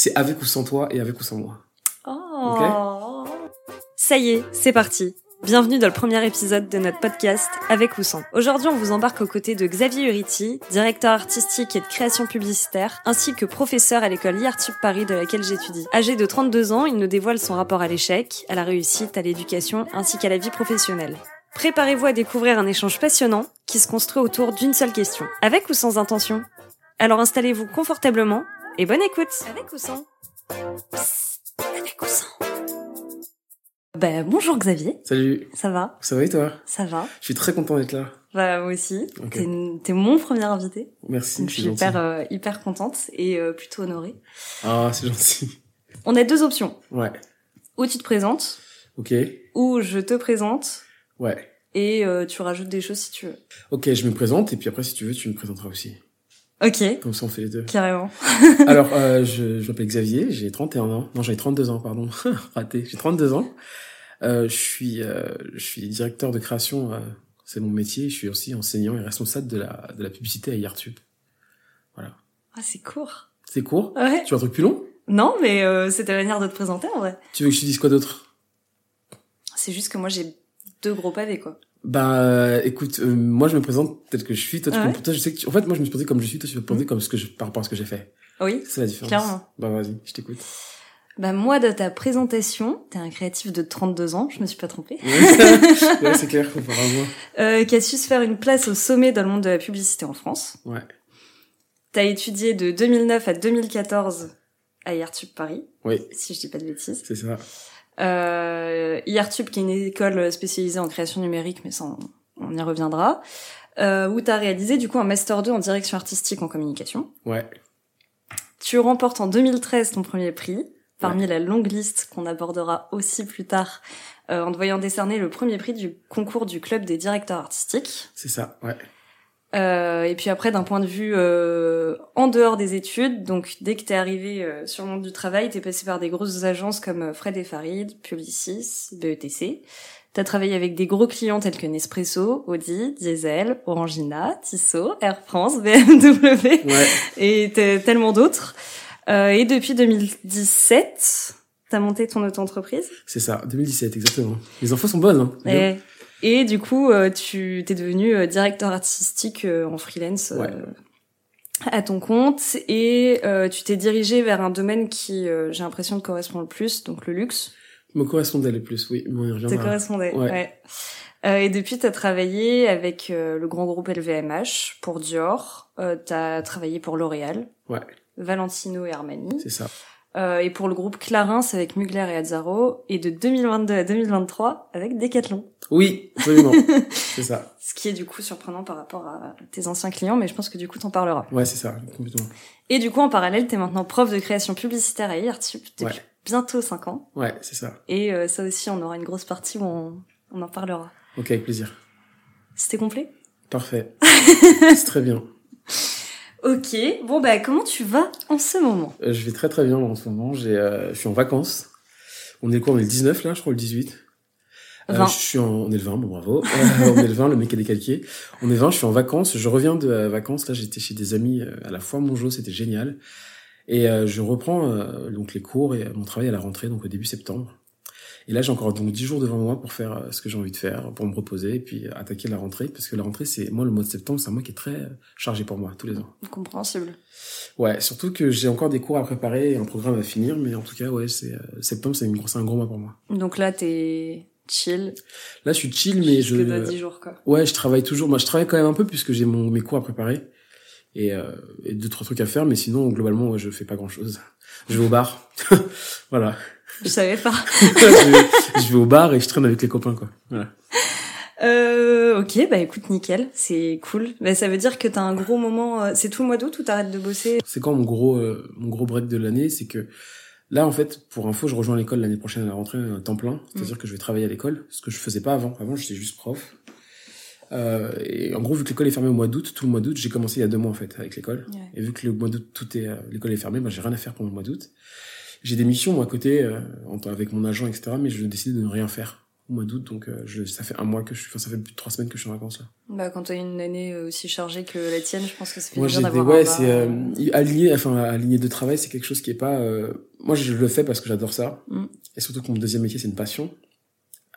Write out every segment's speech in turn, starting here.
C'est avec ou sans toi et avec ou sans moi. Oh. Ça y est, c'est parti. Bienvenue dans le premier épisode de notre podcast Avec ou sans. Aujourd'hui, on vous embarque aux côtés de Xavier Uriti, directeur artistique et de création publicitaire, ainsi que professeur à l'école IARTUB Paris de laquelle j'étudie. Âgé de 32 ans, il nous dévoile son rapport à l'échec, à la réussite, à l'éducation, ainsi qu'à la vie professionnelle. Préparez-vous à découvrir un échange passionnant qui se construit autour d'une seule question. Avec ou sans intention? Alors installez-vous confortablement et bonne écoute Avec ou sans Psst, Avec ou sans ben, bonjour Xavier. Salut. Ça va? Ça va et toi? Ça va. Je suis très content d'être là. Bah moi aussi. T'es, t'es mon premier invité. Merci. Donc je suis hyper euh, hyper contente et euh, plutôt honorée. Ah c'est gentil. On a deux options. Ouais. Ou tu te présentes. Ok. Ou je te présente. Ouais. Et euh, tu rajoutes des choses si tu veux. Ok, je me présente et puis après si tu veux tu me présenteras aussi. Ok. Comme ça on fait les deux. Carrément. Alors euh, je, je m'appelle Xavier, j'ai 31 ans. Non j'ai 32 ans pardon. Raté. J'ai 32 ans. Euh, je suis euh, je suis directeur de création, euh, c'est mon métier. Je suis aussi enseignant et responsable de la de la publicité à IARTUB. Voilà. Ah c'est court. C'est court? Ouais. Tu veux un truc plus long? Non mais euh, c'est ta manière de te présenter en vrai. Tu veux que je te dise quoi d'autre? C'est juste que moi j'ai deux gros pavés quoi. Bah euh, écoute, euh, moi je me présente tel que je suis. Toi, tu Ah peux- ouais toi, je sais que tu- en fait moi je me suis présenté comme je suis. Toi tu vas te présenter Mhm. comme ce que je par rapport à ce que j'ai fait. Oui. C'est la différence. Clairement. Bah vas-y, je t'écoute. Bah moi de ta présentation, t'es un créatif de 32 ans, je me suis pas trompée. ouais, c'est clair, comparé à moi. Euh, qui a su se faire une place au sommet dans le monde de la publicité en France? Ouais. T'as étudié de 2009 à 2014 à IRTUB Paris, Oui, si je dis pas de bêtises. c'est ça. Euh, qui est une école spécialisée en création numérique, mais ça on, on y reviendra. Euh, où t'as réalisé du coup un master 2 en direction artistique en communication. Ouais. Tu remportes en 2013 ton premier prix, parmi la longue liste qu'on abordera aussi plus tard, euh, en te voyant décerner le premier prix du concours du club des directeurs artistiques. C'est ça. Ouais. Euh, et puis après, d'un point de vue euh, en dehors des études, donc dès que t'es arrivé euh, sur le monde du travail, t'es passé par des grosses agences comme euh, Fred et Farid, Publicis, BETC. T'as travaillé avec des gros clients tels que Nespresso, Audi, Diesel, Orangina, Tissot, Air France, BMW Ouais. et tellement d'autres. Euh, et depuis 2017, t'as monté ton auto-entreprise? C'est ça. 2017 exactement. Les infos sont bonnes. Hein. Et, et du coup, euh, tu t'es devenu euh, directeur artistique euh, en freelance Ouais. à ton compte et tu t'es dirigé vers un domaine qui, j'ai l'impression, te correspond le plus, donc le luxe. Me correspondait le plus. Oui, mais on y Te reviendra. correspondait. Ouais. Ouais. Euh, et depuis, t'as travaillé avec euh, le grand groupe LVMH pour Dior. Euh, t'as travaillé pour L'Oréal, Ouais, Valentino et Armani. c'est ça. Euh, et pour le groupe Clarins avec Mugler et Azzaro. Et de 2022 à 2023 avec Decathlon. Oui, absolument. c'est ça. Ce qui est du coup surprenant par rapport à tes anciens clients, mais je pense que du coup t'en parleras. Ouais, c'est ça. Complètement. Et du coup en parallèle, t'es maintenant prof de création publicitaire à IRTUB depuis Ouais. bientôt 5 ans. Ouais, c'est ça. Et euh, ça aussi, on aura une grosse partie où on, on en parlera. Ok, avec plaisir. C'était complet? Parfait. c'est très bien. Ok, bon bah comment tu vas en ce moment? Euh, je vais très très bien en ce moment. J'ai, euh, je suis en vacances. On est quoi? On est le 19 là, je crois le 18. Euh, 20. je suis en, on est le 20, bon bravo. Euh, on est le 20, le mec est décalqué. On est 20, je suis en vacances. Je reviens de euh, vacances. Là, j'étais chez des amis à la foire Mongeau, c'était génial. Et euh, je reprends euh, donc les cours et mon travail à la rentrée, donc au début septembre. Et là, j'ai encore donc 10 jours devant moi pour faire euh, ce que j'ai envie de faire, pour me reposer et puis euh, attaquer la rentrée, parce que la rentrée, c'est moi le mois de septembre, c'est un mois qui est très euh, chargé pour moi tous les ans. Compréhensible. Ouais, surtout que j'ai encore des cours à préparer et un programme à finir, mais en tout cas, ouais, c'est septembre, c'est un gros mois pour moi. Donc là, t'es chill. Là, je suis chill, mais je, Que dans 10 jours, quoi. ouais, je travaille toujours. Moi, je travaille quand même un peu puisque j'ai mon mes cours à préparer et, euh, et deux trois trucs à faire, mais sinon, globalement, ouais, je fais pas grand chose. Je vais au bar, voilà. Je savais pas. je, vais, je vais au bar et je traîne avec les copains, quoi. Voilà. Euh, ok, bah écoute, nickel, c'est cool. Bah, ça veut dire que t'as un gros moment. euh, C'est tout le mois d'août où t'arrêtes de bosser? C'est quand mon gros euh, mon gros break de l'année, c'est que là, en fait, pour info, je rejoins l'école l'année prochaine à la rentrée à temps plein, c'est-à-dire que je vais travailler à l'école, ce que je faisais pas avant. Avant, j'étais juste prof. Euh, et en gros, vu que l'école est fermée au mois d'août, tout le mois d'août, j'ai commencé il y a deux mois en fait avec l'école. Ouais. Et vu que le mois d'août, tout est, euh, l'école est fermée, bah, j'ai rien à faire pendant le mois d'août. J'ai des missions moi à côté, euh, avec mon agent, etc. Mais je décide de ne rien faire au mois d'août, donc euh, je, ça fait un mois que je suis, enfin ça fait plus de trois semaines que je suis en vacances là. Bah quand t'as une année aussi chargée que la tienne, je pense que ça fait Moi j'ai d'avoir ouais, c'est euh, aligné, enfin aligné de travail, c'est quelque chose qui est pas. euh, moi je le fais parce que j'adore ça, Mm. et surtout que mon deuxième métier c'est une passion.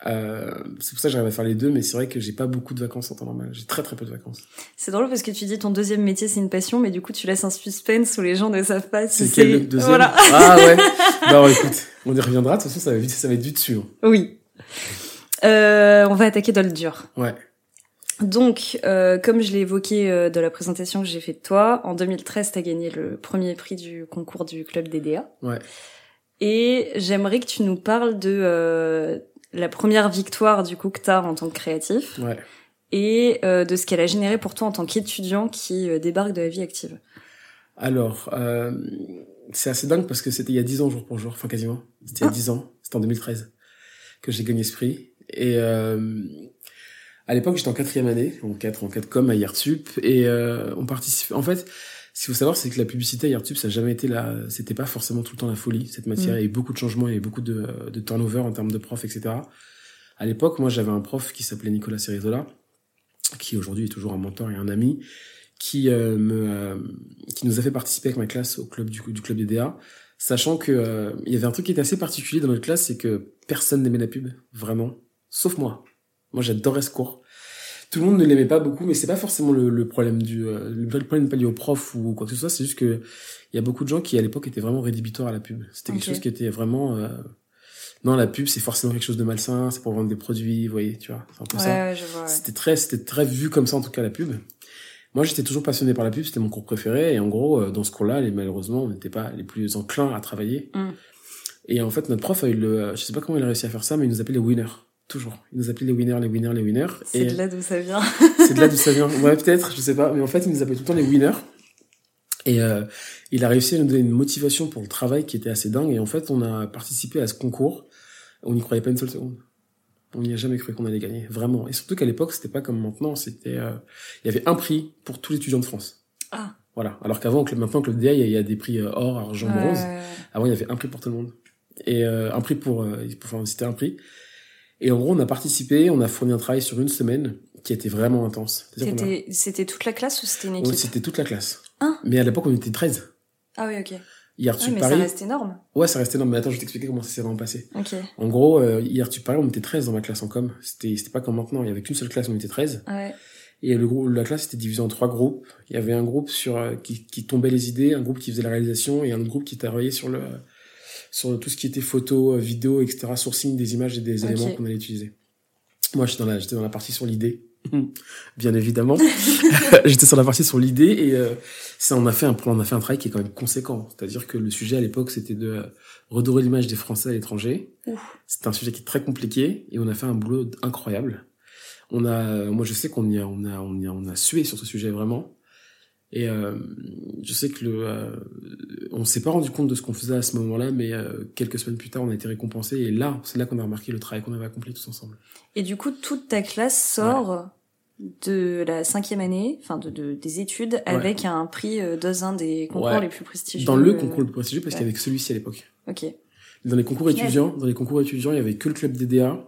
Euh, c'est pour ça que j'arrive à faire les deux, mais c'est vrai que j'ai pas beaucoup de vacances en temps normal. J'ai très très peu de vacances. C'est drôle parce que tu dis ton deuxième métier c'est une passion, mais du coup tu laisses un suspense où les gens ne savent pas si C'est quel le deuxième Voilà. Ah ouais. bah écoute, on y reviendra. De toute façon, ça va vite, ça va être vite dessus. hein. Oui. Euh, on va attaquer dans le dur. Ouais. Donc, euh, comme je l'ai évoqué euh, dans la présentation que j'ai faite de toi, en 2013, tu as gagné le premier prix du concours du club DDA. Ouais. Et j'aimerais que tu nous parles de euh, la première victoire du coup que tu as en tant que créatif Ouais. et euh, de ce qu'elle a généré pour toi en tant qu'étudiant qui euh, débarque de la vie active. Alors, euh, c'est assez dingue parce que c'était il y a 10 ans jour pour jour, enfin quasiment. C'était il y a Ah. 10 ans, c'était en 2013 que j'ai gagné ce prix. Et euh, à l'époque, j'étais en quatrième année, en 4 en 4 com à IRTUP, et euh, on participe. En fait, ce qu'il faut savoir, c'est que la publicité à IRTUP, ça n'a jamais été la, c'était pas forcément tout le temps la folie. Cette matière, Mm. il y a eu beaucoup de changements, il y a eu beaucoup de, de turnover en termes de profs, etc. À l'époque, moi, j'avais un prof qui s'appelait Nicolas Cerizola, qui aujourd'hui est toujours un mentor et un ami, qui euh, me, euh, qui nous a fait participer avec ma classe au club du, du club DDA, sachant que euh, il y avait un truc qui était assez particulier dans notre classe, c'est que personne n'aimait la pub, vraiment, sauf moi. Moi, j'adorais ce cours. Tout le monde ne l'aimait pas beaucoup, mais c'est pas forcément le, le problème du euh, le problème n'est pas lié au prof ou quoi que ce soit. C'est juste que il y a beaucoup de gens qui à l'époque étaient vraiment rédhibitoires à la pub. C'était quelque chose qui était vraiment euh, non la pub c'est forcément quelque chose de malsain, c'est pour vendre des produits, vous voyez, tu vois, c'est un peu Ouais, ça. ouais, je vois. ouais. C'était très, c'était très vu comme ça en tout cas la pub. Moi, j'étais toujours passionné par la pub, c'était mon cours préféré. Et en gros, euh, dans ce cours-là, les, malheureusement, on n'était pas les plus enclins à travailler. Mm. Et en fait, notre prof a eu le, euh, je sais pas comment il a réussi à faire ça, mais il nous appelait les winners. Toujours. Il nous appelait les winners, les winners, les winners. C'est de là d'où ça vient. c'est de là d'où ça vient. Ouais, peut-être, je sais pas. Mais en fait, il nous appelait tout le temps les winners. Et euh, il a réussi à nous donner une motivation pour le travail qui était assez dingue. Et en fait, on a participé à ce concours. On n'y croyait pas une seule seconde. On n'y a jamais cru qu'on allait gagner, vraiment. Et surtout qu'à l'époque, c'était pas comme maintenant. C'était, euh, il y avait un prix pour tous les étudiants de France. Ah. Voilà. Alors qu'avant, maintenant, que le DA, il y a- des prix euh, or, argent, bronze. Ouais. Avant, il y avait un prix pour tout le monde. Et euh, un prix pour, enfin, c'était un prix. Et en gros, on a participé, on a fourni un travail sur une semaine qui était vraiment intense. A- C'était toute la classe ou c'était une Ouais, équipe c'était toute la classe. Ah. Mais à l'époque, on était 13. Ah oui, ok. Hier, Ouais, tu mais Paris. ça reste énorme. Ouais, ça restait énorme. Mais attends, je vais t'expliquer comment ça s'est vraiment passé. Ok. En gros, euh, hier, tu Paris, on était 13 dans ma classe en com. C'était, c'était pas comme maintenant. Il y avait qu'une seule classe, on était 13. Ouais. Et le groupe, la classe était divisée en trois groupes. Il y avait un groupe sur, euh, qui, qui tombait les idées, un groupe qui faisait la réalisation et un autre groupe qui travaillait sur le, sur tout ce qui était photo, euh, vidéo, etc., sourcing des images et des éléments qu'on allait utiliser. Moi, j'étais dans la, j'étais dans la partie sur l'idée. Bien évidemment. j'étais sur la partie sur l'idée et, euh, ça, on a fait un, on a fait un travail qui est quand même conséquent. C'est-à-dire que le sujet à l'époque, c'était de euh, redorer l'image des Français à l'étranger. C'était un sujet qui est très compliqué et on a fait un boulot incroyable. On a, moi je sais qu'on y a, on a, on y a, on a sué sur ce sujet vraiment. Et euh, je sais que le, euh, on s'est pas rendu compte de ce qu'on faisait à ce moment-là, mais euh, quelques semaines plus tard, on a été récompensé. Et là, c'est là qu'on a remarqué le travail qu'on avait accompli tous ensemble. Et du coup, toute ta classe sort de la cinquième année, enfin de, de- des études, avec un prix euh, dans un des concours Ouais. les plus prestigieux. Dans le euh, concours le plus prestigieux, parce qu'il y avait celui-ci à l'époque. Ok. Dans les concours étudiants, dans les concours étudiants, il y avait que le club DDA.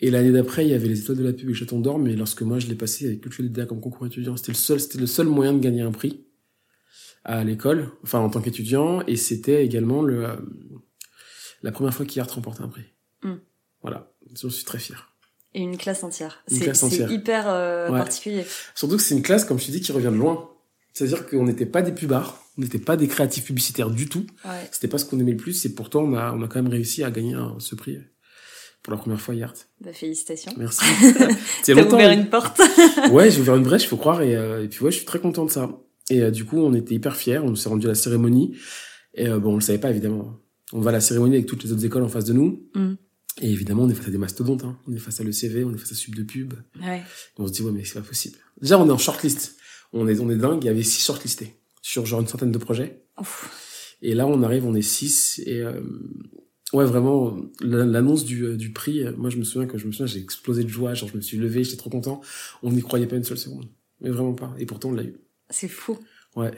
Et l'année d'après, il y avait les étoiles de la pub et Chaton d'Or, mais lorsque moi je l'ai passé, le club DDA comme concours étudiant. C'était le seul, c'était le seul moyen de gagner un prix à l'école, enfin en tant qu'étudiant, et c'était également le, euh, la première fois qu'IART remportait un prix. Hmm. Voilà. J'en suis très fier. Et une classe entière. Une C'est hyper euh, Ouais. particulier. Surtout que c'est une classe, comme je te dis, qui revient de loin. C'est-à-dire qu'on n'était pas des pubards, on n'était pas des créatifs publicitaires du tout. Ouais. C'était pas ce qu'on aimait le plus, et pourtant on a, on a quand même réussi à gagner un- ce prix pour la première fois IART. Bah, félicitations. Merci. C'est longtemps. ouvert une porte. Ouais, j'ai ouvert une brèche, faut croire, et, euh, et puis ouais, je suis très content de ça. Et euh, du coup, on était hyper fiers, on s'est rendu à la cérémonie, et euh, bon, on le savait pas évidemment. On va à la cérémonie avec toutes les autres écoles en face de nous, Mm. et évidemment, on est face à des mastodontes, hein. on est face à l'ECV, on est face à Sub de Pub, ouais. et on se dit ouais, mais c'est pas possible. Déjà, on est en shortlist, on est on est dingue, il y avait six shortlistés sur genre une centaine de projets. Ouf. Et là, on arrive, on est six, et ouais, vraiment, la- l'annonce du, euh, du prix, euh, moi, je me souviens que je me souviens, j'ai explosé de joie, genre, je me suis levé, j'étais trop content. On n'y croyait pas une seule seconde. Mais vraiment pas. Et pourtant, on l'a eu. C'est fou. Ouais.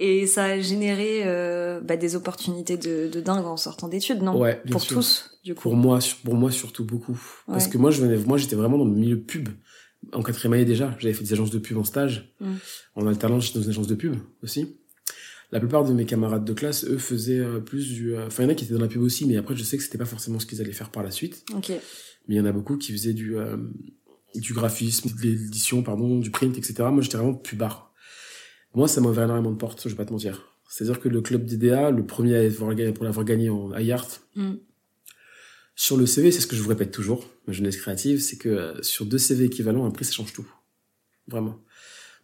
Et ça a généré euh, bah, des opportunités de, de dingue en sortant d'études, non? Ouais, bien Pour sûr. tous, du coup. Pour moi, pour moi surtout beaucoup. Parce que moi, je venais, moi, j'étais vraiment dans le milieu pub. En quatrième année déjà, j'avais fait des agences de pub en stage. Mm. En alternance, j'étais dans une agence de pub aussi. La plupart de mes camarades de classe, eux, faisaient euh, plus du... euh, Enfin, il y en a qui étaient dans la pub aussi, mais après, je sais que c'était pas forcément ce qu'ils allaient faire par la suite. Ok. Mais il y en a beaucoup qui faisaient du, euh, du graphisme, de l'édition, pardon, du print, etc. Moi, j'étais vraiment pubard. Moi, ça m'a ouvert énormément de portes, je vais pas te mentir. C'est-à-dire que le club d'IDEA, le premier à avoir pour l'avoir gagné en IART, Mm. sur le CV, c'est ce que je vous répète toujours, ma jeunesse créative, c'est que euh, sur deux CV équivalents, un prix, ça change tout. Vraiment.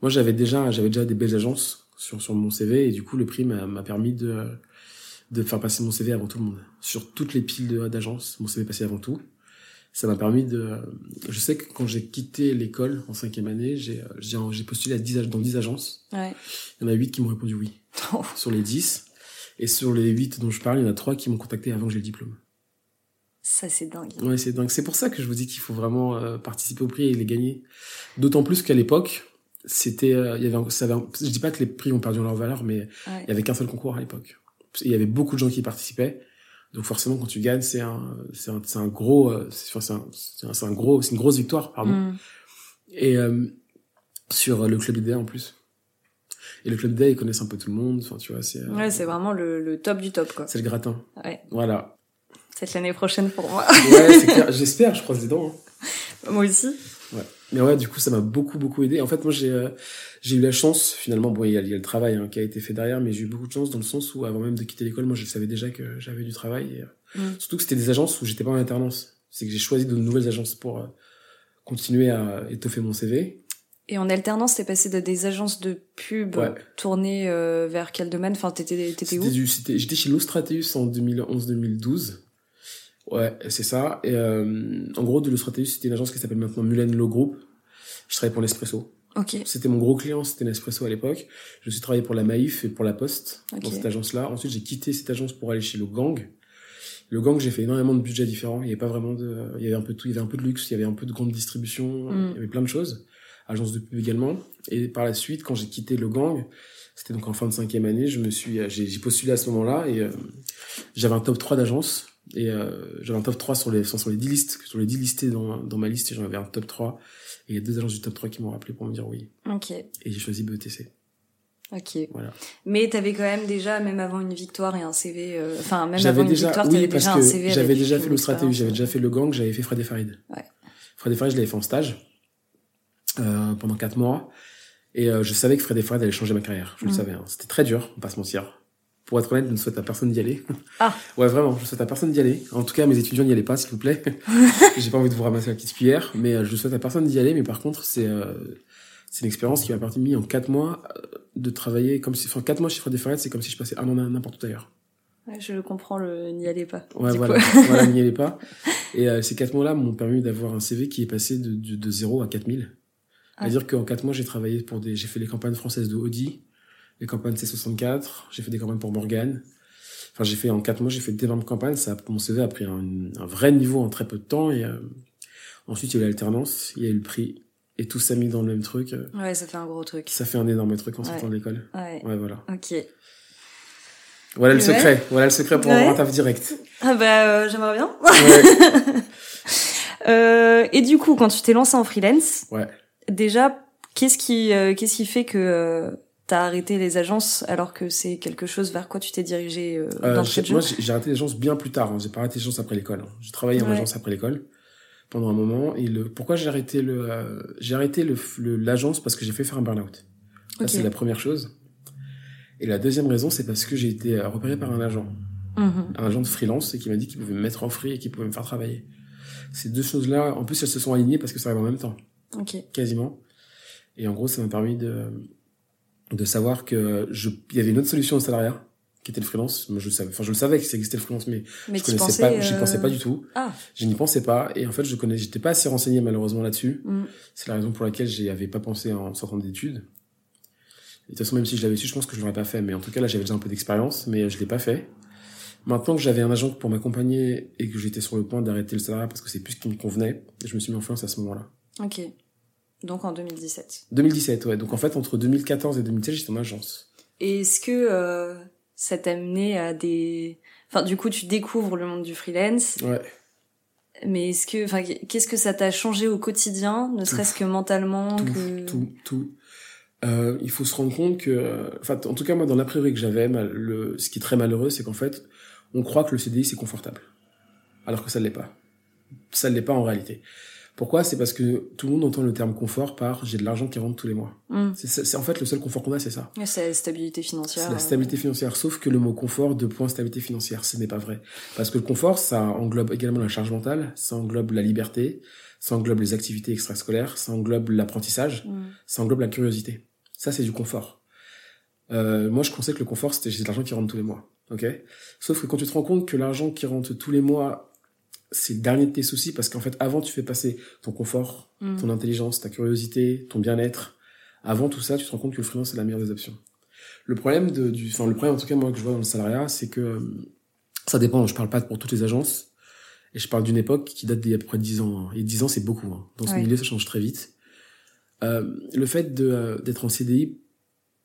Moi, j'avais déjà, j'avais déjà des belles agences sur, sur mon CV, et du coup, le prix m'a m'a permis de, de faire passer mon CV avant tout le monde. Sur toutes les piles d'agences, mon CV passait avant tout. Ça m'a permis de, je sais que quand j'ai quitté l'école en cinquième année, j'ai, j'ai, j'ai postulé à 10, ag- dans 10 agences. Ouais. Il y en a 8 qui m'ont répondu oui. sur les 10. Et sur les 8 dont je parle, il y en a 3 qui m'ont contacté avant que j'ai le diplôme. Ça, c'est dingue. Ouais, c'est dingue. C'est pour ça que je vous dis qu'il faut vraiment euh, participer au prix et les gagner. D'autant plus qu'à l'époque, c'était, euh, il y avait, ça avait je dis pas que les prix ont perdu leur valeur, mais Ouais. il y avait qu'un seul concours à l'époque. Il y avait beaucoup de gens qui y participaient. Donc forcément, quand tu gagnes, c'est un, c'est un, c'est un gros, euh, c'est, enfin, c'est un, c'est un, c'est un gros, c'est une grosse victoire, pardon. Mm. Et euh, sur le club idéal en plus. Et le club idéal, ils connaissent un peu tout le monde. Enfin, tu vois, c'est, euh, Ouais, c'est vraiment le, le top du top, quoi. c'est le gratin. Ouais. Voilà. Peut-être l'année prochaine pour moi. Ouais, c'est clair. J'espère, je croise les dents. hein. moi aussi. Mais ouais, du coup, ça m'a beaucoup, beaucoup aidé. En fait, moi, j'ai euh, j'ai eu la chance, finalement, bon, il y a, il y a le travail hein, qui a été fait derrière, mais j'ai eu beaucoup de chance dans le sens où, avant même de quitter l'école, moi, je savais déjà que j'avais du travail. Et, euh, Mm. Surtout que c'était des agences où j'étais pas en alternance. C'est que j'ai choisi de nouvelles agences pour euh, continuer à étoffer mon CV. Et en alternance, t'es passé de des agences de pub Ouais. tournées euh, vers quel domaine? Enfin, t'étais t'étais où? J'étais chez Lostrateus en 2011-2012. Ouais, c'est ça. Et euh, en gros, de Lostrateus, c'était une agence qui s'appelle maintenant Mulen Law Group. Je travaillais pour Nespresso. Ok. C'était mon gros client, c'était Nespresso à l'époque. Je suis travaillé pour la Maïf et pour la Poste Ok. dans cette agence-là. Ensuite, j'ai quitté cette agence pour aller chez le Gang. Le Gang, j'ai fait énormément de budgets différents. Il y avait pas vraiment de, il y avait un peu de tout. Il y avait un peu de luxe, il y avait un peu de grande distribution, Mm. il y avait plein de choses. Agence de pub également. Et par la suite, quand j'ai quitté le Gang, c'était donc en fin de cinquième année, je me suis, j'ai postulé à ce moment-là et euh, j'avais un top 3 d'agences. Et euh, j'avais un top 3 sur les, sur les 10 listes, sur les 10 listés dans, dans ma liste, et j'en avais un top 3. Et il y a deux agences du top 3 qui m'ont rappelé pour me dire oui. Ok. Et j'ai choisi BETC. Ok. Voilà. Mais t'avais quand même déjà, même avant une victoire et un CV, euh, enfin même avant une déjà, victoire, oui, t'avais parce déjà un CV. j'avais déjà fait le stratégie, j'avais déjà fait le gang, j'avais fait Fred et Farid. Ouais. Fred et Farid, je l'avais fait en stage, euh, pendant quatre mois. Et euh, je savais que Fred et Farid allait changer ma carrière. Je le Mhm. savais. hein. C'était très dur, on va pas se mentir. Pour être honnête, je ne souhaite à personne d'y aller. Ah. Ouais, vraiment, je souhaite à personne d'y aller. En tout cas, mes étudiants n'y allaient pas, s'il vous plaît. J'ai pas envie de vous ramasser la petite cuillère, mais euh, je souhaite à personne d'y aller. Mais par contre, c'est euh, c'est une expérience qui m'a permis en quatre mois euh, de travailler comme si, enfin, quatre mois chez Fred Farid, c'est comme si je passais un an n'importe où ailleurs. Ouais, je comprends, le n'y allez pas. Ouais, voilà, voilà, n'y allez pas. Et euh, ces quatre mois-là m'ont permis d'avoir un CV qui est passé de, de, de 0 à 4000. Ah. C'est-à-dire qu'en quatre mois, j'ai travaillé pour des, j'ai fait les campagnes françaises de Audi, les campagnes C64, j'ai fait des campagnes pour Morgan. Enfin, j'ai fait, en quatre mois, j'ai fait d'énormes campagnes. Ça, a- mon CV a pris un, un vrai niveau en très peu de temps et, euh, ensuite, il y a eu l'alternance, il y a eu le prix. Et tout ça mis dans le même truc. Ouais, ça fait un gros truc. Ça fait un énorme truc en Ouais. sortant de l'école. Ouais. Ouais, voilà. Ok. Voilà le Ouais. secret. Voilà le secret pour avoir un taf direct. Ah bah euh, j'aimerais bien. Euh, et du coup, quand tu t'es lancé en freelance, ouais. déjà, qu'est-ce qui, euh, qu'est-ce qui fait que euh, t'as arrêté les agences alors que c'est quelque chose vers quoi tu t'es dirigé euh, Euh, jeu moi, j'ai arrêté l'agence bien plus tard. Hein. J'ai pas arrêté l'agence après l'école. hein. J'ai travaillé en Ouais. agence après l'école pendant un moment. Et le pourquoi j'ai arrêté le euh, j'ai arrêté le l'agence? Parce que j'ai fait faire un burn-out. Ça c'est la première chose. Et la deuxième raison c'est parce que j'ai été euh, repéré par un agent, Mhm. un agent de freelance et qui m'a dit qu'il pouvait me mettre en free et qu'il pouvait me faire travailler. Ces deux choses-là, en plus elles se sont alignées parce que ça arrive en même temps Ok. quasiment. Et en gros, ça m'a permis de, de savoir que je, il y avait une autre solution au salariat, qui était le freelance. Moi, je le savais, enfin, je le savais que ça existait le freelance, mais, Mais je connaissais pensais, pas, j'y euh, pensais pas du tout. Ah. Je n'y pensais pas. Et en fait, je connais, j'étais pas assez renseigné, malheureusement, là-dessus. Mm. C'est la raison pour laquelle j'y avais pas pensé en sortant d'études. Et de toute façon, même si je l'avais su, je pense que je l'aurais pas fait. Mais en tout cas, là, j'avais déjà un peu d'expérience, mais je l'ai pas fait. Maintenant que j'avais un agent pour m'accompagner et que j'étais sur le point d'arrêter le salariat parce que c'est plus ce qui me convenait, je me suis mis en freelance à ce moment-là. Ok. Donc en 2017. 2017, ouais. Donc en fait, entre 2014 et 2017, j'étais en agence. Et est-ce que euh, ça t'a amené à des... Enfin, du coup, tu découvres le monde du freelance. Ouais. Mais est-ce que, enfin, qu'est-ce que ça t'a changé au quotidien, ne serait-ce que mentalement, Tout, que... tout, tout. Euh, il faut se rendre compte que, enfin, en tout cas moi dans l'a priori que j'avais, le, ce qui est très malheureux, c'est qu'en fait, on croit que le CDI c'est confortable, alors que ça ne l'est pas. Ça ne l'est pas en réalité. Pourquoi? C'est parce que tout le monde entend le terme confort par j'ai de l'argent qui rentre tous les mois. Hmm. C'est, en fait le seul confort qu'on a, c'est ça. C'est la stabilité financière. C'est la stabilité financière, sauf que le mot confort, de point stabilité financière, ce n'est pas vrai. Parce que le confort, ça englobe également la charge mentale, ça englobe la liberté, ça englobe les activités extrascolaires, ça englobe l'apprentissage, Hmm. ça englobe la curiosité. Ça, c'est du confort. Euh, moi, je pensais que le confort, c'était j'ai de l'argent qui rentre tous les mois. ok? Sauf que quand tu te rends compte que l'argent qui rentre tous les mois, c'est le dernier de tes soucis, parce qu'en fait, avant, tu fais passer ton confort, Hmm. ton intelligence, ta curiosité, ton bien-être. Avant tout ça, tu te rends compte que le freelance, c'est la meilleure des options. Le problème de, du, enfin, le problème, en tout cas, moi, que je vois dans le salariat, c'est que euh, ça dépend. Je parle pas pour toutes les agences. Et je parle d'une époque qui date d'il y a à peu près 10 ans. hein. Et 10 ans, c'est beaucoup. hein. Dans ce Ouais. milieu, ça change très vite. Euh, le fait de, euh, d'être en CDI,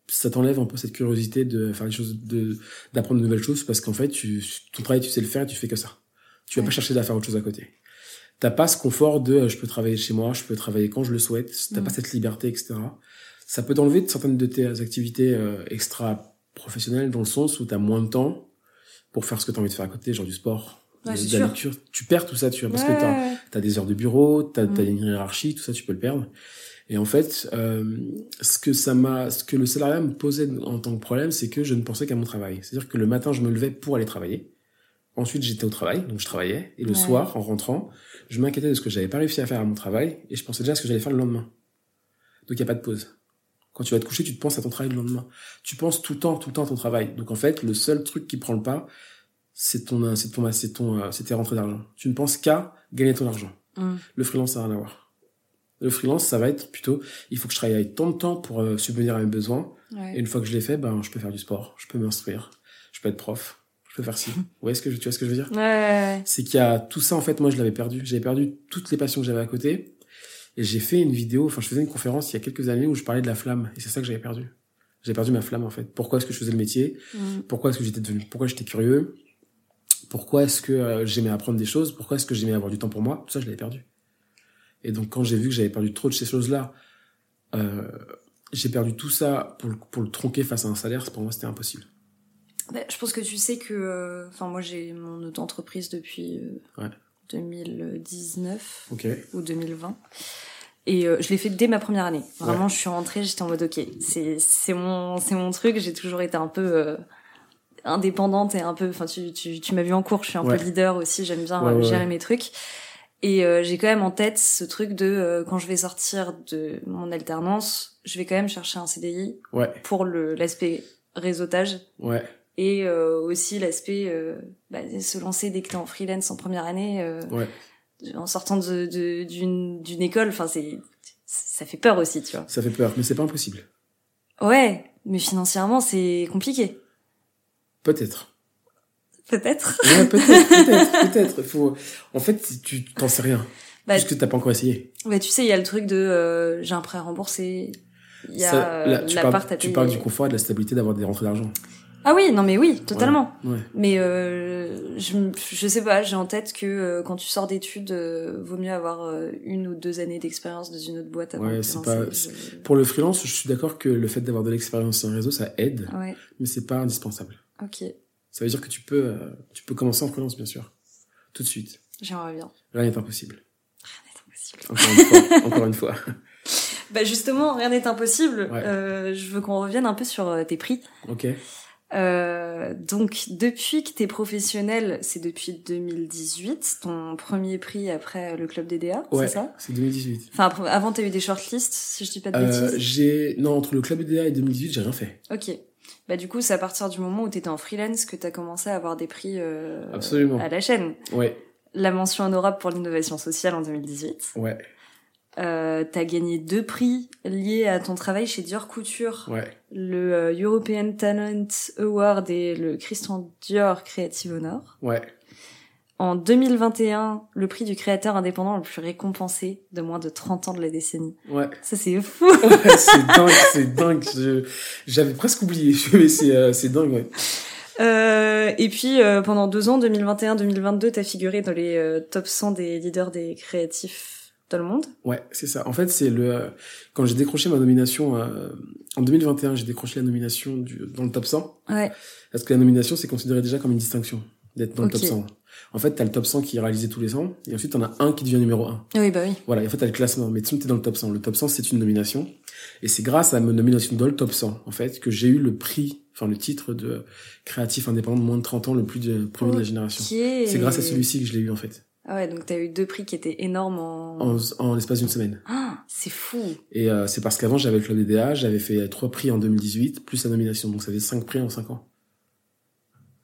ça t'enlève un peu cette curiosité de faire des choses, de, d'apprendre de nouvelles choses parce qu'en fait, tu, ton travail, tu sais le faire et tu fais que ça. Tu vas pas chercher à faire autre chose à côté. T'as pas ce confort de, euh, je peux travailler chez moi, je peux travailler quand je le souhaite, t'as Mm. pas cette liberté, etc. Ça peut t'enlever de certaines de tes activités euh, extra professionnelles dans le sens où t'as moins de temps pour faire ce que t'as envie de faire à côté, genre du sport, Ouais, de, de la lecture. Tu perds tout ça, tu vois, parce Ouais, que t'as, t'as des heures de bureau, t'as, t'as Mm. une hiérarchie, tout ça, tu peux le perdre. Et en fait, euh, ce que ça m'a, ce que le salariat me posait en tant que problème, c'est que je ne pensais qu'à mon travail. C'est-à-dire que le matin, je me levais pour aller travailler. Ensuite, j'étais au travail, donc je travaillais. Et le Ouais. soir, en rentrant, je m'inquiétais de ce que j'avais pas réussi à faire à mon travail, et je pensais déjà à ce que j'allais faire le lendemain. Donc il y a pas de pause. Quand tu vas te coucher, tu te penses à ton travail le lendemain. Tu penses tout le temps, tout le temps à ton travail. Donc en fait, le seul truc qui prend le pas, c'est ton, c'est ton, c'est ton, euh, c'est tes rentrées d'argent. Tu ne penses qu'à gagner ton argent. Hmm. Le freelance, ça n'a rien à voir. Le freelance, ça va être plutôt, il faut que je travaille avec tant de temps pour euh, subvenir à mes besoins. Ouais. Et une fois que je l'ai fait, ben, je peux faire du sport, je peux m'instruire, je peux être prof, peux faire ci. Ouais, est-ce que je, tu vois ce que je veux dire? Ouais, ouais, ouais. C'est qu'il y a tout ça, en fait, moi, je l'avais perdu. J'avais perdu toutes les passions que j'avais à côté. Et j'ai fait une vidéo, enfin, je faisais une conférence il y a quelques années où je parlais de la flamme. Et c'est ça que j'avais perdu. J'avais perdu ma flamme, en fait. Pourquoi est-ce que je faisais le métier? Hmm. Pourquoi est-ce que j'étais devenu, pourquoi j'étais curieux? Pourquoi est-ce que euh, j'aimais apprendre des choses? Pourquoi est-ce que j'aimais avoir du temps pour moi? Tout ça, je l'avais perdu. Et donc, quand j'ai vu que j'avais perdu trop de ces choses-là, euh, j'ai perdu tout ça pour le, pour le tronquer face à un salaire, pour moi, c'était impossible. Bah, je pense que tu sais que, euh, enfin moi j'ai mon auto-entreprise depuis euh, Ouais. 2019 Ok. ou 2020. Et euh, je l'ai fait dès ma première année. Vraiment, je suis rentrée, j'étais en mode ok, c'est c'est mon c'est mon truc. J'ai toujours été un peu euh, indépendante et un peu. Enfin, tu tu tu m'as vu en cours, je suis un Ouais. peu leader aussi. J'aime bien Ouais, euh, gérer mes trucs. Et euh, j'ai quand même en tête ce truc de euh, quand je vais sortir de mon alternance, je vais quand même chercher un CDI Ouais. pour le l'aspect réseautage Ouais. Et euh, aussi l'aspect euh, bah, se lancer dès que t'es en freelance en première année euh, Ouais. en sortant de de- d'une d'une école enfin c'est ça fait peur aussi tu vois Ça fait peur, mais c'est pas impossible. ouais mais financièrement c'est compliqué Peut-être. peut-être Ouais, peut-être, peut-être, peut-être. Faut, en fait, tu t'en sais rien. bah, Puisque t'as pas encore essayé. bah, tu sais il y a le truc de euh, j'ai un prêt remboursé il y a Ça, là, tu, parles, à tu parles du confort et de la stabilité d'avoir des rentrées d'argent. Ah oui non mais oui totalement Ouais. mais euh, je je sais pas j'ai en tête que euh, quand tu sors d'études euh, vaut mieux avoir euh, une ou deux années d'expérience dans une autre boîte avant Ouais, c'est pas- Je- Pour le freelance, je suis d'accord que le fait d'avoir de l'expérience sur un réseau, ça aide, ouais mais c'est pas indispensable. ok Ça veut dire que tu peux, euh, tu peux commencer en freelance, bien sûr. Tout de suite. j'aimerais bien Rien n'est impossible. impossible. Encore une fois. encore une fois. Bah justement, rien n'est impossible. Ouais. Euh, je veux qu'on revienne un peu sur tes prix. Ok. Euh, donc, depuis que t'es professionnel, c'est depuis 2018, ton premier prix après le club DDA, Ouais. c'est ça? C'est 2018. Enfin, avant, t'as eu des shortlists, si je dis pas de Euh, bêtises. j'ai, non, entre le club EDA et 2018, j'ai rien fait. Ok. Bah du coup, c'est à partir du moment où t'étais en freelance que t'as commencé à avoir des prix euh, Absolument. à la chaîne. Ouais. La mention honorable pour l'innovation sociale en 2018. Ouais. Euh, t'as gagné deux prix liés à ton travail chez Dior Couture. Ouais. le euh, European Talent Award et le Christian Dior Creative Honor. Ouais. en 2021 le prix du créateur indépendant le plus récompensé de moins de 30 ans de la décennie. Ouais. Ça c'est fou. Ouais, c'est dingue, c'est dingue. J'avais presque oublié, mais c'est euh, c'est dingue, ouais. Euh, et puis euh, pendant deux ans, 2021-2022, t'as figuré dans les euh, top 100 des leaders des créatifs dans le monde. Ouais, c'est ça. En fait, c'est le quand j'ai décroché ma nomination euh, en 2021, j'ai décroché la nomination du, dans le top 100 Ouais. parce que la nomination c'est considéré déjà comme une distinction d'être dans le top 100. En fait, t'as le top 100 qui est réalisé tous les ans et ensuite t'en as un qui devient numéro 1. Oui, bah oui. Voilà, et en fait, t'as le classement, mais tu t'es dans le top 100. Le top 100, c'est une nomination. Et c'est grâce à ma nomination dans le top 100, en fait, que j'ai eu le prix, enfin, le titre de créatif indépendant de moins de 30 ans, le plus de, premier de la génération. C'est grâce à celui-ci que je l'ai eu, en fait. Ah ouais, donc t'as eu deux prix qui étaient énormes en... En, en l'espace d'une semaine. Ah, c'est fou. Et euh, c'est parce qu'avant, j'avais le club DDA, j'avais fait trois prix en 2018, plus la nomination. Donc, ça fait cinq prix en cinq ans.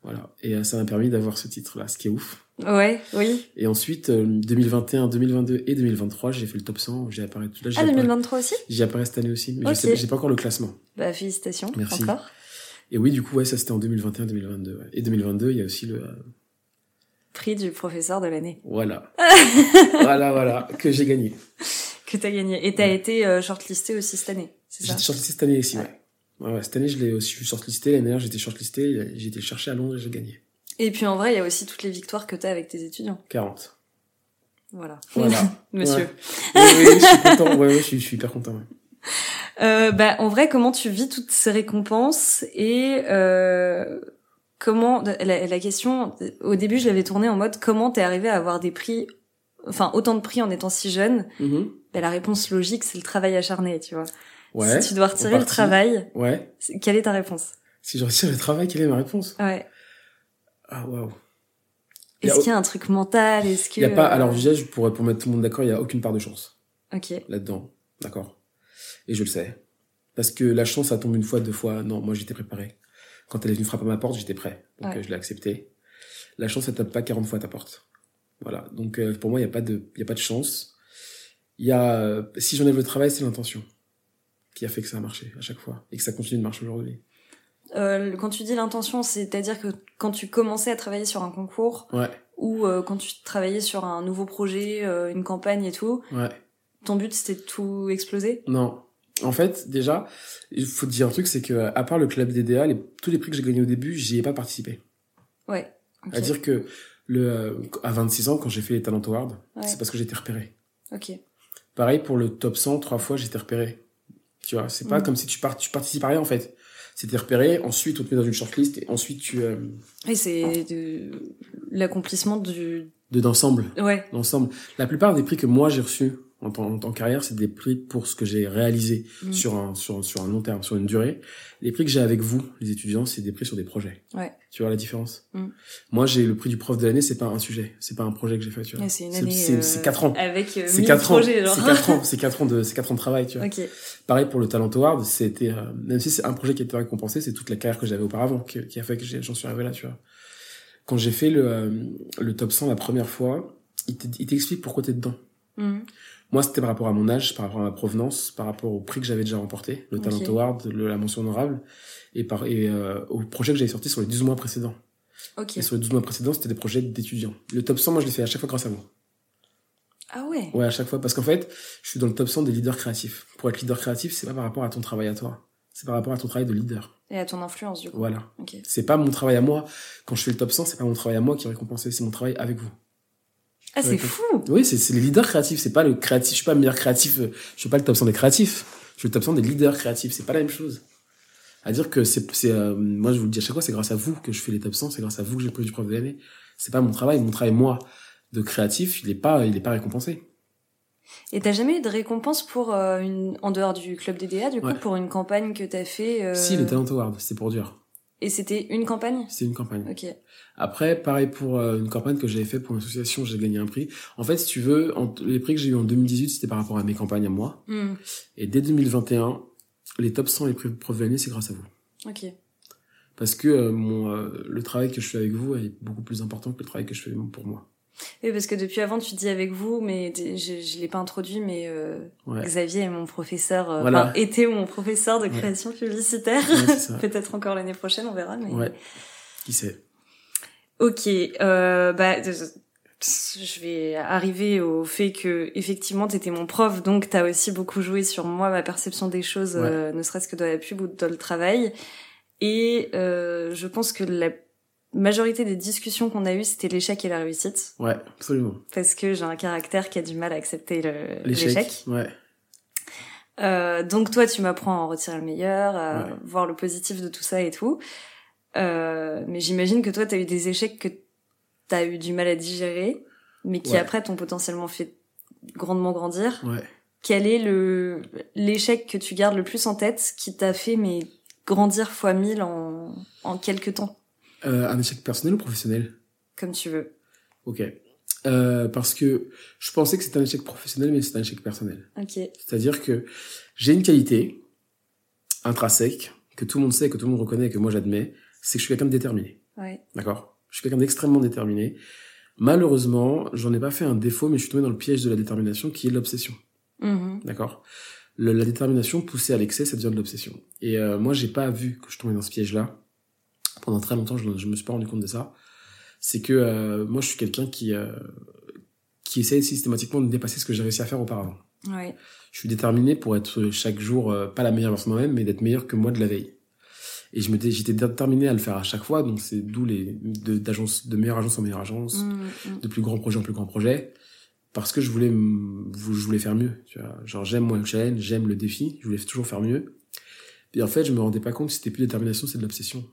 Voilà. Et euh, ça m'a permis d'avoir ce titre-là, ce qui est ouf. Ouais, oui. Et ensuite, euh, 2021, 2022 et 2023, j'ai fait le top 100. J'y apparais tout là. Ah, apparais- 2023 aussi? J'y apparais cette année aussi, mais Ok. je sais, j'ai pas encore le classement. Bah félicitations. Merci. Encore. Et oui, du coup, ouais, ça c'était en 2021-2022. ouais. Et 2022, il y a aussi le... Prix du professeur de l'année. voilà. voilà, voilà, que j'ai gagné. Que t'as gagné. Et t'as été euh, shortlisté aussi cette année, c'est ça? J'étais shortlisté cette année aussi, ouais. Ouais, ouais, cette année, je l'ai aussi je suis shortlisté. L'année dernière, j'étais shortlisté. J'ai été chercher à Londres et j'ai gagné. Et puis en vrai, il y a aussi toutes les victoires que t'as avec tes étudiants. 40. Voilà. Voilà. Monsieur. Ouais. Oui, oui, je suis content. Ouais, ouais, je suis, je suis hyper content. ouais. Euh, bah, en vrai, comment tu vis toutes ces récompenses et euh, comment la, la question au début, je l'avais tournée en mode comment t'es arrivé à avoir des prix, enfin autant de prix en étant si jeune? Mhm. Bah, la réponse logique, c'est le travail acharné, tu vois. Ouais. si tu dois retirer le travail, Ouais. quelle est ta réponse? Si je retire le travail, quelle est ma réponse? Ouais. Ah, waouh. Est-ce qu'il y a un truc mental? Est-ce que Il y a pas, alors déjà, je pourrais, pour mettre tout le monde d'accord, il y a aucune part de chance. Ok. là-dedans. D'accord. Et je le sais. Parce que la chance, ça tombe une fois, deux fois. Non, moi, j'étais préparé. Quand elle est venue frapper à ma porte, j'étais prêt. Donc, Ouais. euh, je l'ai accepté. La chance, elle tape pas 40 fois à ta porte. Voilà. Donc, euh, pour moi, il n'y a pas de, y a pas de chance. Il y a, euh, si j'enlève le travail, c'est l'intention qui a fait que ça a marché à chaque fois et que ça continue de marcher aujourd'hui. Euh, quand tu dis l'intention, c'est-à-dire que quand tu commençais à travailler sur un concours Ouais, ou quand tu travaillais sur un nouveau projet, une campagne et tout, ouais. ton but c'était de tout exploser? Non. En fait, déjà, il faut te dire un truc, c'est que, à part le club DDA, les, tous les prix que j'ai gagnés au début, j'y ai pas participé. Ouais. À dire que le, à 26 ans, quand j'ai fait les Talent Awards, Ouais. c'est parce que j'étais repéré. Ok. Pareil pour le top 100, trois fois j'étais repéré. Tu vois, c'est pas Mhm. comme si tu, par, tu participes à rien en fait. C'était repéré, ensuite on te met dans une shortlist et ensuite tu euh, Et c'est de... l'accomplissement du. de d'ensemble, Ouais. d'ensemble. La plupart des prix que moi j'ai reçus en tant, en tant que carrière, c'est des prix pour ce que j'ai réalisé Mm. sur un sur sur un long terme, sur une durée. Les prix que j'ai avec vous, les étudiants, c'est des prix sur des projets. Ouais. Tu vois la différence? Mm. Moi, j'ai le prix du prof de l'année, c'est pas un sujet, c'est pas un projet que j'ai fait, tu vois. C'est une C'est- année. c'est- euh, c'est quatre ans. Avec euh, C'est mille quatre ans. projets, genre. C'est quatre ans. C'est quatre ans de, c'est quatre ans de travail, tu vois. ok. Pareil pour le Talent Award, c'était, euh, même si c'est un projet qui a été récompensé, c'est toute la carrière que j'avais auparavant qui, qui a fait que j'en suis arrivé là, tu vois. Quand j'ai fait le, euh, le top 100 la première fois, il te- il t'explique pourquoi t'es dedans. Mhm. Moi, c'était par rapport à mon âge, par rapport à ma provenance, par rapport au prix que j'avais déjà remporté, le Talent. Award, le- la mention honorable, et par, et, euh, au projet que j'avais sorti sur les 12 mois précédents. Ok. Et sur les 12 mois précédents, c'était des projets d'étudiants. Le top 100, moi, je l'ai fait à chaque fois grâce à vous. Ah ouais. Ouais, à chaque fois. Parce qu'en fait, je suis dans le top 100 des leaders créatifs. Pour être leader créatif, c'est pas par rapport à ton travail à toi. C'est par rapport à ton travail de leader. Et à ton influence du coup. Voilà. Ok. C'est pas mon travail à moi. Quand je fais le top 100, c'est pas mon travail à moi qui est récompensé. C'est mon travail avec vous. Ah c'est fou. Oui, c'est c'est les leaders créatifs. C'est pas le créatif. Je suis pas le meilleur créatif. euh, Je suis pas le top 100 des créatifs. Je suis le top 100 des leaders créatifs. C'est pas la même chose. À dire que c'est, c'est, euh, moi, je vous le dis à chaque fois, c'est grâce à vous que je fais les top 100. C'est grâce à vous que j'ai pris du prof de l'année. C'est pas mon travail. Mon travail, moi, de créatif, il est pas, il est pas récompensé. Et t'as jamais eu de récompense pour euh, une en dehors du club DDA du coup Ouais. pour une campagne que t'as fait euh, Si, le Talent Award, c'est pour dur. Et c'était une campagne? C'est une campagne. Ok. Après, pareil pour euh, une campagne que j'avais fait pour une association, j'ai gagné un prix. En fait, si tu veux, en- les prix que j'ai eu en 2018, c'était par rapport à mes campagnes à moi. Hmm. Et dès 2021, les top 100 les prix de l'année, c'est grâce à vous. Ok. Parce que euh, mon, euh, le travail que je fais avec vous est beaucoup plus important que le travail que je fais pour moi. Oui, parce que depuis avant, tu dis avec vous, mais je, je l'ai pas introduit, mais euh, Ouais, Xavier est mon professeur, euh, Voilà. enfin, était mon professeur de Ouais. création publicitaire. Ouais. Peut-être encore l'année prochaine, on verra. Mais... Ouais. Qui sait? Ok, euh, bah, je vais arriver au fait que effectivement t'étais mon prof, donc t'as aussi beaucoup joué sur moi, ma perception des choses, euh, ne serait-ce que dans la pub ou dans le travail. Et euh, je pense que la majorité des discussions qu'on a eues, c'était l'échec et la réussite. Ouais, absolument. Parce que j'ai un caractère qui a du mal à accepter l'échec. Ouais. Euh, donc toi, tu m'apprends à en retirer le meilleur, à voir le positif de tout ça et tout. Euh, mais j'imagine que toi, t'as eu des échecs que t'as eu du mal à digérer, mais qui après t'ont potentiellement fait grandement grandir. Ouais. Quel est le l'échec que tu gardes le plus en tête, qui t'a fait mais grandir fois mille en en quelques temps? Euh, Un échec personnel ou professionnel Comme tu veux. Ok. Euh, parce que je pensais que c'était un échec professionnel, mais c'est un échec personnel. Ok. C'est-à-dire que j'ai une qualité intrinsèque que tout le monde sait, que tout le monde reconnaît, que moi j'admets, c'est que je suis quelqu'un de déterminé. Ouais. D'accord? Je suis quelqu'un d'extrêmement déterminé. Malheureusement, j'en ai pas fait un défaut, mais je suis tombé dans le piège de la détermination qui est l'obsession. Mm-hmm. D'accord? La détermination poussée à l'excès, ça devient de l'obsession. Et euh, moi, j'ai pas vu que je tombais dans ce piège-là. Pendant très longtemps, je, je me suis pas rendu compte de ça. C'est que euh, moi, je suis quelqu'un qui euh, qui essaye systématiquement de dépasser ce que j'ai réussi à faire auparavant. Ouais. Je suis déterminé pour être chaque jour euh, pas la meilleure version de moi-même, mais d'être meilleur que moi de la veille. Et je m'étais, j'étais déterminé à le faire à chaque fois, donc c'est d'où les d'agence, de, meilleure agence en meilleure agence, Mm, mm. de plus grand projet en plus grand projet, parce que je voulais, je voulais faire mieux. Tu vois, genre j'aime moi le challenge, j'aime le défi, je voulais toujours faire mieux. Et en fait, je me rendais pas compte que c'était plus détermination, c'est de l'obsession.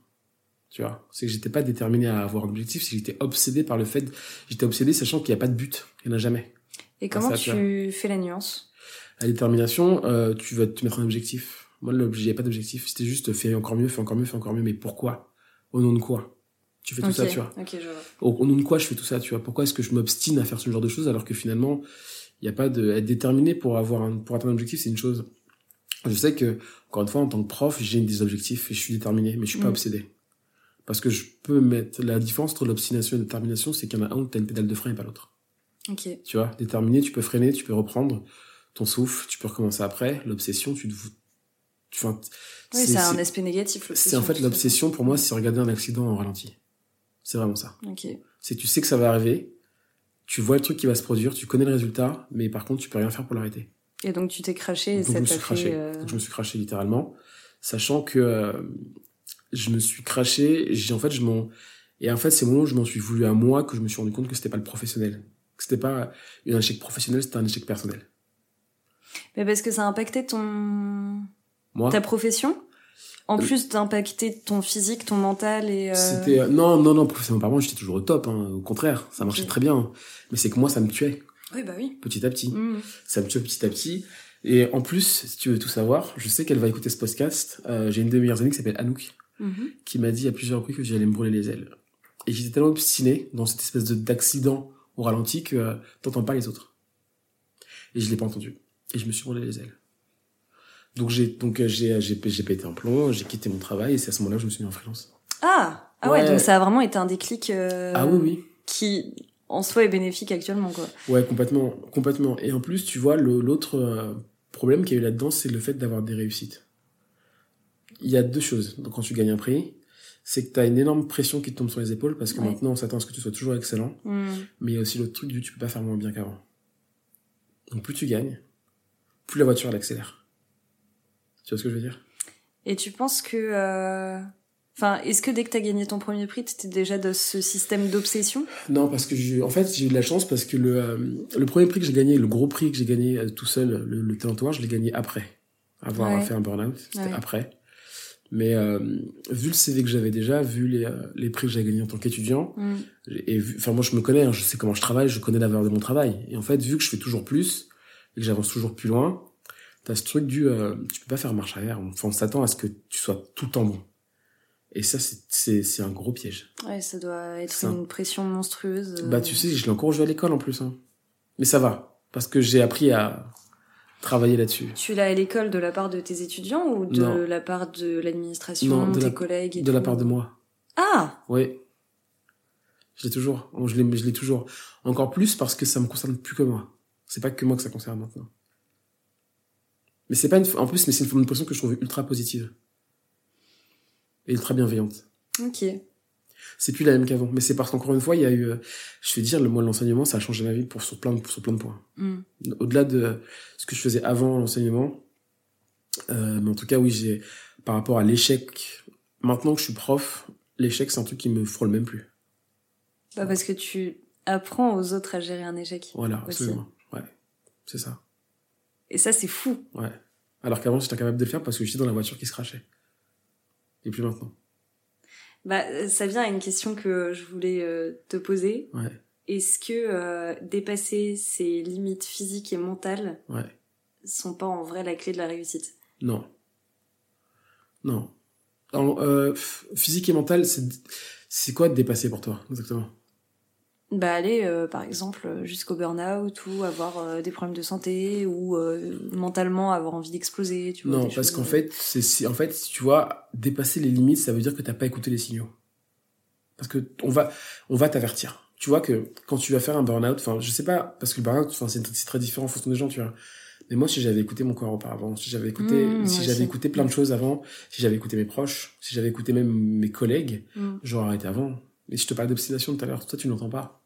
Tu vois, c'est que j'étais pas déterminé à avoir un objectif, c'est que j'étais obsédé par le fait, j'étais obsédé sachant qu'il n'y a pas de but, il n'y en a jamais. Et comment ça, tu fais la nuance? La détermination, euh, tu vas te mettre un objectif. Moi, il n'y a pas d'objectif. C'était juste fais encore mieux, fais encore mieux, fais encore mieux. Mais pourquoi? Au nom de quoi? Tu fais tout ça, tu vois. Ok, je vois. Au, au nom de quoi je fais tout ça, tu vois? Pourquoi est-ce que je m'obstine à faire ce genre de choses alors que finalement, il n'y a pas de... Être déterminé pour, avoir un, pour atteindre un objectif, c'est une chose. Je sais que, encore une fois, en tant que prof, j'ai des objectifs et je suis déterminé, mais je suis pas Mm. obsédé. Parce que je peux mettre... La différence entre l'obstination et la détermination, c'est qu'il y en a un où tu as une pédale de frein et pas l'autre. Ok. Tu vois, déterminé, tu peux freiner, tu peux reprendre ton souffle, tu peux recommencer après. L'obsession, tu te... Tu, enfin, Oui, c'est un aspect négatif. c'est en fait l'obsession pour moi, c'est regarder un accident en ralenti. C'est vraiment ça. Ok. C'est tu sais que ça va arriver, tu vois le truc qui va se produire, tu connais le résultat, mais par contre tu peux rien faire pour l'arrêter. Et donc tu t'es craché et Donc, ça je me suis craché. euh, Donc, je me suis craché littéralement, sachant que euh, je me suis craché. J'ai en fait je m'en et en fait c'est moment où je m'en suis voulu à moi que je me suis rendu compte que c'était pas le professionnel, que c'était pas un échec professionnel, c'était un échec personnel. Mais parce que ça a impacté ton Moi, ta profession, en Euh, plus d'impacter ton physique, ton mental et. euh, C'était euh, non non non professionnellement par moi j'étais toujours au top hein, au contraire ça marchait très bien mais c'est que moi ça me tuait Oui, bah oui. petit à petit Mm. ça me tuait petit à petit et en plus si tu veux tout savoir je sais qu'elle va écouter ce podcast euh, j'ai une de mes meilleures amies qui s'appelle Anouk Mhm. qui m'a dit à plusieurs reprises que j'allais me brûler les ailes et j'étais tellement obstiné dans cette espèce de d'accident au ralenti que euh, t'entends pas les autres et je l'ai pas entendu et je me suis brûlé les ailes donc j'ai donc euh, j'ai j'ai pété un plomb j'ai quitté mon travail et c'est à ce moment-là que je me suis mis en freelance Ah, ah ouais. Ouais. donc ça a vraiment été un déclic euh, ah oui oui qui en soi est bénéfique actuellement quoi. Ouais, complètement, complètement. Et en plus, tu vois, l'autre euh, problème qu'il y a eu là-dedans, c'est le fait d'avoir des réussites. Il y a deux choses. Donc, quand tu gagnes un prix, c'est que tu as une énorme pression qui te tombe sur les épaules parce que Ouais. maintenant, on s'attend à ce que tu sois toujours excellent. Mm. Mais il y a aussi l'autre truc du tu peux pas faire moins bien qu'avant. Donc, plus tu gagnes, plus la voiture, elle accélère. Tu vois ce que je veux dire? Et tu penses que, euh, enfin, est-ce que dès que t'as gagné ton premier prix, t'étais déjà dans ce système d'obsession? Non, parce que j'ai, en fait, j'ai eu de la chance parce que le, euh, le premier prix que j'ai gagné, le gros prix que j'ai gagné euh, tout seul, le, le je l'ai gagné après avoir Ouais. fait un burn-out. C'était Ouais. après. Mais euh, vu le CV que j'avais déjà, vu les, euh, les prix que j'avais gagnés en tant qu'étudiant, Mm. et enfin moi je me connais, hein, je sais comment je travaille, je connais la valeur de mon travail. Et en fait, vu que je fais toujours plus et que j'avance toujours plus loin, t'as ce truc du, euh, tu peux pas faire marche arrière. Enfin, on s'attend à ce que tu sois tout le temps bon. Et ça, c'est- c'est c'est un gros piège. Ouais, ça doit être une pression monstrueuse. euh. Bah, tu sais, je l'ai encore joué à l'école en plus. Hein. Mais ça va. Parce que j'ai appris à travailler là-dessus. Tu l'as à l'école de la part de tes étudiants ou de Non. la part de l'administration, de tes la- collègues et De la part de moi. Ah Oui. Je l'ai toujours. Je l'ai, je l'ai toujours. Encore plus parce que ça me concerne plus que moi. C'est pas que moi que ça concerne maintenant. Mais c'est pas une, en plus, mais c'est une forme de pression que je trouve ultra positive. Et ultra bienveillante. Ok. C'est plus la même qu'avant. Mais c'est parce qu'encore une fois, il y a eu, euh, je vais dire, le moi l'enseignement, ça a changé ma vie pour sur plein de, sur plein de points. Mm. Au-delà de ce que je faisais avant l'enseignement, euh, mais en tout cas, oui, j'ai par rapport à l'échec. Maintenant que je suis prof, l'échec c'est un truc qui me frôle même plus. Bah parce que tu apprends aux autres à gérer un échec. Voilà, Aussi. absolument. Ouais, c'est ça. Et ça, c'est fou. Ouais. Alors qu'avant, j'étais incapable de le faire parce que j'étais dans la voiture qui se crachait. Et plus maintenant. Bah, euh, ça vient à une question que je voulais euh, te poser. Ouais, Est-ce que euh, dépasser ses limites physiques et mentales ouais. sont pas en vrai la clé de la réussite? Non. Non. Alors, euh, physique et mental, c'est c'est quoi de dépasser pour toi, exactement? Bah aller, euh, par exemple, jusqu'au burn-out ou avoir euh, des problèmes de santé ou euh, mentalement avoir envie d'exploser, tu vois. Non, parce qu'en fait, c'est c'est- en fait, tu vois, dépasser les limites, ça veut dire que t'as pas écouté les signaux. Parce que on va, on va t'avertir. Tu vois que quand tu vas faire un burn-out, enfin, je sais pas, parce que le burn-out, enfin, c'est très différent en fonction des gens, tu vois. Mais moi, si j'avais écouté mon corps auparavant, si j'avais écouté, Mmh, si j'avais écouté plein de choses avant, si j'avais écouté mes proches, si j'avais écouté même mes collègues, mm. j'aurais arrêté avant. Et si je te parlais d'obstination tout à l'heure, toi, tu n'entends pas.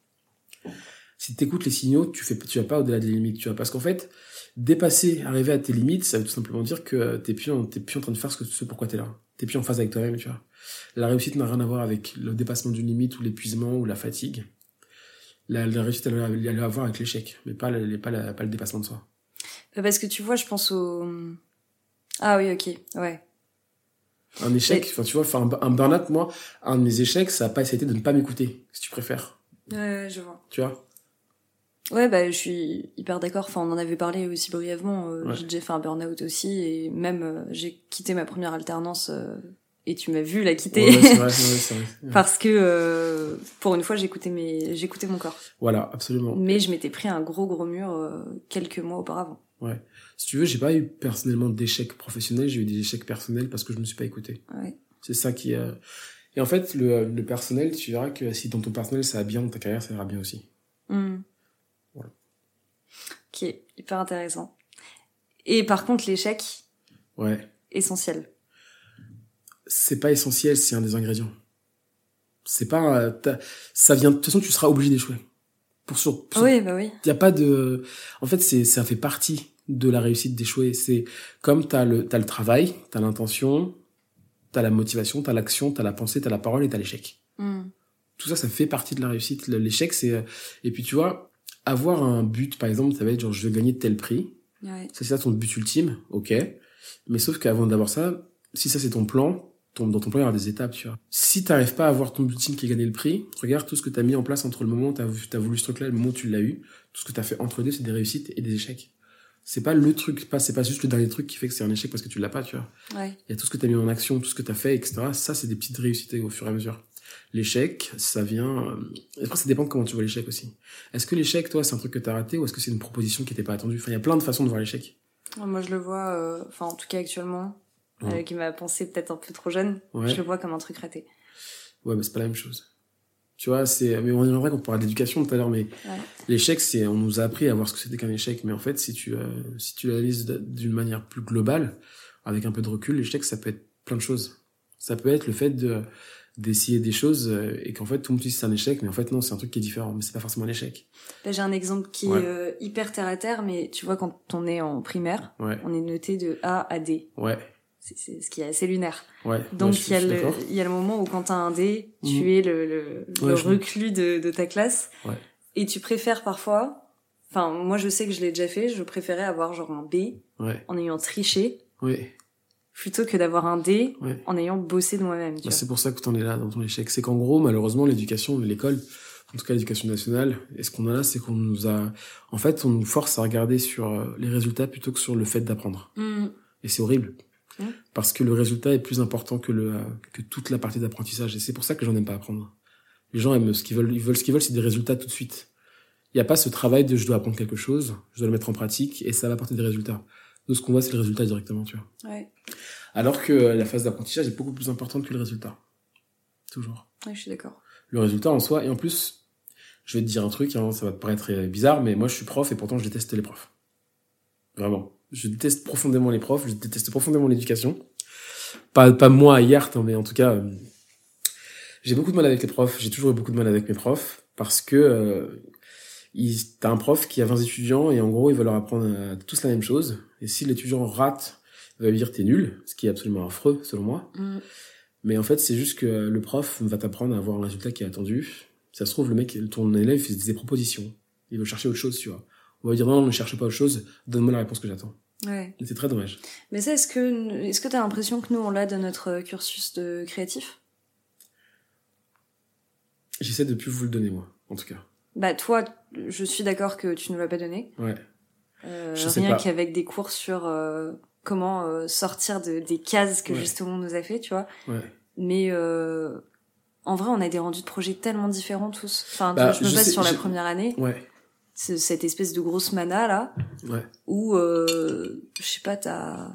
Si tu écoutes les signaux, tu fais, tu vas pas au-delà des limites, tu vois. Parce qu'en fait, dépasser, arriver à tes limites, ça veut tout simplement dire que t'es plus, en- t'es plus en train de faire ce, que, ce pourquoi t'es là. T'es plus en phase avec toi-même, tu vois. La réussite n'a rien à voir avec le dépassement d'une limite ou l'épuisement ou la fatigue. La, la réussite, elle a, elle a à voir avec l'échec, mais pas le, pas, la- pas le dépassement de soi. Bah, Parce que tu vois, je pense au... Ah oui, ok, ouais. Un échec, enfin, tu vois, un, un burn-out, moi, un de mes échecs, ça a pas été de ne pas m'écouter, si tu préfères. Ouais, ouais, je vois. Tu vois? Ouais, bah, je suis hyper d'accord. Enfin, on en avait parlé aussi brièvement. euh, Ouais. J'ai déjà fait un burn-out aussi et même euh, j'ai quitté ma première alternance euh, et tu m'as vu la quitter Ouais, ouais, c'est vrai, c'est vrai, c'est vrai. parce que euh, pour une fois j'écoutais mes j'écoutais mon corps. Voilà, absolument. Mais je m'étais pris un gros gros mur euh, quelques mois auparavant. Si tu veux, j'ai pas eu personnellement d'échecs professionnels, j'ai eu des échecs personnels parce que je me suis pas écouté. Ouais. C'est ça qui euh... Et en fait, le, le personnel, tu verras que si dans ton personnel ça va bien, dans ta carrière ça ira bien aussi. Hmm. Voilà. Ok, hyper intéressant. Et par contre l'échec Ouais. essentiel. C'est pas essentiel, c'est un des ingrédients. C'est pas, euh, ça vient, de toute façon tu seras obligé d'échouer. Pour sur- Oui, bah oui. y a pas de, en fait c'est, ça fait partie de la réussite d'échouer. C'est comme t'as le, t'as le travail, t'as l'intention, t'as la motivation, t'as l'action, t'as la pensée, t'as la parole et t'as l'échec. Hmm. tout ça, ça fait partie de la réussite. L'échec, c'est... euh, Et puis, tu vois, avoir un but, par exemple, ça va être genre, je veux gagner tel prix. Ouais. Ça, c'est ça ton but ultime, ok. Mais sauf qu'avant d'avoir ça, si ça, c'est ton plan, ton, dans ton plan, il y aura des étapes, tu vois. Si t'arrives pas à avoir ton but ultime qui est gagner le prix, regarde tout ce que t'as mis en place entre le moment où t'as, t'as voulu ce truc-là et le moment où tu l'as eu. Tout ce que t'as fait entre deux, c'est des réussites et des échecs. C'est pas le truc, pas, c'est pas juste le dernier truc qui fait que c'est un échec parce que tu l'as pas, tu vois. Ouais. Il y a tout ce que tu as mis en action, tout ce que tu as fait, etc. Ça, c'est des petites réussites au fur et à mesure. L'échec, ça vient... euh, Après, ça dépend de comment tu vois l'échec aussi. Est-ce que l'échec, toi, c'est un truc que tu as raté ou est-ce que c'est une proposition qui n'était pas attendue? Enfin, il y a plein de façons de voir l'échec. Moi je le vois, euh, enfin en tout cas actuellement, Ouais. avec ma pensée peut-être un peu trop jeune, Ouais. je le vois comme un truc raté. Ouais, mais c'est pas la même chose. Tu vois, c'est... Mais on aimerait qu'on parlera d'éducation tout à l'heure, mais Ouais. l'échec, c'est... On nous a appris à voir ce que c'était qu'un échec, mais en fait, si tu, euh, si tu l'analyses d'une manière plus globale, avec un peu de recul, l'échec, ça peut être plein de choses. Ça peut être le fait de d'essayer des choses euh, et qu'en fait tout le monde dit c'est un échec mais en fait non c'est un truc qui est différent mais c'est pas forcément un échec Là, j'ai un exemple qui Ouais. est euh, hyper terre à terre, mais tu vois, quand on est en primaire, ouais on est noté de A à D. ouais C'est ce qui est assez lunaire. ouais Donc, Ouais, il y, a le- il y a le moment où quand t'as un D, tu Mhm. es le, le, Ouais, le je- reclus de, de ta classe. Ouais. Et tu préfères parfois, enfin, moi je sais que je l'ai déjà fait, je préférais avoir genre un B ouais en ayant triché, ouais plutôt que d'avoir un D ouais en ayant bossé de moi-même. Bah, c'est pour ça que t'en es là dans ton échec c'est qu'en gros malheureusement l'éducation l'école en tout cas l'éducation nationale et ce qu'on a là c'est qu'on nous a en fait on nous force à regarder sur euh, les résultats plutôt que sur le fait d'apprendre Mhm. et c'est horrible Mhm. parce que le résultat est plus important que le que toute la partie d'apprentissage. Et c'est pour ça que j'en aime pas apprendre. Les gens aiment ce qu'ils veulent ils veulent ce qu'ils veulent c'est des résultats tout de suite. Il n'y a pas ce travail de je dois apprendre quelque chose je dois le mettre en pratique et ça va apporter des résultats. Nous ce qu'on voit c'est le résultat directement tu vois. Ouais. alors que euh, la phase d'apprentissage est beaucoup plus importante que le résultat. Toujours. Ouais, je suis d'accord. le résultat en soi et en plus je vais te dire un truc hein, ça va te paraître euh, bizarre mais moi je suis prof et pourtant je déteste les profs. Vraiment je déteste profondément les profs je déteste profondément l'éducation pas pas moi hier hein, mais en tout cas euh, J'ai beaucoup de mal avec les profs. J'ai toujours eu beaucoup de mal avec mes profs parce que euh, il- t'as un prof qui a 20 étudiants et en gros, il va leur apprendre euh, tous la même chose. Et si l'étudiant rate, il va lui dire t'es nul, ce qui est absolument affreux selon moi. Mm. Mais en fait, c'est juste que le prof va t'apprendre à avoir un résultat qui est attendu. Ça se trouve, le mec, ton élève, il fait des propositions. Il veut chercher autre chose, tu vois. On va lui dire non, ne cherche pas autre chose, donne-moi la réponse que j'attends. Ouais. C'est très dommage. Mais ça, est-ce que est-ce que t'as l'impression que nous on l'a de notre cursus de créatif? J'essaie de plus vous le donner, moi, en tout cas. Bah toi, je suis d'accord que tu nous l'as pas donné. Ouais. Euh, Je sais rien qu'avec des cours sur euh, comment euh, sortir de, des cases que Ouais. justement on nous a fait, tu vois. Ouais. Mais euh, en vrai, on a des rendus de projets tellement différents tous. Enfin, Bah, je me base sur la première année, Ouais. Ce- cette espèce de grosse mana là, Ouais. où euh, je sais pas, t'as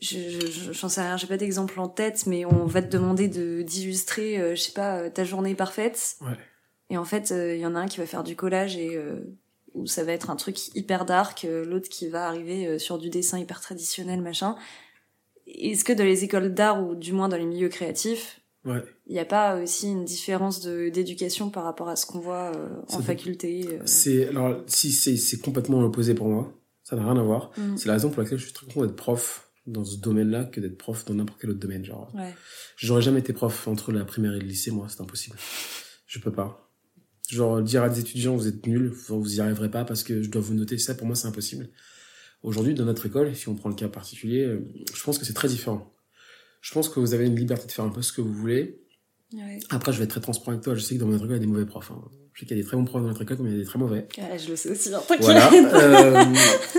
je, je- je- j'en sais rien, j'ai pas d'exemple en tête, mais on va te demander de d'illustrer, euh, je sais pas, euh, ta journée parfaite. Ouais. Et en fait, euh, il y en a un qui va faire du collage et euh, où ça va être un truc hyper dark, euh, l'autre qui va arriver euh, sur du dessin hyper traditionnel, machin. Est-ce que dans les écoles d'art ou du moins dans les milieux créatifs, Ouais. il n'y a pas aussi une différence de d'éducation par rapport à ce qu'on voit euh, en faculté euh, C'est alors si c'est c'est complètement l'opposé pour moi, ça n'a rien à voir. Mm. C'est la raison pour laquelle je suis très content d'être prof dans ce domaine-là que d'être prof dans n'importe quel autre domaine. Genre, Ouais. j'aurais jamais été prof entre la primaire et le lycée, moi, c'est impossible. Je peux pas. Genre dire à des étudiants vous êtes nuls, vous vous y arriverez pas parce que je dois vous noter ça, pour moi c'est impossible. Aujourd'hui, dans notre école, si on prend le cas particulier, euh, je pense que c'est très différent. Je pense que vous avez une liberté de faire un peu ce que vous voulez. Ouais. Après, je vais être très transparent avec toi. Je sais que dans notre école, il y a des mauvais profs. hein. Je sais qu'il y a des très bons profs dans notre école, comme il y a des très mauvais. Je le sais aussi, hein, t'inquiète. Voilà. Euh,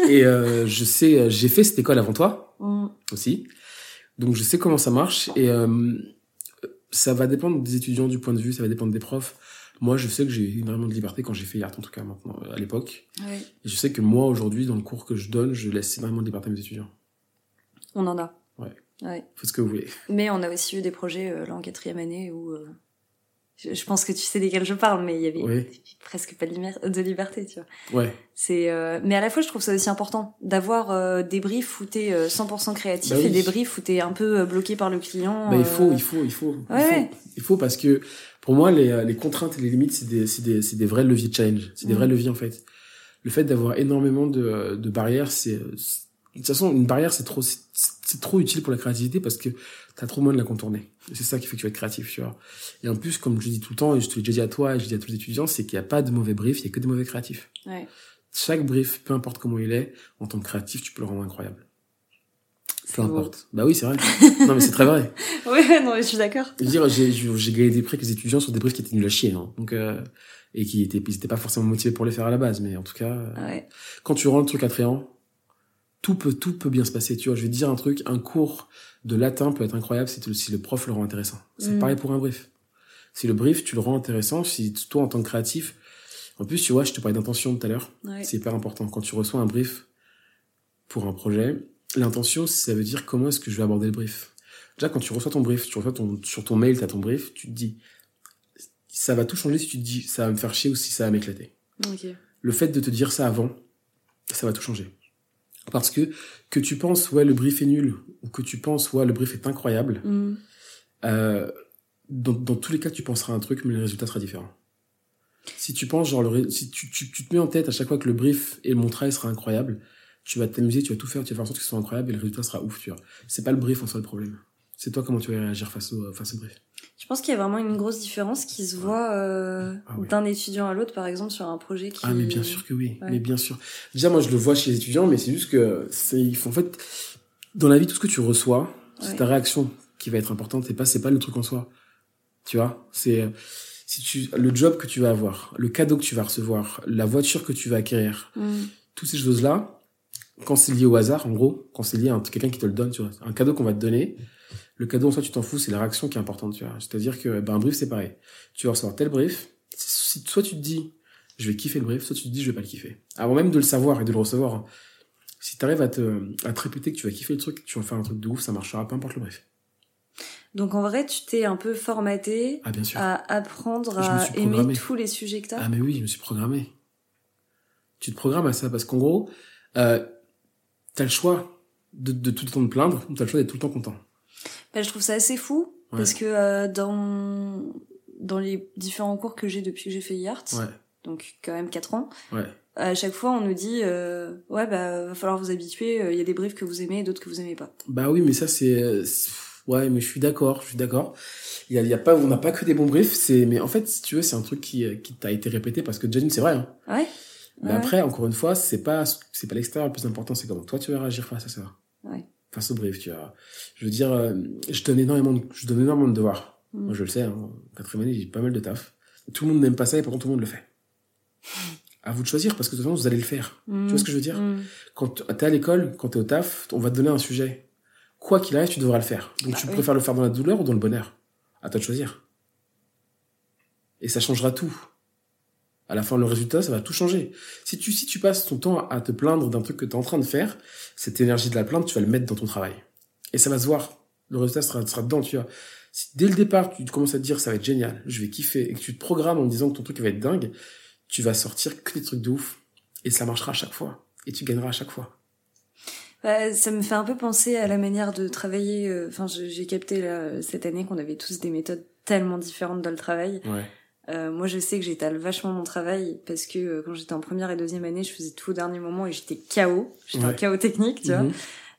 et euh, je sais, euh, j'ai fait cette école avant toi Mm. aussi, donc je sais comment ça marche. Et euh, ça va dépendre des étudiants, du point de vue, ça va dépendre des profs. Moi, je sais que j'ai eu énormément de liberté quand j'ai fait Yart, en tout cas maintenant, à l'époque. Ouais. Et je sais que moi, aujourd'hui, dans le cours que je donne, je laisse énormément de liberté à mes étudiants. On en a. Ouais. Ouais. Faites ce que vous voulez. Mais on a aussi eu des projets euh, là en quatrième année où euh, je, je pense que tu sais desquels je parle, mais il y avait Oui. presque pas de, liberté, tu vois. Ouais. C'est euh, mais à la fois je trouve ça aussi important d'avoir euh, des briefs où t'es euh, 100% créatif Bah oui. et des briefs où t'es un peu euh, bloqué par le client. Bah, il euh, faut, il faut, il faut. il Ouais, faut. Il faut parce que pour moi, les, euh, les contraintes et les limites, c'est des, c'est des, c'est des vrais leviers de challenge. C'est des Mm. vrais leviers en fait. Le fait d'avoir énormément de, euh, de barrières, euh, c'est- de toute façon une barrière, c'est trop, c'est trop utile pour la créativité parce que t'as trop moyen de la contourner. C'est ça qui fait que tu vas être créatif, tu vois. Et en plus, comme je dis tout le temps, et je te l'ai déjà dit à toi, et je dis à tous les étudiants, c'est qu'il n'y a pas de mauvais brief, il y a que des mauvais créatifs. Ouais. Chaque brief, peu importe comment il est, en tant que créatif, tu peux le rendre incroyable. Peu beau. importe. Bah oui, c'est vrai. non, mais c'est très vrai. Ouais, non, mais je suis d'accord. Je veux dire, j'ai, j'ai j'ai gagné des prix avec les étudiants sur des briefs qui étaient nuls à chier, hein. Donc, euh, et qui étaient, ils étaient pas forcément motivés pour les faire à la base, mais en tout cas, euh, Ouais. quand tu rends le truc attrayant, tout peut, tout peut bien se passer. Tu vois, je vais te dire un truc, un cours de latin peut être incroyable si, tu- si le prof le rend intéressant. C'est Mm. pareil pour un brief. Si le brief, tu le rends intéressant, si toi, en tant que créatif, en plus, tu vois, je te parlais d'intention tout à l'heure. Ouais. C'est hyper important. Quand tu reçois un brief pour un projet, l'intention, ça veut dire comment est-ce que je vais aborder le brief. Déjà, quand tu reçois ton brief, tu reçois ton, sur ton mail, t'as ton brief, tu te dis, ça va tout changer si tu te dis, ça va me faire chier ou si ça va m'éclater. Ok. Le fait de te dire ça avant, ça va tout changer. Parce que, que tu penses, ouais, le brief est nul, ou que tu penses, ouais, le brief est incroyable, Mm. euh, dans, dans tous les cas, tu penseras un truc, mais le résultat sera différent. Si tu penses, genre, le si tu, tu, tu te mets en tête à chaque fois que le brief et mon travail sera incroyable, tu vas t'amuser, tu vas tout faire, tu vas faire en sorte que ce soit incroyable et le résultat sera ouf, tu vois. C'est pas le brief en soi le problème. C'est toi comment tu vas réagir face au, face au brief. Je pense qu'il y a vraiment une grosse différence qui se voit euh, Ah oui. d'un étudiant à l'autre, par exemple, sur un projet qui. Ah, mais bien sûr que oui. Ouais. Mais bien sûr. Déjà, moi, je le vois chez les étudiants, mais c'est juste que c'est, en fait, dans la vie, tout ce que tu reçois, c'est ta réaction qui va être importante et pas, c'est pas le truc en soi. Tu vois? C'est, si tu, le job que tu vas avoir, le cadeau que tu vas recevoir, la voiture que tu vas acquérir, Mm. toutes ces choses-là, quand c'est lié au hasard, en gros, quand c'est lié à un- quelqu'un qui te le donne, tu vois, un cadeau qu'on va te donner, le cadeau en soi, tu t'en fous, c'est la réaction qui est importante, tu vois. C'est-à-dire que, ben, un brief, c'est pareil. Tu vas recevoir tel brief, si, soit tu te dis, je vais kiffer le brief, soit tu te dis, je vais pas le kiffer. Avant même de le savoir et de le recevoir, hein. si t'arrives à te, à te répéter que tu vas kiffer le truc, tu vas faire un truc de ouf, ça marchera, peu importe le brief. Donc en vrai, tu t'es un peu formaté Ah, bien sûr. à apprendre à aimer tous les sujets que t'as. Ah mais oui, je me suis programmé. Tu te programmes à ça parce qu'en gros, euh, t'as le choix de, de tout le temps te plaindre ou t'as le choix d'être tout le temps content. Bah, je trouve ça assez fou Ouais. Parce que euh, dans, dans les différents cours que j'ai depuis que j'ai fait IART, Ouais. donc quand même 4 ans, Ouais. à chaque fois on nous dit euh, ouais bah va falloir vous habituer, euh, il y a des briefs que vous aimez et d'autres que vous aimez pas. Bah oui, mais ça c'est, ouais, mais je suis d'accord, je suis d'accord. Il y a, il y a pas, on n'a pas que des bons briefs. C'est, mais en fait, si tu veux, c'est un truc qui, euh, qui t'a été répété parce que Janine, c'est vrai. Hein. Ouais. Mais Ouais. après, encore une fois, c'est pas, c'est pas l'extérieur le plus important, c'est comment toi tu vas réagir face à ça. Ouais. Face au brief, tu vois. Je veux dire, euh, je donne énormément, de, je donne énormément de devoirs. Mm. Moi, je le sais. Hein. Quatrième année, j'ai pas mal de taf. Tout le monde n'aime pas ça et pourtant tout le monde le fait. À vous de choisir parce que de toute façon, vous allez le faire. Mm. Tu vois ce que je veux dire Mm. Quand t'es à l'école, quand t'es au taf, on va te donner un sujet. Quoi qu'il arrive, tu devras le faire. Donc Bah tu oui. préfères le faire dans la douleur ou dans le bonheur? À toi de choisir. Et ça changera tout. À la fin, le résultat, ça va tout changer. Si tu, si tu passes ton temps à te plaindre d'un truc que tu es en train de faire, cette énergie de la plainte, tu vas le mettre dans ton travail. Et ça va se voir. Le résultat sera, sera dedans, tu vois. Si dès le départ, tu commences à te dire ça va être génial, je vais kiffer, et que tu te programmes en disant que ton truc va être dingue, tu vas sortir que des trucs de ouf. Et ça marchera à chaque fois. Et tu gagneras à chaque fois. Bah, ça me fait un peu penser à la manière de travailler. euh, Enfin, j'ai capté là, cette année qu'on avait tous des méthodes tellement différentes dans le travail. Ouais. Euh, moi, je sais que j'étale vachement mon travail parce que euh, quand j'étais en première et deuxième année, je faisais tout au dernier moment et j'étais KO. J'étais un Ouais. chaos technique, tu vois. Mhm.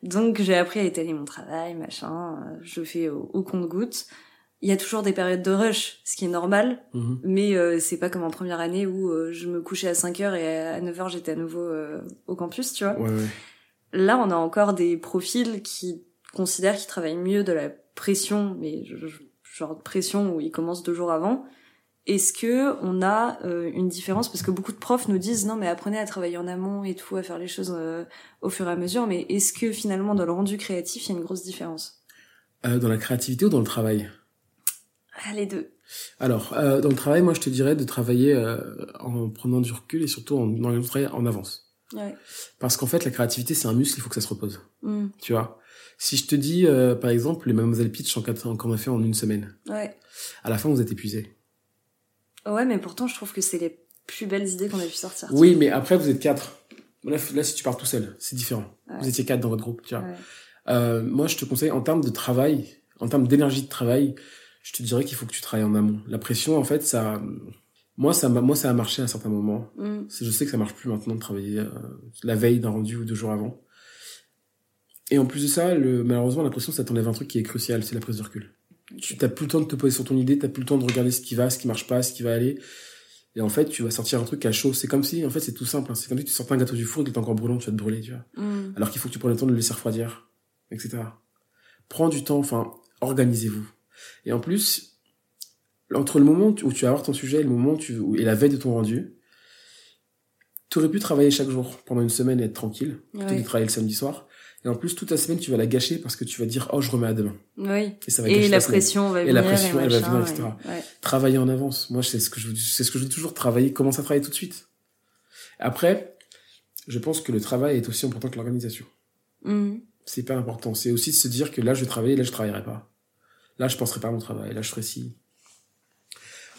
Donc, j'ai appris à étaler mon travail, machin. euh, je fais au, au compte-goutte. Il y a toujours des périodes de rush, ce qui est normal, Mhm. mais euh, c'est pas comme en première année où je me couchais à 5 heures et à 9 heures j'étais à nouveau au campus, tu vois. Ouais, ouais. Là, on a encore des profils qui considèrent qu'ils travaillent mieux de la pression, mais je- je- genre de pression où ils commencent deux jours avant. Est-ce que on a euh, une différence? Parce que beaucoup de profs nous disent non mais apprenez à travailler en amont et tout, à faire les choses euh, au fur et à mesure, mais est-ce que finalement dans le rendu créatif il y a une grosse différence? Euh, dans la créativité ou dans le travail? Ah les deux. Alors, dans le travail, moi, je te dirais de travailler en prenant du recul et surtout en, dans le travail en avance. Ouais. Parce qu'en fait, la créativité, c'est un muscle, il faut que ça se repose. Hmm. Tu vois? Si je te dis, par exemple, les Mademoiselle Pitch en quatre- qu'on a fait en une semaine, Ouais. à la fin, vous êtes épuisé. Ouais, mais pourtant je trouve que c'est les plus belles idées qu'on a pu sortir. Oui, mais après, vous êtes quatre. Là, si tu pars tout seul, c'est différent. Ouais. Vous étiez quatre dans votre groupe, tu vois. Ouais. Euh, moi, je te conseille, en termes de travail, en termes d'énergie de travail, je te dirais qu'il faut que tu travailles en amont. La pression, en fait, ça... Moi, ça, moi, ça a marché à un certain moment. C'est- Je sais que ça marche plus maintenant de travailler euh, la veille d'un rendu ou deux jours avant. Et en plus de ça, le, malheureusement, la pression, ça t'enlève un truc qui est crucial, c'est la prise de recul. Tu t'as plus le temps de te poser sur ton idée, t'as plus le temps de regarder ce qui va, ce qui marche pas, ce qui va aller. Et en fait, tu vas sortir un truc à chaud. C'est comme si, en fait, c'est tout simple. hein. C'est comme si tu sortais un gâteau du four, il est encore brûlant, tu vas te brûler, tu vois. Hmm. Alors qu'il faut que tu prennes le temps de le laisser refroidir, etc. Prends du temps, enfin, organisez-vous. Et en plus, entre le moment où tu vas avoir ton sujet et le moment où tu, et la veille de ton rendu, tu aurais pu travailler chaque jour pendant une semaine et être tranquille, plutôt que Ouais. de travailler le samedi soir. Et en plus, toute la semaine, tu vas la gâcher parce que tu vas dire, oh, je remets à demain. Oui. Et ça va Et gâcher la pression va Et venir. la pression, elle va venir, etc. ouais. Ouais. Travailler en avance. Moi, c'est ce que je, c'est ce que je dis toujours, travailler, commence à travailler tout de suite. Après, je pense que le travail est aussi important que l'organisation. Hmm. C'est hyper important. C'est aussi de se dire que là, je vais travailler, là, je travaillerai pas. Là, je penserai pas à mon travail. Là, je ferai ci.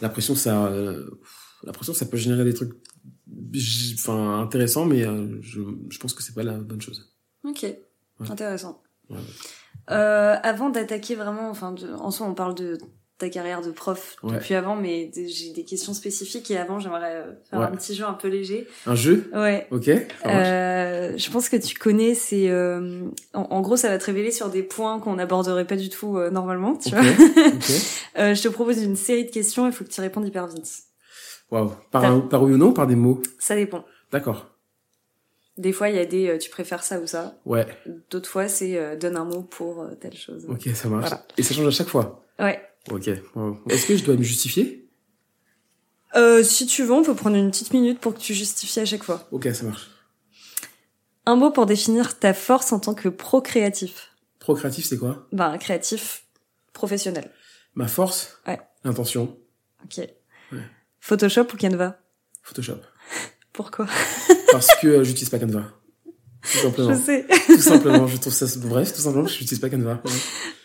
La pression, ça, euh, la pression, ça peut générer des trucs, enfin, intéressants, mais euh, je, je pense que c'est pas la bonne chose. Ok, intéressant. Ouais. Euh, avant d'attaquer vraiment, enfin, de- en soi, on parle de ta carrière de prof Ouais. depuis avant, mais j'ai des questions spécifiques et avant, j'aimerais euh, faire Ouais. un petit jeu un peu léger. Un jeu, Ouais. ok. Euh, je pense que tu connais, c'est euh, en, en gros, ça va te révéler sur des points qu'on n'aborderait pas du tout euh, normalement, tu Ok, vois. ok. Euh, je te propose une série de questions, il faut que tu répondes hyper vite. Waouh. Par, un- par oui ou non, par des mots? Ça dépend. D'accord. Des fois, il y a des euh, tu préfères ça ou ça. Ouais. D'autres fois, c'est euh, donne un mot pour euh, telle chose. Ok, ça marche. Voilà. Et ça change à chaque fois. Ouais. Ok. Wow. Est-ce que je dois me justifier? Euh, si tu veux, on peut prendre une petite minute pour que tu justifies à chaque fois. Ok, ça marche. Un mot pour définir ta force en tant que pro-créatif. Pro-créatif, c'est quoi? Ben, créatif professionnel. Ma force? Ouais. L'intention. Ok. Photoshop ou Canva? Photoshop. Pourquoi Parce que euh, j'utilise pas Canva. Tout simplement. Je sais. tout simplement, je trouve ça bref, tout simplement, je n'utilise pas Canva. Ouais.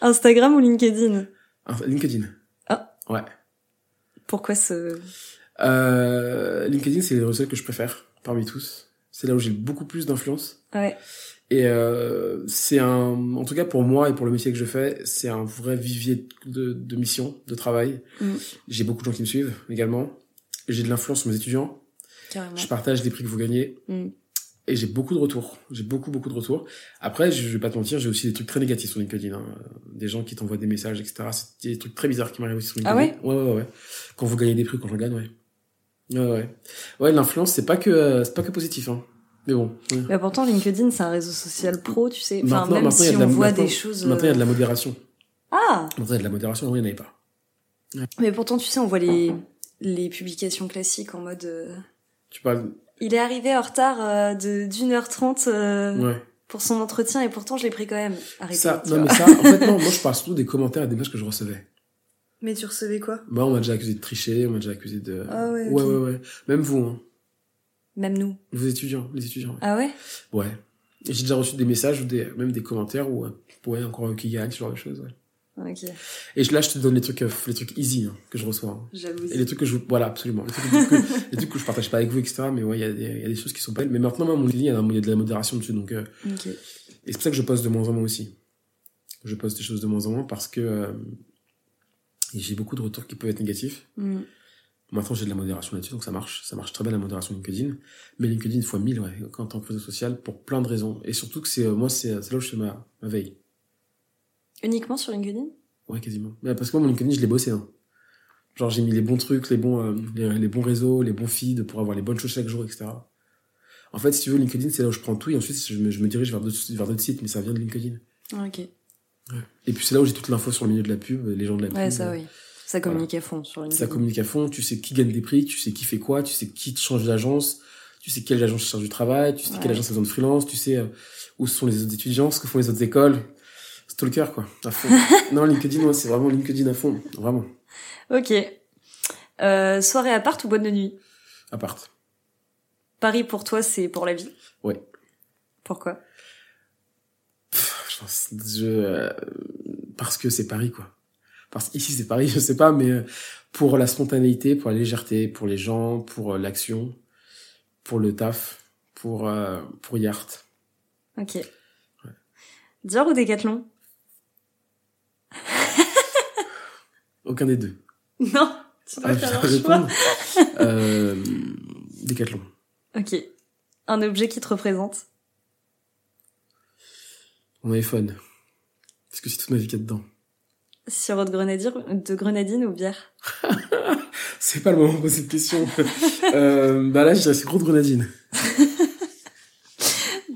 Instagram ou LinkedIn LinkedIn. Ah. Ouais. Pourquoi ce... Euh, LinkedIn, c'est le réseau que je préfère parmi tous. C'est là où j'ai beaucoup plus d'influence. Ouais. Et euh, c'est un, en tout cas pour moi et pour le métier que je fais, c'est un vrai vivier de, de mission, de travail. Mm. J'ai beaucoup de gens qui me suivent également. J'ai de l'influence sur mes étudiants. Carrément. Je partage les prix que vous gagnez. Mm. Et j'ai beaucoup de retours. J'ai beaucoup, beaucoup de retours. Après, je vais pas te mentir, j'ai aussi des trucs très négatifs sur LinkedIn. Hein. Des gens qui t'envoient des messages, etc. C'est des trucs très bizarres qui m'arrivent aussi sur Ah LinkedIn. ouais, ouais, ouais. Quand vous gagnez des prix, quand j'en gagne, ouais. Ouais, ouais. Ouais, l'influence, c'est pas que, euh, c'est pas que positif, hein. Mais bon. ouais. Mais pourtant, LinkedIn, c'est un réseau social pro, tu sais. Enfin, Maintenant- même maintenant, il y a si de la- on voit des choses. Maintenant, il y a de euh, la modération. Ah Maintenant, il y a de la modération, avant, il n'y en avait pas. Mais pourtant, tu sais, on voit les, les publications classiques en mode. euh, Tu parles, Il est arrivé en retard euh, de d'une heure trente euh, ouais. pour son entretien et pourtant je l'ai pris quand même. Arrêtez. Ça, non, vois. mais ça, en fait, non, moi, je parle surtout des commentaires et des messages que je recevais. Mais tu recevais quoi? Moi, on m'a déjà accusé de tricher, on m'a déjà accusé de... Ah ouais, Ouais, ouais, ouais. Même vous, hein. Même nous. Vous étudiants, les étudiants. ouais. Ah ouais? Ouais. J'ai déjà reçu des messages ou des, même des commentaires où, euh, ouais, encore qui gagnent, ce genre de choses, ouais. Et là, je te donne les trucs, euh, les trucs easy, hein, que je reçois. hein. Et les trucs que je, voilà, absolument. Les trucs, que, les trucs que je partage pas avec vous, etc. Mais ouais, il y a des, il y a des choses qui sont belles. Mais maintenant, moi, mon LinkedIn, il y a de la modération dessus, donc, euh, et c'est pour ça que je poste de moins en moins aussi. Je poste des choses de moins en moins parce que, euh, j'ai beaucoup de retours qui peuvent être négatifs. Mm. Maintenant, j'ai de la modération là-dessus, donc ça marche. Ça marche très bien la modération LinkedIn. Mais LinkedIn fois 1000, ouais, en tant que réseau social, pour plein de raisons. Et surtout que c'est, moi, c'est c'est là où je fais ma, ma veille. Uniquement sur LinkedIn? Ouais, quasiment. Mais parce que moi, mon LinkedIn, je l'ai bossé. Hein. Genre, j'ai mis les bons trucs, les bons, euh, les, les bons réseaux, les bons feeds pour avoir les bonnes choses chaque jour, etc. En fait, si tu veux, LinkedIn, c'est là où je prends tout et ensuite, je me, je me dirige vers d'autres, vers d'autres sites, mais ça vient de LinkedIn. Ok. Et puis, c'est là où j'ai toute l'info sur le milieu de la pub, les gens de la pub. Ouais, ça oui. Ça communique à fond sur LinkedIn. Ça communique à fond, tu sais qui gagne des prix, tu sais qui fait quoi, tu sais qui te change d'agence, tu sais quelle agence charge du travail, tu sais Ouais. quelle agence a besoin de freelance, tu sais euh, où sont les autres étudiants, ce que font les autres écoles. Stalker, quoi, à fond. non, LinkedIn, ouais, c'est vraiment LinkedIn à fond, vraiment. Ok. Euh, soirée à part ou boîte de nuit? À part. Paris pour toi, c'est pour la vie? Ouais. Pourquoi? Je euh, parce que c'est Paris, quoi. Parce ici c'est Paris, je sais pas, mais euh, pour la spontanéité, pour la légèreté, pour les gens, pour euh, l'action, pour le taf, pour euh, pour Yacht. Ok. Dior ou Decathlon? Aucun des deux. Non, tu dois Ah, faire un choix. euh, Décathlon. Ok. Un objet qui te représente Mon iPhone. Parce que c'est toute ma vie qu'il y a dedans. Sirop de grenadine, de grenadine ou bière C'est pas le moment de poser cette question. euh, bah là, je dirais gros de grenadine.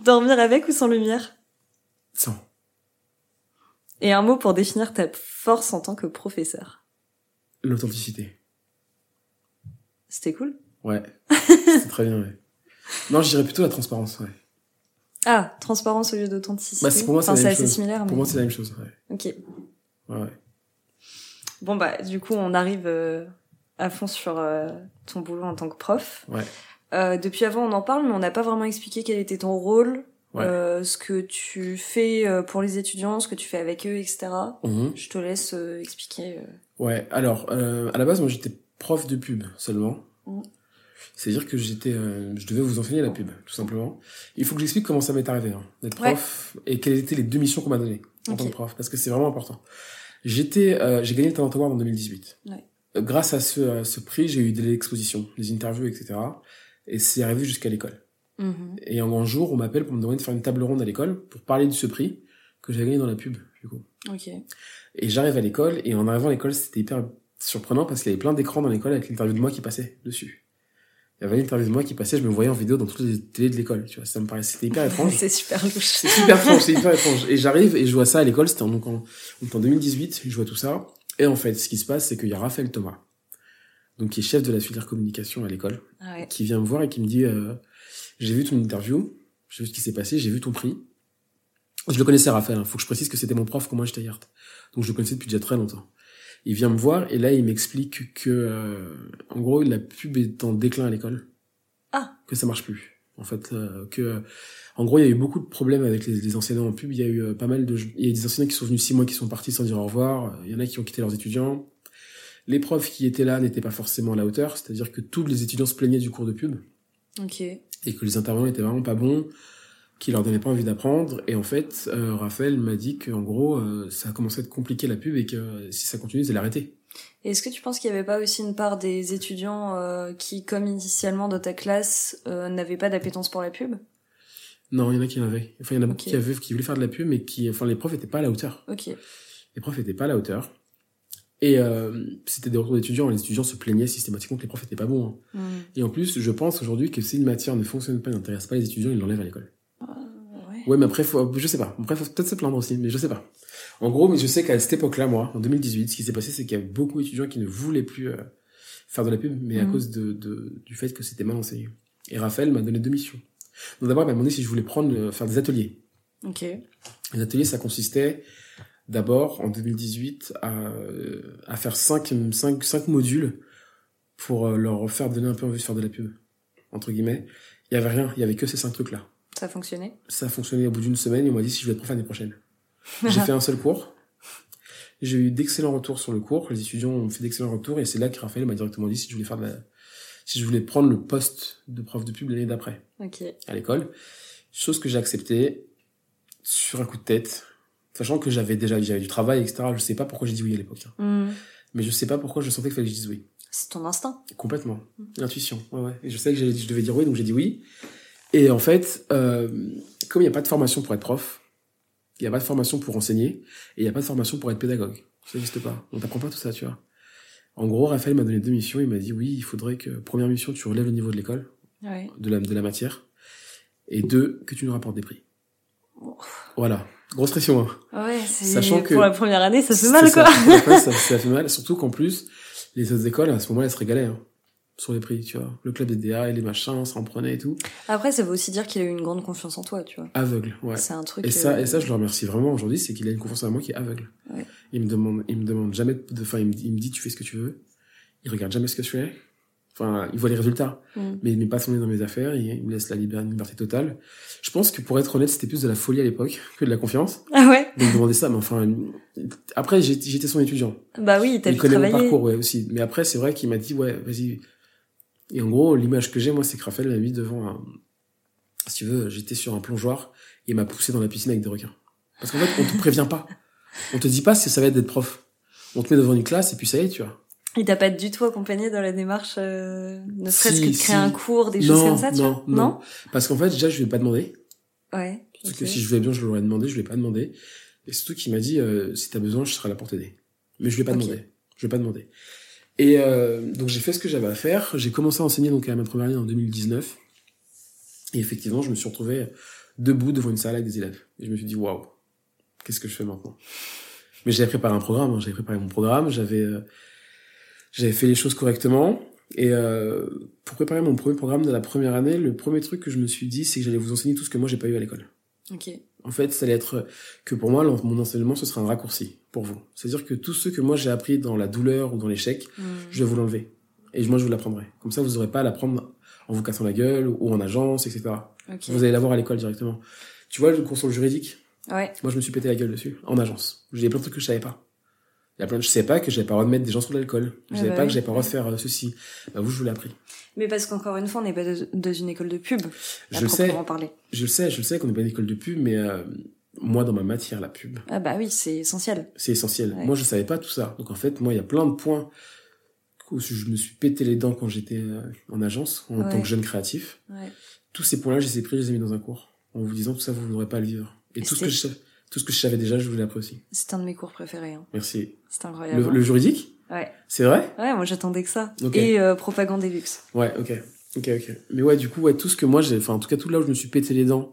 Dormir avec ou sans lumière Sans. Et un mot pour définir ta force en tant que professeur. L'authenticité. C'était cool. Ouais. c'est très bien, ouais. Non, je dirais plutôt la transparence, ouais. Ah, transparence au lieu d'authenticité. Bah, c'est- pour moi, c'est enfin, assez chose. similaire. Pour mais- moi, c'est la même chose, ouais. Ok. Ouais. Bon bah, du coup, on arrive euh, à fond sur euh, ton boulot en tant que prof. Ouais. Euh, depuis avant, on en parle, mais on n'a pas vraiment expliqué quel était ton rôle, Ouais. euh, ce que tu fais euh, pour les étudiants, ce que tu fais avec eux, etc. Mhm. Je te laisse euh, expliquer. Ouais, alors, euh, à la base, moi, j'étais prof de pub seulement. Mhm. C'est-à-dire que j'étais, euh, je devais vous enseigner la pub, tout simplement. Il faut que j'explique comment ça m'est arrivé, hein, d'être Ouais. prof, et quelles étaient les deux missions qu'on m'a données en tant que prof, parce que c'est vraiment important. J'étais, euh, j'ai gagné le Talent Award en 2018. Ouais. Euh, Grâce à ce, à ce prix, j'ai eu des expositions, des interviews, etc. Et c'est arrivé jusqu'à l'école. Mhm. Et en un jour, on m'appelle pour me demander de faire une table ronde à l'école pour parler de ce prix que j'ai gagné dans la pub, du coup. Ok. Et j'arrive à l'école, et en arrivant à l'école, c'était hyper surprenant parce qu'il y avait plein d'écrans dans l'école avec l'interview de moi qui passait dessus. Il y avait une interview de moi qui passait, je me voyais en vidéo dans toutes les télés de l'école, tu vois. Ça me paraissait, c'était hyper étrange. c'est super louche. C'est super étrange, c'est hyper étrange. Et j'arrive et je vois ça à l'école, c'était en, donc en 2018, je vois tout ça. Et en fait, ce qui se passe, c'est qu'il y a Raphaël Thomas, donc qui est chef de la filière communication à l'école, Ah ouais. qui vient me voir et qui me dit, euh, j'ai vu ton interview, j'ai vu ce qui s'est passé, j'ai vu ton prix. Je le connaissais Raphaël, hein. faut que je précise que c'était mon prof quand moi j'étais à Yacht. Donc je le connaissais depuis déjà très longtemps. Il vient me voir et là il m'explique que, euh, en gros, la pub est en déclin à l'école. Ah. Que ça marche plus. En fait, euh, que, en gros, il y a eu beaucoup de problèmes avec les, les enseignants en pub. Il y a eu euh, pas mal de, il y a des enseignants qui sont venus six mois, qui sont partis sans dire au revoir. Il y en a qui ont quitté leurs étudiants. Les profs qui étaient là n'étaient pas forcément à la hauteur. C'est-à-dire que tous les étudiants se plaignaient du cours de pub Ok. et que les intervenants étaient vraiment pas bons, qui leur donnait pas envie d'apprendre. Et en fait, euh, Raphaël m'a dit qu'en gros, euh, ça a commencé à être compliqué la pub et que euh, si ça continue, ils allaient arrêter. Est-ce que tu penses qu'il n'y avait pas aussi une part des étudiants qui, comme initialement dans ta classe, n'avaient pas d'appétence pour la pub? Non, il y en a qui en avaient. Enfin, il y en a beaucoup Ok. qui avaient, qui voulaient faire de la pub, mais qui, enfin, les profs étaient pas à la hauteur. Ok. Les profs étaient pas à la hauteur. Et c'était des retours d'étudiants. Les étudiants se plaignaient systématiquement que les profs étaient pas bons. hein. Hmm. Et en plus, je pense aujourd'hui que si une matière ne fonctionne pas, n'intéresse pas les étudiants, ils l'enlèvent à l'école. Ouais. Mais après, faut, je sais pas. Après, faut peut-être se plaindre aussi, mais je sais pas. En gros, mais je sais qu'à cette époque-là, moi, en 2018, ce qui s'est passé, c'est qu'il y a beaucoup d'étudiants qui ne voulaient plus euh, faire de la pub, mais à Mhm. cause de, de, du fait que c'était mal enseigné. Et Raphaël m'a donné deux missions. Donc d'abord, il m'a demandé si je voulais prendre, euh, faire des ateliers. Ok. Les ateliers, ça consistait d'abord, en 2018, à, euh, à faire cinq, cinq, cinq modules pour euh, leur faire donner un peu envie de faire de la pub. Entre guillemets. Il y avait rien, il y avait que ces cinq trucs-là. Ça a fonctionné Ça a fonctionné au bout d'une semaine et on m'a dit si je voulais être prof l'année prochaine. J'ai fait un seul cours. J'ai eu d'excellents retours sur le cours. Les étudiants ont fait d'excellents retours et c'est là que Raphaël m'a directement dit si je voulais faire de la, si je voulais prendre le poste de prof de pub l'année d'après à l'école. Chose que j'ai acceptée sur un coup de tête. Sachant que j'avais déjà, j'avais du travail, etc. Je sais pas pourquoi j'ai dit oui à l'époque. hein. Hmm. Mais je sais pas pourquoi je sentais qu'il fallait que je dise oui. C'est ton instinct. Complètement. L'intuition. Ouais, ouais. Et je sais que je devais dire oui, donc j'ai dit oui. Et en fait, euh, comme il n'y a pas de formation pour être prof, il n'y a pas de formation pour enseigner, et il n'y a pas de formation pour être pédagogue. Ça n'existe pas. On t'apprend pas tout ça, tu vois. En gros, Raphaël m'a donné deux missions. Il m'a dit oui, il faudrait que, première mission, tu relèves le niveau de l'école, Ouais. de la, de la matière. Et deux, que tu nous rapportes des prix. Voilà. Grosse pression, hein. Ouais, Sachant que- pour la première année, ça fait mal quoi. Ça, ça fait mal. Surtout qu'en plus, les autres écoles, à ce moment-là, elles se régalaient, hein, sur les prix, tu vois. Le club des DA et les machins, ça en prenait et tout. Après, ça veut aussi dire qu'il a eu une grande confiance en toi, tu vois. Aveugle, ouais. C'est un truc. Et ça, euh, et ça, je le remercie vraiment aujourd'hui, c'est qu'il a une confiance en moi qui est aveugle. Ouais. Il me demande, il me demande jamais de, enfin, il me, dit- il me dit, tu fais ce que tu veux. Il regarde jamais ce que je fais. Enfin, il voit les résultats. hmm. Mais il met pas son nez dans mes affaires, il, il me laisse la liberté, liberté totale. Je pense que pour être honnête, c'était plus de la folie à l'époque que de la confiance. Ah ouais? De me demander ça, mais enfin, après, j'étais son étudiant. Bah oui, t'as il connaît mon parcours, ouais, aussi. Mais après, c'est vrai qu'il m'a dit, ouais, vas-y. Et en gros, l'image que j'ai, moi, c'est que Raphaël m'a mis devant un, si tu veux, j'étais sur un plongeoir, et il m'a poussé dans la piscine avec des requins. Parce qu'en fait, on te prévient pas. On te dit pas si ça va être d'être prof. On te met devant une classe, et puis ça y est, tu vois. Il t'a pas du tout accompagné dans la démarche, euh, ne serait-ce Si, que de créer si. un cours, des Non, choses comme ça, tu non, vois non. Parce qu'en fait, déjà, je lui ai pas demandé. Ouais. Parce que si je voulais bien, je l'aurais demandé, je lui ai pas demandé. Et surtout qu'il m'a dit, euh, si t'as besoin, je serai là pour t'aider. Mais je lui ai pas demandé. Je lui ai pas demandé. Et euh, donc j'ai fait ce que j'avais à faire. J'ai commencé à enseigner donc à ma première année en 2019. Et effectivement, je me suis retrouvé debout devant une salle avec des élèves. Et je me suis dit, waouh, qu'est-ce que je fais maintenant? Mais j'avais préparé un programme, hein, j'avais préparé mon programme, j'avais euh, j'avais fait les choses correctement. Et euh, pour préparer mon premier programme de la première année, le premier truc que je me suis dit, c'est que j'allais vous enseigner tout ce que moi j'ai pas eu à l'école. Ok. En fait, ça allait être que pour moi, mon enseignement, ce sera un raccourci pour vous. C'est-à-dire que tout ce que moi j'ai appris dans la douleur ou dans l'échec, Hmm. je vais vous l'enlever. Et moi, je vous l'apprendrai. Comme ça, vous n'aurez pas à l'apprendre en vous cassant la gueule ou en agence, etc. Vous allez l'avoir à l'école directement. Tu vois, le cours sur le juridique, Ouais. moi, je me suis pété la gueule dessus, en agence. J'ai plein de trucs que je savais pas. Il y a plein de... Je savais pas que j'avais pas le droit de mettre des gens sur l'alcool. Je Ah savais bah pas oui. que j'avais pas le droit de faire euh, ceci. Bah, vous, je vous l'ai appris. Mais parce qu'encore une fois, on n'est pas dans une école de pub. à Je sais, parler. je le sais, je le sais qu'on n'est pas une école de pub, mais euh, moi, dans ma matière, la pub, Ah bah oui, c'est essentiel. C'est essentiel. Ouais. Moi, je savais pas tout ça. Donc, en fait, moi, il y a plein de points où je me suis pété les dents quand j'étais euh, en agence, en Ouais. tant que jeune créatif. Ouais. Tous ces points-là, je les ai pris, je les ai mis dans un cours. En vous disant, tout ça, vous n'aurez pas à le vivre. Et, Et tout ce, que je, tout ce que je savais déjà, je vous l'ai appris aussi. C'est un de mes cours préférés. Hein. Merci. C'est incroyable. Le, le juridique Ouais. C'est vrai Ouais, moi j'attendais que ça. Et euh, propagande et luxe. Ouais, ok. Ok, ok. Mais ouais, du coup, ouais, tout ce que moi j'ai, enfin, en tout cas, tout là où je me suis pété les dents,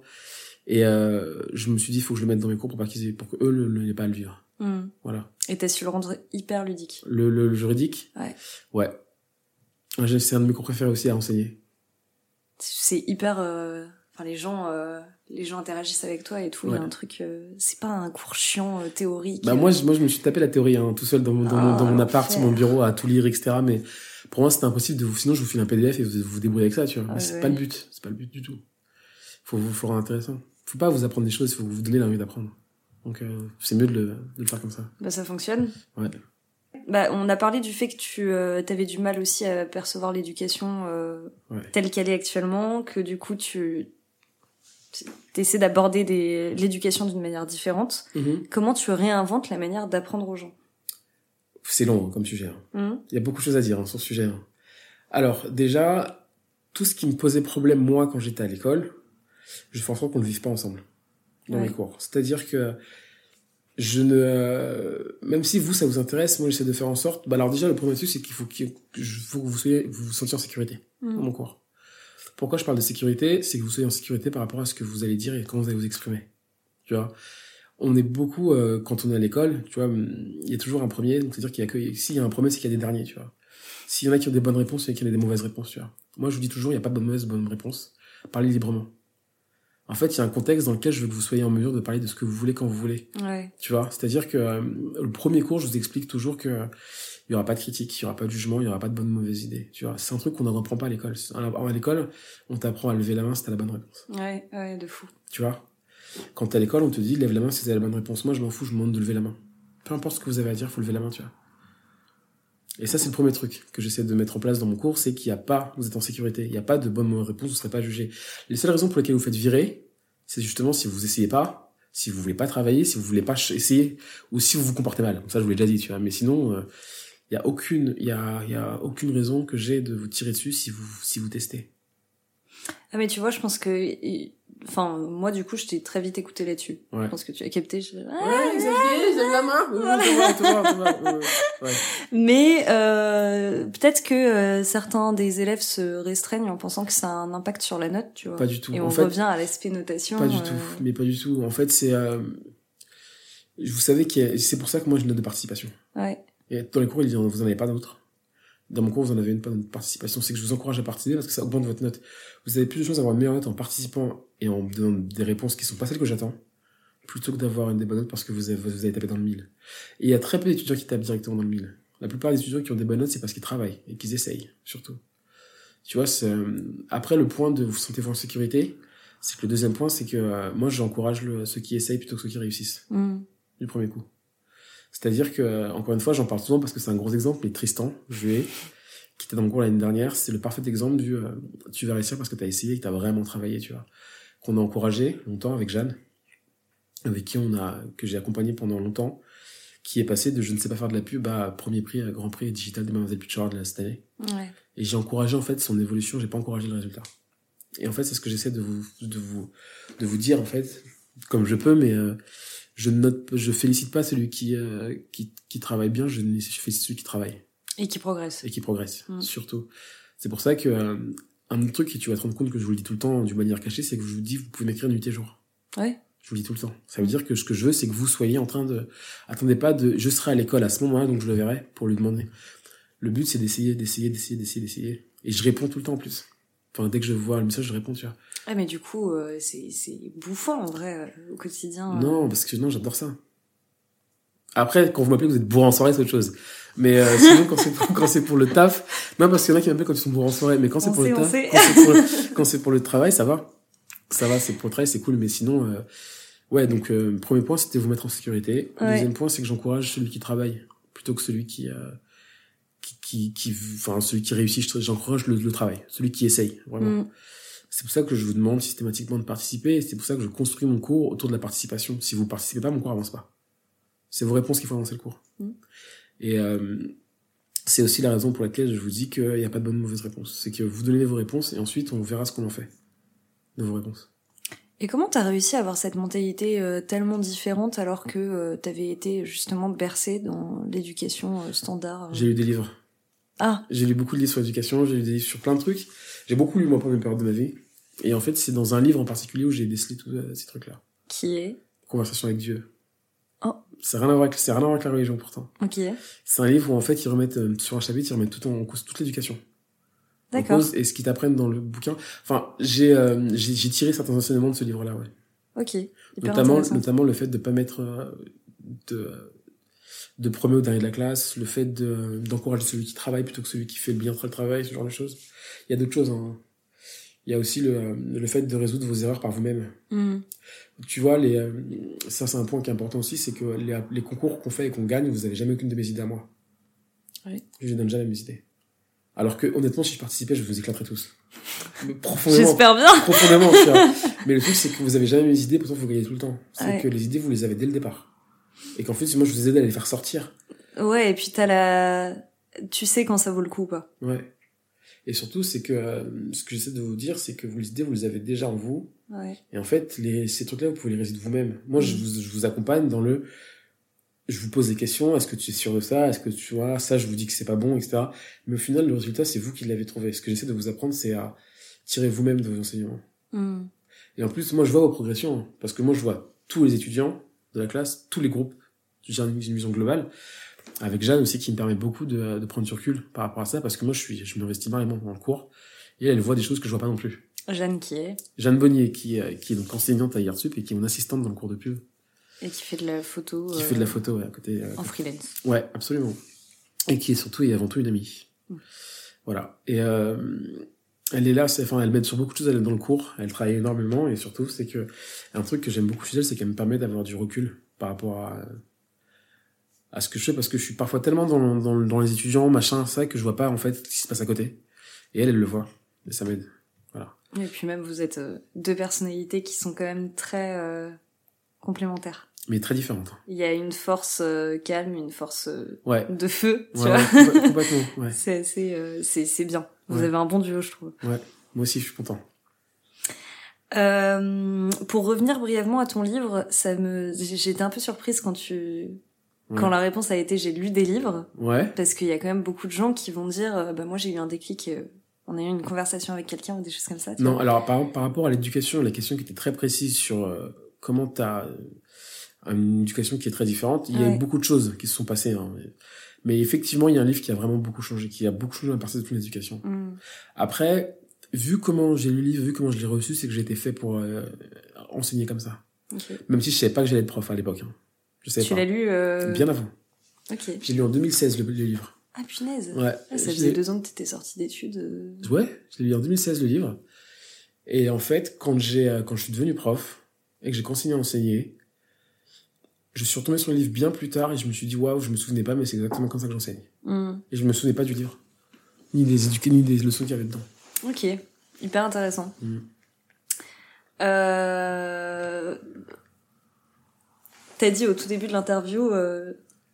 et euh, je me suis dit, il faut que je le mette dans mes cours pour pas qu'ils aient, pour que eux n'aient pas à le vivre. Hmm. Voilà. Et t'as su le rendre hyper ludique. Le, le, le juridique Ouais. Ouais. J'ai- C'est un de mes cours préférés aussi à enseigner. C'est hyper. euh, Enfin, les gens, euh, les gens interagissent avec toi et tout. Il y a un truc. euh, C'est pas un cours chiant euh, théorique. Bah moi, je- moi, je me suis tapé la théorie, hein, tout seul dans mon, dans mon, Ah, dans mon appart, sur mon bureau, à tout lire, etc. Mais pour moi, c'était impossible de vous, sinon je vous file un PDF et vous vous, débrouillez avec ça, tu vois. Ah Mais c'est ouais. pas le but, c'est pas le but du tout. Faut vous, faut rendre intéressant. Faut pas vous apprendre des choses, faut vous donner l'envie d'apprendre. Donc, euh, c'est mieux de le, de le faire comme ça. Bah ça fonctionne. Ouais. Bah on a parlé du fait que tu euh, avais du mal aussi à percevoir l'éducation euh, Ouais. telle qu'elle est actuellement, que du coup tu essaies d'aborder des... l'éducation d'une manière différente. Mhm. Comment tu réinventes la manière d'apprendre aux gens? C'est long hein, comme sujet. hein. Mhm. Il y a beaucoup de choses à dire hein, sur ce sujet. Alors, déjà, tout ce qui me posait problème, moi, quand j'étais à l'école, je fais en sorte qu'on ne le vive pas ensemble dans Ouais. mes cours. C'est-à-dire que je ne... Même si vous, ça vous intéresse, moi, j'essaie de faire en sorte... Bah, alors déjà, le premier truc, c'est qu'il faut, qu'il je- faut que vous soyez, vous vous sentiez en sécurité dans Mhm. mon cours. Pourquoi je parle de sécurité? C'est que vous soyez en sécurité par rapport à ce que vous allez dire et comment vous allez vous exprimer. Tu vois? On est beaucoup, euh, quand on est à l'école, tu vois, il y a toujours un premier, donc c'est-à-dire qu'il y a que... S'il y a un premier, c'est qu'il y a des derniers, tu vois. S'il y en a qui ont des bonnes réponses, il y en a qui ont des mauvaises réponses, tu vois. Moi, je vous dis toujours, il n'y a pas de mauvaise bonne réponse. Parlez librement. En fait, il y a un contexte dans lequel je veux que vous soyez en mesure de parler de ce que vous voulez quand vous voulez. Ouais. Tu vois, c'est-à-dire que euh, le premier cours, je vous explique toujours que il y aura pas de critique, il y aura pas de jugement, il y aura pas de bonne ou mauvaise idée. Tu vois, c'est un truc qu'on n'apprend pas à l'école. À l'école, on t'apprend à lever la main si t'as la bonne réponse. Ouais, ouais, de fou. Tu vois, quand t'es à l'école, on te dit lève la main si t'as la bonne réponse. Moi, je m'en fous, je me demande de lever la main. Peu importe ce que vous avez à dire, faut lever la main, tu vois. Et ça, c'est le premier truc que j'essaie de mettre en place dans mon cours, c'est qu'il n'y a pas, vous êtes en sécurité, il n'y a pas de bonne ou mauvaise réponse, vous ne serez pas jugé. Les seules raisons pour lesquelles vous faites virer, c'est justement si vous essayez pas, si vous voulez pas travailler, si vous voulez pas essayer, ou si vous vous comportez mal. Ça, je vous l'ai déjà dit, tu vois. Mais sinon, euh, il y a aucune, il y a, il y a aucune raison que j'ai de vous tirer dessus si vous, si vous testez. Ah mais tu vois, je pense que... Enfin, moi du coup, je t'ai très vite écouté là-dessus. Ouais. Je pense que tu as capté. je- Ouais, Xavier, la main. Ouais, ouais, ouais, ouais, ouais, ouais, ouais. Mais euh, peut-être que euh, certains des élèves se restreignent en pensant que ça a un impact sur la note, tu vois. Pas du tout. Et en on fait, revient à l'aspect notation. Pas du euh, tout, mais pas du tout. En fait, c'est, euh, vous savez que c'est pour ça que moi j'ai une note de participation. Ouais. Et dans les cours, ils disent, vous en avez pas d'autres. Dans mon cours, vous en avez une pas de participation. C'est que je vous encourage à participer parce que ça augmente votre note. Vous avez plus de chances d'avoir une meilleure note en participant et en donnant des réponses qui sont pas celles que j'attends, plutôt que d'avoir une des bonnes notes parce que vous avez, vous avez tapé dans le mille. Et il y a très peu d'étudiants qui tapent directement dans le mille. La plupart des étudiants qui ont des bonnes notes, c'est parce qu'ils travaillent et qu'ils essayent, surtout. Tu vois, euh, après le point de vous sentez-vous en sécurité, c'est que le deuxième point, c'est que euh, moi, j'encourage ceux qui essayent plutôt que ceux qui réussissent Mm. du premier coup. C'est-à-dire que, encore une fois, j'en parle souvent parce que c'est un gros exemple, mais Tristan, Jué, qui était dans mon cours l'année dernière, c'est le parfait exemple du euh, tu vas réussir parce que tu as essayé et que tu as vraiment travaillé, tu vois. Qu'on a encouragé longtemps avec Jeanne, avec qui on a, que j'ai accompagné pendant longtemps, qui est passé de je ne sais pas faire de la pub à premier prix, à grand prix digital de Mademoiselle Pitchard de cette année. Ouais. Et j'ai encouragé en fait son évolution, j'ai pas encouragé le résultat. Et en fait, c'est ce que j'essaie de vous, de vous, de vous dire en fait, comme je peux, mais euh, je note, je félicite pas celui qui, euh, qui, qui travaille bien, je félicite celui qui travaille Et qui progresse. et qui progresse, Mm. surtout. C'est pour ça que euh, un autre truc et tu vas te rendre compte que je vous le dis tout le temps d'une manière cachée, c'est que je vous dis vous pouvez m'écrire nuit et jour. Ouais. Je vous le dis tout le temps. Ça veut Mm. dire que ce que je veux, c'est que vous soyez en train de, attendez pas de, je serai à l'école à ce moment-là, donc je le verrai pour lui demander. Le but, c'est d'essayer, d'essayer, d'essayer, d'essayer, d'essayer. Et je réponds tout le temps en plus. Enfin, dès que je vois le message, je réponds, tu vois. Ah mais du coup, euh, c'est c'est bouffant en vrai euh, au quotidien. euh. Non, parce que non, j'adore ça. Après, quand vous m'appelez, vous êtes bourré en soirée, c'est autre chose. Mais euh, sinon, quand c'est pour, quand c'est pour le taf, non, parce qu'il y en a qui m'appellent quand ils sont bourrés en soirée, mais quand c'est On pour sait, le taf, quand c'est pour, le- quand c'est pour le travail, ça va. Ça va, c'est pour le travail, c'est cool, mais sinon, euh, ouais, donc, euh, premier point, c'était vous mettre en sécurité. Ouais. Deuxième point, c'est que j'encourage celui qui travaille, plutôt que celui qui, euh, qui, enfin, celui qui réussit, je- j'encourage le, le travail, celui qui essaye, vraiment. Mm. C'est pour ça que je vous demande systématiquement de participer, et c'est pour ça que je construis mon cours autour de la participation. Si vous participez pas, mon cours avance pas. C'est vos réponses qui font avancer le cours. Mm. Et euh, c'est aussi la raison pour laquelle je vous dis qu'il n'y a pas de bonne ou mauvaise réponse. C'est que vous donnez vos réponses, et ensuite on verra ce qu'on en fait de vos réponses. Et comment t'as réussi à avoir cette mentalité euh, tellement différente alors que euh, t'avais été justement bercé dans l'éducation euh, standard J'ai lu des livres. Ah, J'ai lu beaucoup de livres sur l'éducation, j'ai lu des livres sur plein de trucs. J'ai beaucoup lu, moi, pendant une période de ma vie. Et en fait, c'est dans un livre en particulier où j'ai décelé tous euh, ces trucs-là. qui est? Conversation avec Dieu. Oh. C'est rien à voir avec, c'est rien à voir avec la religion, pourtant. Ok, C'est un livre où en fait ils remettent euh, sur un chapitre ils remettent tout en cause toute l'éducation. En d'accord. et ce qu'ils t'apprennent dans le bouquin. Enfin, j'ai euh, j'ai tiré certains enseignements de ce livre-là, ouais. Ok, Notamment notamment le fait de pas mettre euh, de de premier au dernier de la classe, le fait de d'encourager celui qui travaille plutôt que celui qui fait le bien le travail, ce genre de choses. Il y a d'autres choses. Hein. Il y a aussi le, le fait de résoudre vos erreurs par vous-même. Mm. Tu vois, les, euh, ça c'est un point qui est important aussi, c'est que les, les concours qu'on fait et qu'on gagne, vous avez jamais aucune de mes idées à moi. Oui. Je ne donne jamais mes idées. Alors que honnêtement, si je participais, je vous éclaterais tous. Mais profondément. J'espère bien. Profondément, tu vois. Mais le truc, c'est que vous avez jamais les idées, pourtant vous gagnez tout le temps. C'est Ouais. que les idées, vous les avez dès le départ. Et qu'en fait, moi, je vous aide à les faire sortir. Ouais, et puis t'as la... Tu sais quand ça vaut le coup, quoi. Ouais. Et surtout, c'est que euh, ce que j'essaie de vous dire, c'est que vous les idées, vous les avez déjà en vous. Ouais. Et en fait, les, ces trucs-là, vous pouvez les résoudre vous-même. Moi, je, Mhm. vous, je vous accompagne dans le. Je vous pose des questions. Est-ce que tu es sûr de ça? Est-ce que tu vois ça Je vous dis que c'est pas bon, etc. Mais au final, le résultat, c'est vous qui l'avez trouvé. Ce que j'essaie de vous apprendre, c'est à tirer vous-même de vos enseignements. Hmm. Et en plus, moi, je vois vos progressions. hein. Parce que moi, je vois tous les étudiants de la classe, tous les groupes. J'ai une une vision globale. Avec Jeanne aussi, qui me permet beaucoup de, de prendre du recul par rapport à ça. Parce que moi, je suis, je m'investis énormément dans le cours. Et elle, elle voit des choses que je vois pas non plus. Jeanne qui est, Jeanne Bonnier, qui, euh, qui est donc enseignante à IRSUP et qui est mon assistante dans le cours de pub. et qui fait de la photo. Qui euh, fait de la photo, ouais, à côté. euh, En freelance. Ouais, absolument. Et qui est surtout et avant tout une amie. Mm. Voilà. Et euh, elle est là, c'est- enfin, elle m'aide sur beaucoup de choses elle est dans le cours. Elle travaille énormément et surtout, c'est que un truc que j'aime beaucoup chez elle, c'est qu'elle me permet d'avoir du recul par rapport à à ce que je fais parce que je suis parfois tellement dans, dans, dans les étudiants, machin, ça, que je vois pas en fait ce qui se passe à côté. Et elle, elle le voit. Et ça m'aide. Et puis même, vous êtes euh, deux personnalités qui sont quand même très euh, complémentaires. Mais très différente. Il y a une force euh, calme, une force euh, Ouais. de feu, tu Ouais, vois. ouais, complètement. Ouais. C'est euh, c'est c'est bien. Vous Ouais. avez un bon duo, je trouve. Moi aussi, je suis content. Euh, pour revenir brièvement à ton livre, ça me, j'ai été un peu surprise quand tu, Ouais. quand la réponse a été j'ai lu des livres, Ouais. parce qu'il y a quand même beaucoup de gens qui vont dire, euh, bah moi j'ai eu un déclic, euh, on a eu une conversation avec quelqu'un ou des choses comme ça. Non, vois. alors par, par rapport à l'éducation, la question qui était très précise sur euh, comment tu as une éducation qui est très différente, il y a Ouais. eu beaucoup de choses qui se sont passées. hein. Mais, effectivement, il y a un livre qui a vraiment beaucoup changé, qui a beaucoup changé ma perception de l'éducation. Hmm. Après, vu comment j'ai lu le livre, vu comment je l'ai reçu, c'est que j'ai été fait pour euh, enseigner comme ça. Même si je savais pas que j'allais être prof à l'époque. hein. Je savais Tu l'as lu euh... Bien avant. Ok. J'ai lu en 2016 le, le livre. Ah punaise. Ouais. Ah, ça faisait deux ans que t'étais sorti d'études. euh. Ouais, je l'ai lu en 2016 le livre. Et en fait, quand j'ai quand je suis devenu prof et que j'ai continué à enseigner, je suis retombé sur le livre bien plus tard et je me suis dit waouh, je me souvenais pas mais c'est exactement comme ça que j'enseigne. Hmm. Et je me souvenais pas du livre. Ni des éduqués ni des leçons qu'il y avait dedans. Ok, hyper intéressant. Mm. Euh... T'as dit au tout début de l'interview, euh,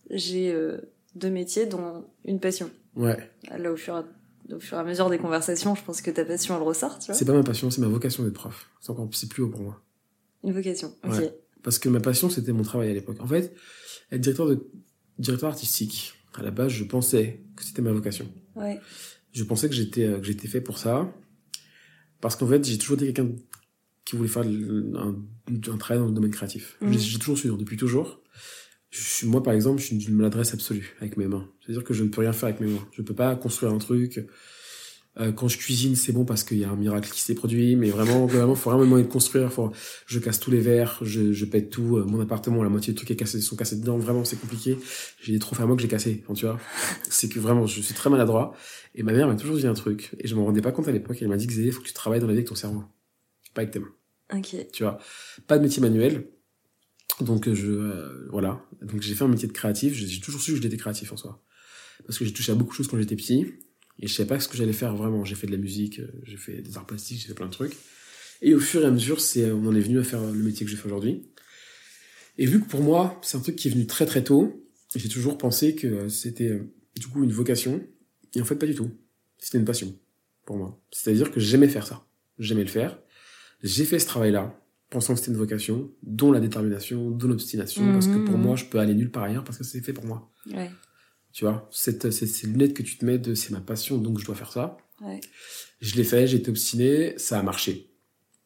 j'ai euh, deux métiers dont une passion. Ouais, Là, au fur, et à, au fur et à mesure des conversations, je pense que ta passion, elle ressort, tu vois. c'est pas ma passion, c'est ma vocation d'être prof. C'est encore c'est plus haut pour moi. Une vocation. Ok. Ouais. Parce que ma passion c'était mon travail à l'époque. En fait, être directeur de directeur artistique, à la base, je pensais que c'était ma vocation. Ouais. je pensais que j'étais euh, que j'étais fait pour ça parce qu'en fait j'ai toujours été quelqu'un qui voulait faire un, un travail dans le domaine créatif Mhm. j'ai toujours su depuis toujours je suis, moi par exemple je suis d'une maladresse absolue avec mes mains c'est à dire que je ne peux rien faire avec mes mains je ne peux pas construire un truc Euh, quand je cuisine c'est bon parce qu'il y a un miracle qui s'est produit mais vraiment vraiment faut vraiment de construire faut je casse tous les verres je, je pète tout Euh, mon appartement la moitié des trucs est cassé, sont cassés dedans vraiment c'est compliqué. J'ai des trophées à moi que j'ai cassés enfin, tu vois. C'est que vraiment je suis très maladroit. Et ma mère m'a toujours dit un truc, et je m'en rendais pas compte à l'époque, elle m'a dit que il faut que tu travailles dans la vie avec ton cerveau, pas avec tes mains, Ok. tu vois. Pas de métier manuel, donc euh, je, euh, voilà, donc j'ai fait un métier de créatif, j'ai j'ai toujours su que j'étais créatif en soi. Parce que j'ai touché à beaucoup de choses quand j'étais petit, et je savais pas ce que j'allais faire vraiment. J'ai fait de la musique, euh, j'ai fait des arts plastiques, j'ai fait plein de trucs. Et au fur et à mesure, c'est, on en est venu à faire le métier que je fais aujourd'hui. Et vu que pour moi, c'est un truc qui est venu très très tôt, j'ai toujours pensé que euh, c'était euh, du coup une vocation, et en fait pas du tout. C'était une passion pour moi. C'est-à-dire que j'aimais faire ça. J'aimais le faire. J'ai fait ce travail-là, pensant que c'était une vocation, dont la détermination, dont l'obstination, parce que pour Mhm. moi, je peux aller nulle part ailleurs parce que c'est fait pour moi. Ouais. Tu vois, cette, cette, ces lunettes que tu te mets de c'est ma passion, donc je dois faire ça. Ouais. Je l'ai fait, j'ai été obstiné, ça a marché.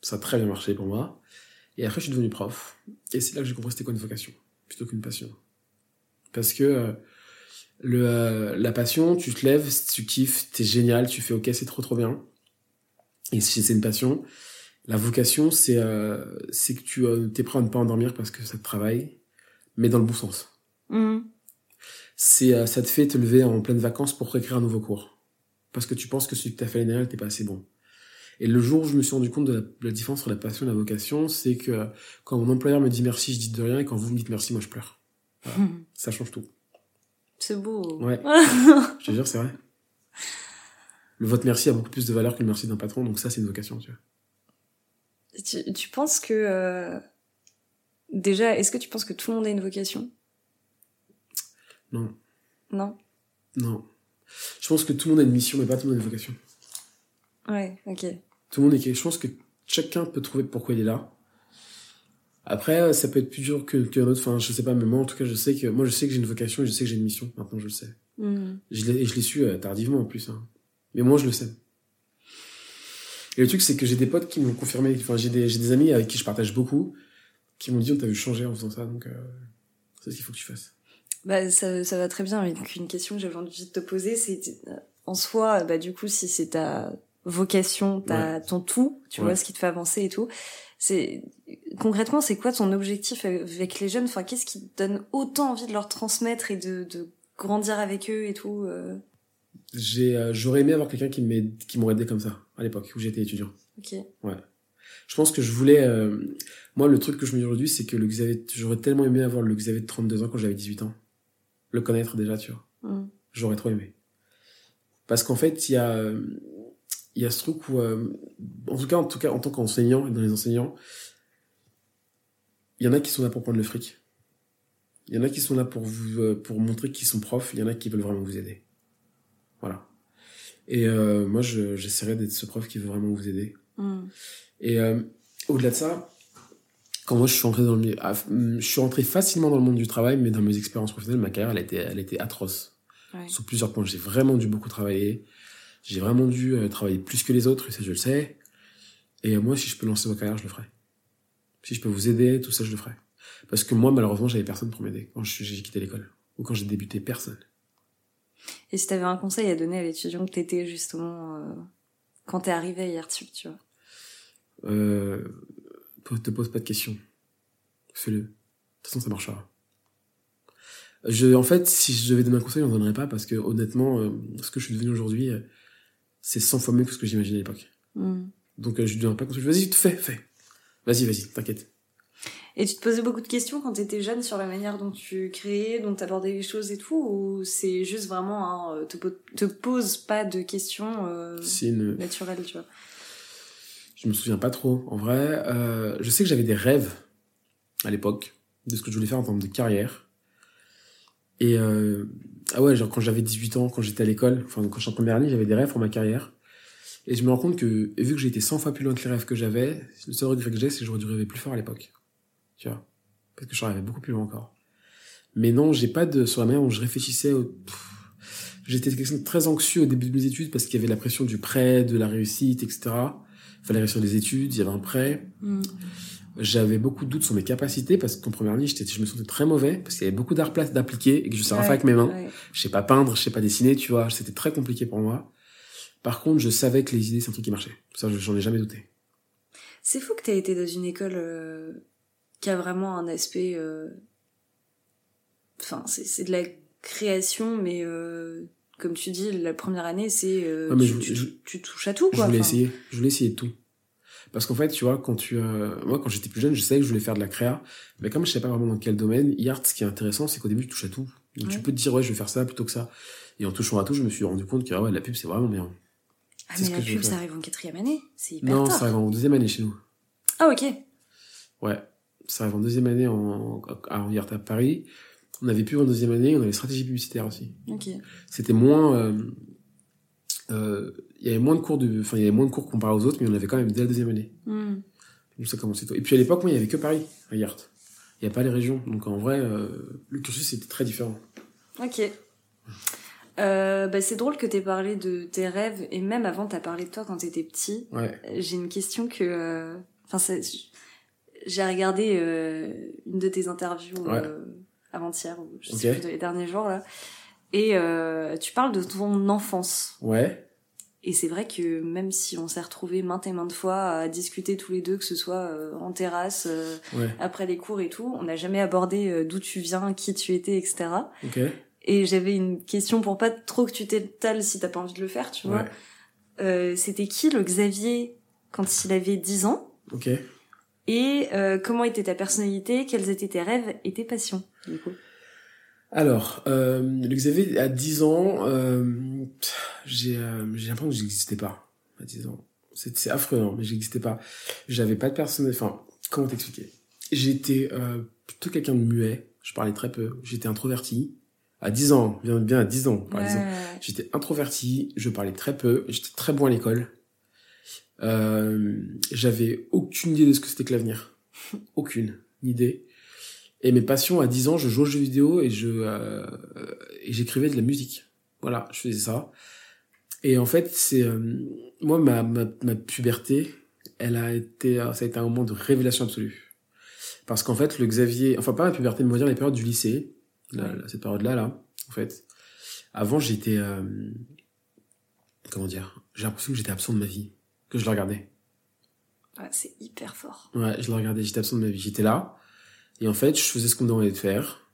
Ça a très bien marché pour moi. Et après, je suis devenu prof. Et c'est là que j'ai compris c'était quoi une vocation, plutôt qu'une passion. Parce que euh, le, euh, la passion, tu te lèves, tu kiffes, t'es génial, tu fais ok, c'est trop trop bien. Et si c'est une passion, la vocation, c'est euh, c'est que tu euh, t'es prêt à ne pas endormir parce que ça te travaille, mais dans le bon sens Hmm. C'est euh, ça te fait te lever en pleine vacances pour réécrire un nouveau cours. Parce que tu penses que celui que t'as fait l'année dernière t'es pas assez bon. Et le jour où je me suis rendu compte de la, de la différence entre la passion et la vocation c'est que quand mon employeur me dit merci je dis de rien et quand vous me dites merci moi je pleure. Ça change tout. C'est beau. Ouais. je te jure c'est vrai. Le vote merci a beaucoup plus de valeur que le merci d'un patron, donc ça, c'est une vocation, tu vois. Tu, tu penses que euh, déjà, est-ce que tu penses que tout le monde a une vocation? Non. Non. Non. Je pense que tout le monde a une mission, mais pas tout le monde a une vocation. Ouais, ok. Tout le monde est. Je pense que chacun peut trouver pourquoi il est là. Après, ça peut être plus dur que qu'un autre. Enfin, je sais pas, mais moi, en tout cas, je sais que moi, je sais que j'ai une vocation et je sais que j'ai une mission. Maintenant, je le sais. Hmm. Je l'ai, et je l'ai su euh, tardivement en plus. Hein. Mais moi, je le sais. Et le truc, c'est que j'ai des potes qui m'ont confirmé. Enfin, j'ai des, j'ai des amis avec qui je partage beaucoup, qui m'ont dit on t'a vu changer en faisant ça, donc euh, c'est ce qu'il faut que tu fasses. Bah, ça, ça va très bien. Mais donc, une question que j'avais envie de te poser, c'est euh, en soi, bah, du coup, si c'est ta vocation, ta, ton tout, tu Ouais. vois, ce qui te fait avancer et tout, c'est concrètement, c'est quoi ton objectif avec les jeunes? Enfin, qu'est-ce qui te donne autant envie de leur transmettre et de, de grandir avec eux et tout euh? J'ai, euh, j'aurais aimé avoir quelqu'un qui m'aide, qui m'aurait aidé comme ça à l'époque où j'étais étudiant. Ok. Je pense que je voulais. euh, moi, le truc que je me dis aujourd'hui, c'est que le Xavier, j'aurais tellement aimé avoir le Xavier de 32 ans quand j'avais 18 ans. Le connaître déjà, tu vois. Hmm. J'aurais trop aimé. Parce qu'en fait, il y a, il y a ce truc où, euh, en tout cas, en tout cas, en tant qu'enseignant et dans les enseignants, il y en a qui sont là pour prendre le fric. Il y en a qui sont là pour vous, euh, pour montrer qu'ils sont profs. Il y en a qui veulent vraiment vous aider. Voilà. Et euh, moi, je- j'essaierai d'être ce prof qui veut vraiment vous aider. Hmm. Et euh, au-delà de ça, quand moi je suis rentré dans le ah, hum, je suis rentré facilement dans le monde du travail, mais dans mes expériences professionnelles, ma carrière, elle était, elle était atroce. Ouais. Sur plusieurs points, j'ai vraiment dû beaucoup travailler. J'ai vraiment dû euh, travailler plus que les autres, et ça je le sais. Et moi, si je peux lancer ma carrière, je le ferai. Si je peux vous aider, tout ça, je le ferai. Parce que moi, malheureusement, j'avais personne pour m'aider quand j'ai quitté l'école. Ou quand j'ai débuté, personne. Et si t'avais un conseil à donner à l'étudiant que t'étais justement euh, quand t'es arrivé IRTUB, tu vois? Euh, te pose pas de questions. Fais-le. De toute façon, ça marchera. Je, en fait, si je devais donner un conseil, j'en donnerais pas parce que honnêtement, euh, ce que je suis devenu aujourd'hui, euh, c'est 100 fois mieux que ce que j'imaginais à l'époque. Hmm. Donc, euh, je lui donnerais pas de conseil. Vas-y, fais, fais. Vas-y, vas-y, t'inquiète. Et tu te posais beaucoup de questions quand t'étais jeune sur la manière dont tu créais, dont t'abordais les choses et tout, ou c'est juste vraiment euh, te, po- te pose pas de questions euh, une, naturelles, tu vois? Je me souviens pas trop. En vrai, euh, je sais que j'avais des rêves à l'époque de ce que je voulais faire en termes de carrière. Et euh, ah ouais, genre quand j'avais 18 ans, quand j'étais à l'école, enfin quand j'étais en première année, j'avais des rêves pour ma carrière. Et je me rends compte que vu que été 100 fois plus loin que les rêves que j'avais, le seul regret que j'ai, c'est que j'aurais dû rêver plus fort à l'époque. Tu vois? Parce que je rêvais beaucoup plus loin encore. Mais non, j'ai pas de sur la manière où je réfléchissais. Au... J'étais très anxieux au début de mes études parce qu'il y avait la pression du prêt, de la réussite, etc. Il fallait réussir des études, il y avait un prêt. Hmm. J'avais beaucoup de doutes sur mes capacités parce qu'en première année, j'étais, je me sentais très mauvais parce qu'il y avait beaucoup d'art place d'appliquer et que je savais Ouais, pas avec mes mains. ouais. Je sais pas peindre, je sais pas dessiner, tu vois. C'était très compliqué pour moi. Par contre, je savais que les idées, c'est un truc qui marchait. Ça, j'en ai jamais douté. C'est fou que t'aies été dans une école euh, qui a vraiment un aspect... euh, Enfin, c'est c'est de la création, mais euh, comme tu dis, la première année, c'est... euh, tu, je- tu- je- tu touches à tout, Je quoi. voulais enfin. essayer. Je voulais essayer de tout. Parce qu'en fait, tu vois, quand tu, euh, moi, quand j'étais plus jeune, je savais que je voulais faire de la créa. Mais comme je savais pas vraiment dans quel domaine, IART, ce qui est intéressant, c'est qu'au début, tu touches à tout. Donc, tu peux te dire, ouais, je vais faire ça plutôt que ça. Et en touchant à tout, je me suis rendu compte que, ah ouais, la pub, c'est vraiment bien. Ah, mais la je pub, ça arrive en quatrième année. C'est hyper Non, ça arrive en deuxième année chez nous. Ah, ok. Ouais. Ça arrive en deuxième année en, en à Paris. On avait plus en deuxième année, on avait stratégie publicitaire aussi. Ok. C'était moins, euh, euh, il y avait moins de cours de, enfin, il y avait moins de cours comparé aux autres, mais on avait quand même dès la deuxième année. Hmm. Donc ça commençait tôt. Et puis à l'époque, moi, il y avait que Paris, à IART. Il n'y a pas les régions. Donc en vrai, euh, le cursus était très différent. Ok. Euh, bah, c'est drôle que t'aies parlé de tes rêves et même avant t'as parlé de toi quand t'étais petit. Ouais. J'ai une question que, euh, enfin, j'ai regardé euh, une de tes interviews Ouais. Avant-hier ou je sais plus les derniers jours là, et euh, tu parles de ton enfance. Ouais. Et c'est vrai que même si on s'est retrouvés maintes et maintes fois à discuter tous les deux, que ce soit euh, en terrasse, euh, Ouais. après les cours et tout, on n'a jamais abordé euh, d'où tu viens, qui tu étais, etc. Ok. Et j'avais une question pour pas trop que tu t'étales si t'as pas envie de le faire, tu vois. Ouais. Euh, C'était qui le Xavier quand il avait 10 ans? Ok. Et euh, comment était ta personnalité Quels étaient tes rêves et tes passions du coup? Alors, euh, le Xavier, à 10 ans, euh, j'ai euh, j'ai l'impression que j'existais pas. À 10 ans. C'est affreux, hein, mais j'existais pas. J'avais pas de personne... Enfin, comment t'expliquer? J'étais euh, plutôt quelqu'un de muet. Je parlais très peu. J'étais introverti. À 10 ans, bien, bien à 10 ans, par Ouais, exemple. J'étais introverti, je parlais très peu, j'étais très bon à l'école. Euh, j'avais aucune idée de ce que c'était que l'avenir. Aucune idée. Et mes passions, à 10 ans, je jouais aux jeux vidéo et je euh, et j'écrivais de la musique. Voilà, je faisais ça. Et en fait, c'est euh, moi ma, ma ma puberté, elle a été ça a été un moment de révélation absolue. Parce qu'en fait, le Xavier, enfin pas ma puberté, mais on va dire les périodes du lycée, la- la- cette période-là là, en fait. Avant, j'étais euh, comment dire, j'ai l'impression que j'étais absent de ma vie, que je le regardais. Ouais, c'est hyper fort. Ouais, je le regardais, j'étais absent de ma vie. J'étais là, et en fait, je faisais ce qu'on me demandait de faire.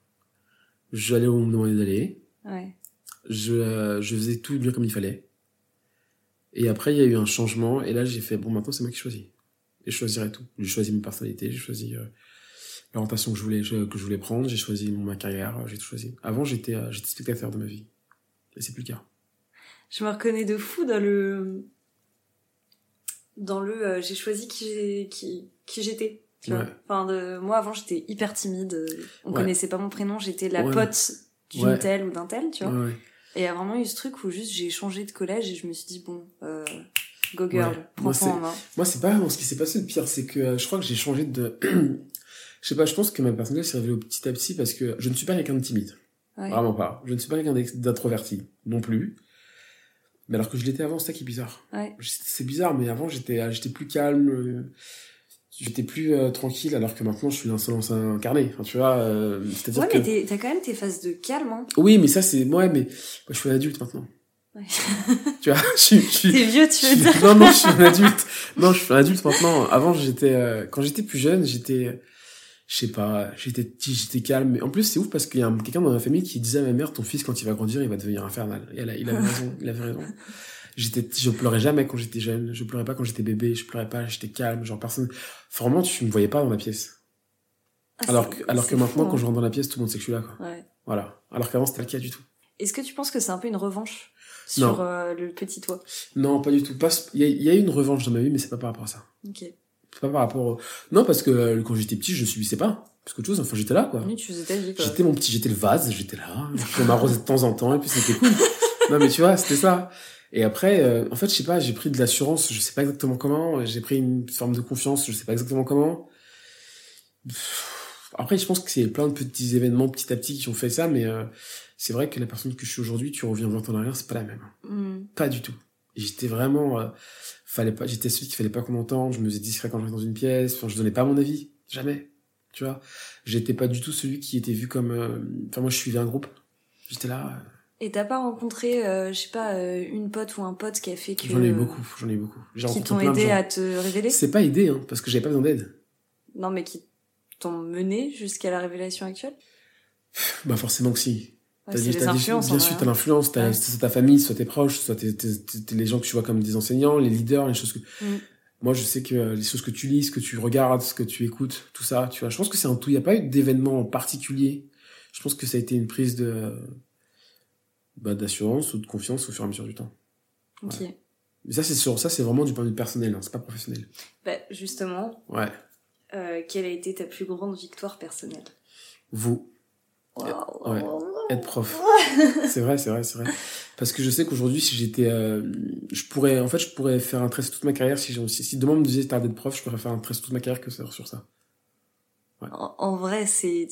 J'allais où on me demandait d'aller. Ouais. Je, euh, je faisais tout bien comme il fallait. Et après, il y a eu un changement, et là, j'ai fait, bon, maintenant, c'est moi qui choisis. Et je choisirai tout. J'ai choisi ma personnalité, j'ai choisi euh, l'orientation que je voulais, que je voulais prendre, j'ai choisi mon- ma carrière, euh, j'ai tout choisi. Avant, j'étais, euh, j'étais spectateur de ma vie. Et c'est plus le cas. Je me reconnais de fou dans le dans le euh, j'ai choisi qui j'ai- qui qui j'étais. Ouais. Enfin de moi avant j'étais hyper timide, on Ouais. connaissait pas mon prénom, j'étais la Ouais. pote d'une telle ou d'un tel, tu vois. Et il y a vraiment eu ce truc où juste j'ai changé de collège et je me suis dit bon euh, go girl, prends Moi, toi en main. Moi, c'est pas vraiment ce qui s'est passé le pire, c'est que euh, je crois que j'ai changé de. je sais pas, je pense que ma personnalité s'est révélée petit à petit parce que je ne suis pas quelqu'un de timide. Ouais. Vraiment pas. Je ne suis pas quelqu'un d'introverti non plus. Mais alors que je l'étais avant, c'est ça qui est bizarre. Ouais. C'est bizarre, mais avant, j'étais euh, j'étais plus calme. euh, J'étais plus euh, tranquille, alors que maintenant, je suis l'insolence incarnée. Enfin, tu vois, euh, c'est-à-dire Ouais, que. mais t'es- t'as quand même tes phases de calme, hein. Oui, mais ça, c'est. moi mais moi, je suis un adulte maintenant. Ouais. tu vois, je suis. suis- T'es vieux, tu veux dire Non, non, je suis un adulte. Non, je suis un adulte maintenant. Avant, j'étais, euh, quand j'étais plus jeune, j'étais, je sais pas, j'étais, j'étais calme. En plus, c'est ouf parce qu'il y a un- quelqu'un dans ma famille qui disait à ma mère, ton fils, quand il va grandir, il va devenir infernal. Et elle, a- il avait raison, il avait raison. J'étais, je pleurais jamais quand j'étais jeune. Je pleurais pas quand j'étais bébé. Je pleurais pas, j'étais calme. Genre, personne, vraiment, tu me voyais pas dans la pièce. Ah, Alors que, alors que maintenant, fou, quand hein. je rentre dans la pièce, tout le monde sait que je suis là, quoi. Ouais. Voilà. Alors qu'avant, c'était le cas du tout. Est-ce que tu penses que c'est un peu une revanche sur euh, le petit toi? Non, pas du tout. Il y y a eu une revanche dans ma vie, mais c'est pas par rapport à ça. Ok. C'est pas par rapport au... Non, parce que euh, quand j'étais petit, je subissais pas. Parce qu'autre chose, enfin, j'étais là, quoi. Oui, tu faisais ta vie, quoi. J'étais mon petit, j'étais le vase, j'étais là. Je m'arrosais de temps en temps, et puis c'était cool. non, mais tu vois, c'était ça. Et après, euh, en fait, je sais pas, j'ai pris de l'assurance, je sais pas exactement comment. J'ai pris une forme de confiance, je sais pas exactement comment. Après, je pense que c'est plein de petits événements petit à petit qui ont fait ça, mais euh, c'est vrai que la personne que je suis aujourd'hui, tu reviens 20 ans en arrière, c'est pas la même. Hmm. Pas du tout. J'étais vraiment, euh, fallait pas, j'étais celui qu'il fallait pas qu'on m'entende, je me faisais discret quand j'entrais dans une pièce, enfin, je donnais pas mon avis. Jamais. Tu vois. J'étais pas du tout celui qui était vu comme, euh, enfin, moi, je suivais un groupe. J'étais là, euh, Et t'as pas rencontré, euh, je sais pas, euh, une pote ou un pote qui a fait que... j'en ai eu beaucoup, j'en ai eu beaucoup. J'ai Qui t'ont aidé à te révéler? C'est pas aidé, hein, parce que j'avais pas besoin d'aide. Non, mais qui t'ont mené jusqu'à la révélation actuelle? Bah, forcément que si. T'as dit- dit- bien en sûr, t'as hein. l'influence, t'as Ouais. c'est ta famille, soit tes proches, soit t'es, t'es- t'es- t'es les gens que tu vois comme des enseignants, les leaders, les choses que. Mm. Moi, je sais que euh, les choses que tu lis, ce que tu regardes, ce que tu écoutes, tout ça, tu vois. Je pense que c'est un tout. Il n'y a pas eu d'événement en particulier. Je pense que ça a été une prise de bah, d'assurance ou de confiance au fur et à mesure du temps. Ok. Mais ça, c'est sur ça, c'est vraiment du point de vue personnel, hein, c'est pas professionnel. Bah, justement, Ouais. euh, quelle a été ta plus grande victoire personnelle? Vous, Waouh. ouais. Être prof. c'est vrai, c'est vrai, c'est vrai. Parce que je sais qu'aujourd'hui, si j'étais, euh, je pourrais, en fait, je pourrais faire un sur toute ma carrière. Si, j'ai- si, si demain on me disait t'as d'être prof, je pourrais faire un sur toute ma carrière que sur sur ça. En, en vrai, c'est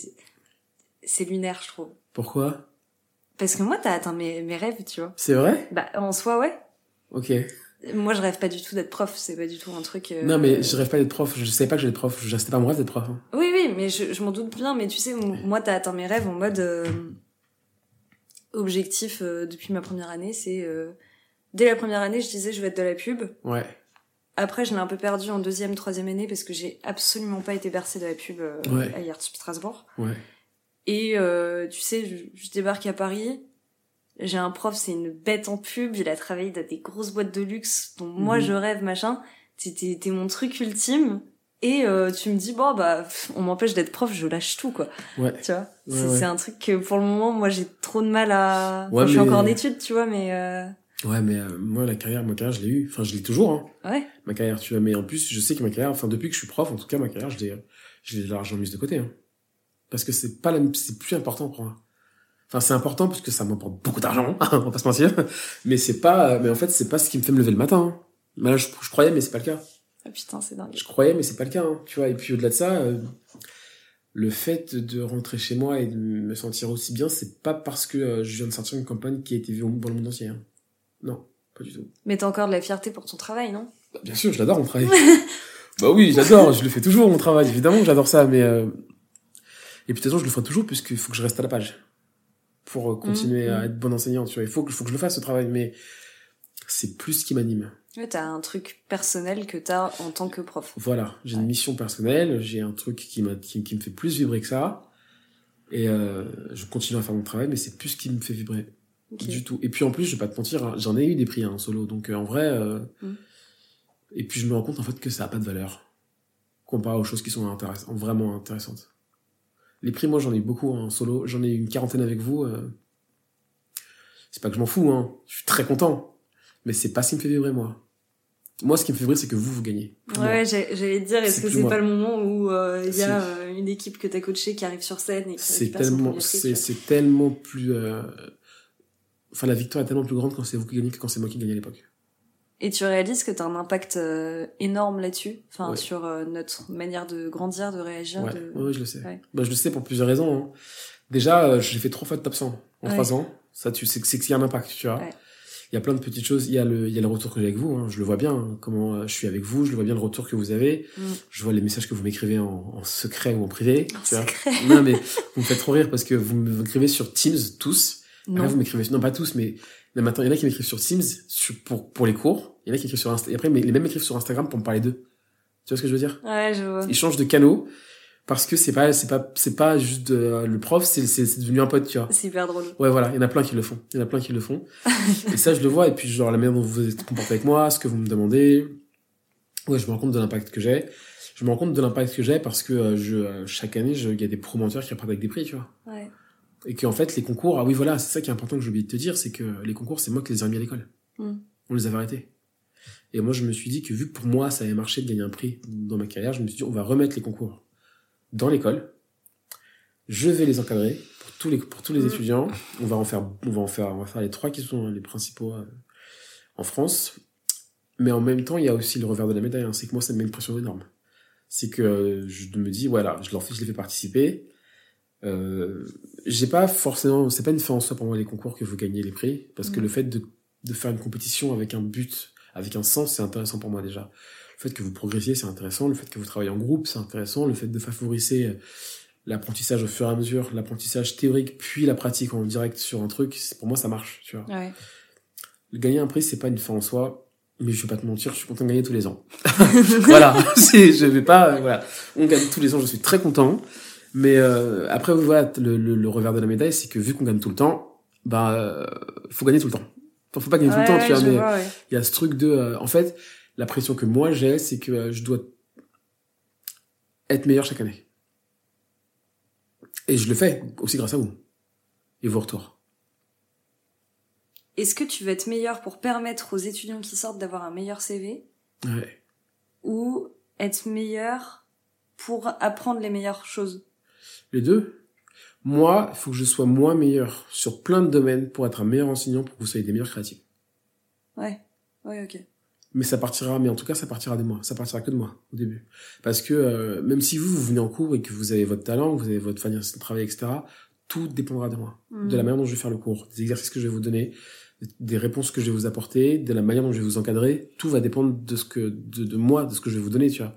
c'est lunaire, je trouve. Pourquoi? Parce que moi, t'as atteint mes, mes rêves, tu vois. C'est vrai? Bah, en soi, ouais. Ok. Moi, je rêve pas du tout d'être prof. C'est pas du tout un truc. euh, Non, mais je rêve pas d'être prof. Je savais pas que j'allais être prof. Je C'était pas mon rêve d'être prof. hein. Oui, oui, mais je, je m'en doute bien. Mais tu sais, moi, t'as atteint mes rêves en mode euh, objectif euh, depuis ma première année. C'est euh, dès la première année, je disais je vais être de la pub. Ouais. Après, je l'ai un peu perdu en deuxième, troisième année parce que j'ai absolument pas été bercée de la pub euh, Ouais. à IRTUB Strasbourg. Ouais. Et euh, tu sais, je, je débarque à Paris. J'ai un prof, c'est une bête en pub. Il a travaillé dans des grosses boîtes de luxe dont moi Mhm. je rêve, machin. T'es mon truc ultime. Et euh, tu me dis bon bah on m'empêche d'être prof je lâche tout quoi Ouais. tu vois? Ouais, c'est ouais. un truc que pour le moment moi j'ai trop de mal à Ouais, enfin, je suis mais- encore en études tu vois mais euh... Ouais, mais euh, moi, la carrière, ma carrière, je l'ai eu. Enfin, je l'ai toujours, hein, ouais ma carrière, tu vois. Mais en plus, je sais que ma carrière, enfin, depuis que je suis prof, en tout cas, ma carrière, je l'ai, je l'ai largement mise de côté, hein. Parce que c'est pas la, c'est plus important pour moi. Enfin, c'est important parce que ça m'apporte beaucoup d'argent, on va pas se mentir. Mais c'est pas, mais en fait, c'est pas ce qui me fait me lever le matin. Hein. Mais là, je, je croyais, mais c'est pas le cas. Ah putain c'est dingue Je croyais, mais c'est pas le cas, hein, tu vois. Et puis au-delà de ça, euh, le fait de rentrer chez moi et de me sentir aussi bien, c'est pas parce que euh, je viens de sortir une campagne qui a été vue dans le monde entier. hein. Non, pas du tout. mais t'as encore de la fierté pour ton travail non? Bah, bien sûr, je l'adore mon travail. bah oui, j'adore, je le fais toujours mon travail, évidemment, j'adore ça, mais euh... et puis de toute façon, je le ferai toujours puisqu'il faut que je reste à la page pour euh, continuer Mhm. à être bon enseignant. Tu vois, il faut que, faut que je le fasse ce travail, mais c'est plus ce qui m'anime. T'as un truc personnel que t'as en tant que prof Voilà, j'ai une mission personnelle, j'ai un truc qui, qui, qui me fait plus vibrer que ça. Et euh, je continue à faire mon travail, mais c'est plus ce qui me fait vibrer du tout. Et puis en plus, je vais pas te mentir, hein, j'en ai eu des prix hein, en solo, donc euh, en vrai. euh, Mm. Et puis je me rends compte en fait que ça a pas de valeur comparé aux choses qui sont vraiment intéressantes. Les prix, moi j'en ai eu beaucoup hein, en solo, j'en ai eu une quarantaine avec vous. euh, C'est pas que je m'en fous, hein, je suis très content, mais c'est pas ce qui me fait vibrer moi. Moi, ce qui me fait vibrer, c'est que vous, vous gagnez. Ouais, j'allais te dire, est-ce C'est que c'est pas le moment où euh, il y a euh, une équipe que t'as coachée qui arrive sur scène et qui c'est tellement c'est tellement plus euh, enfin la victoire est tellement plus grande quand c'est vous qui gagnez que quand c'est moi qui gagne à l'époque. Et tu réalises que t'as un impact euh, énorme là-dessus, enfin Ouais. sur notre manière de grandir, de réagir. ouais, de... ouais, je le sais Ouais. bah, je le sais pour plusieurs raisons hein. déjà j'ai fait trois fois de top 100 en trois ans ça tu sais que c'est qu'il y a un impact tu vois. Il y a plein de petites choses il y a le il y a le retour que j'ai avec vous hein. je le vois bien hein, comment je suis avec vous je le vois bien le retour que vous avez Mm. je vois les messages que vous m'écrivez en, en secret ou en privé En tu vois non mais vous me faites trop rire parce que vous m'écrivez sur Teams tous Non. Là, vous m'écrivez, non pas tous, mais même maintenant, il y en a qui m'écrivent sur Teams sur, pour, pour les cours. Il y en a qui écrivent sur Insta. Et après, mais les mêmes m'écrivent sur Instagram pour me parler d'eux. Tu vois ce que je veux dire? Ouais, je vois. Ils changent de canaux parce que c'est pas, c'est pas, c'est pas juste de- le prof, c'est, c'est, devenu un pote, tu vois. C'est hyper drôle. Ouais, voilà, il y en a plein qui le font. Il y en a plein qui le font. et ça, je le vois. Et puis, genre, la manière dont vous vous êtes comporté avec moi, ce que vous me demandez. Ouais, je me rends compte de l'impact que j'ai. Je me rends compte de l'impact que j'ai parce que euh, je, euh, chaque année, je- il y a des promoteurs qui repartent avec des prix, tu vois. Ouais. Et qu'en fait, les concours, ah oui, voilà, c'est ça qui est important que j'ai oublié de te dire, c'est que les concours, c'est moi qui les ai remis à l'école. Mm. On les avait arrêtés. Et moi, je me suis dit que vu que pour moi, ça avait marché de gagner un prix dans ma carrière, je me suis dit, on va remettre les concours dans l'école. Je vais les encadrer pour tous les, pour tous les Mm. étudiants. On va en faire, on va en faire, on va faire les trois qui sont les principaux euh, en France. Mais en même temps, il y a aussi le revers de la médaille, hein, c'est que moi, ça me met une pression énorme. C'est que euh, je me dis, voilà, je leur fais, je les fais participer. Euh, j'ai pas forcément, c'est pas une fin en soi pour moi les concours que vous gagnez les prix, parce que Mm. le fait de, de faire une compétition avec un but, avec un sens, c'est intéressant pour moi déjà. Le fait que vous progressiez, c'est intéressant. Le fait que vous travaillez en groupe, c'est intéressant. Le fait de favoriser euh, l'apprentissage au fur et à mesure, l'apprentissage théorique, puis la pratique en direct sur un truc, pour moi ça marche, tu vois. Ouais. Gagner un prix, c'est pas une fin en soi, mais je vais pas te mentir, je suis content de gagner tous les ans. voilà, je vais pas, euh, voilà, on gagne tous les ans, je suis très content. Mais euh, après, voilà, le, le, le revers de la médaille, c'est que vu qu'on gagne tout le temps, bah, euh, faut gagner tout le temps. Faut pas gagner tout le temps, tu vois, mais ouais. il y a ce truc de, euh, en fait, la pression que moi j'ai, c'est que euh, je dois être meilleur chaque année. Et je le fais aussi grâce à vous et vos retours. Est-ce que tu veux être meilleur pour permettre aux étudiants qui sortent d'avoir un meilleur CV Ouais. ou être meilleur pour apprendre les meilleures choses? Les deux. Moi, il faut que je sois moins meilleur sur plein de domaines pour être un meilleur enseignant, pour que vous soyez des meilleurs créatifs. Ouais. Ouais, ok. Mais ça partira, mais en tout cas, ça partira de moi. Ça partira que de moi, au début. Parce que, euh, même si vous, vous venez en cours et que vous avez votre talent, que vous avez votre manière de travailler, etc., tout dépendra de moi. Mm. De la manière dont je vais faire le cours, des exercices que je vais vous donner, des réponses que je vais vous apporter, de la manière dont je vais vous encadrer. Tout va dépendre de ce que, de, de moi, de ce que je vais vous donner, tu vois.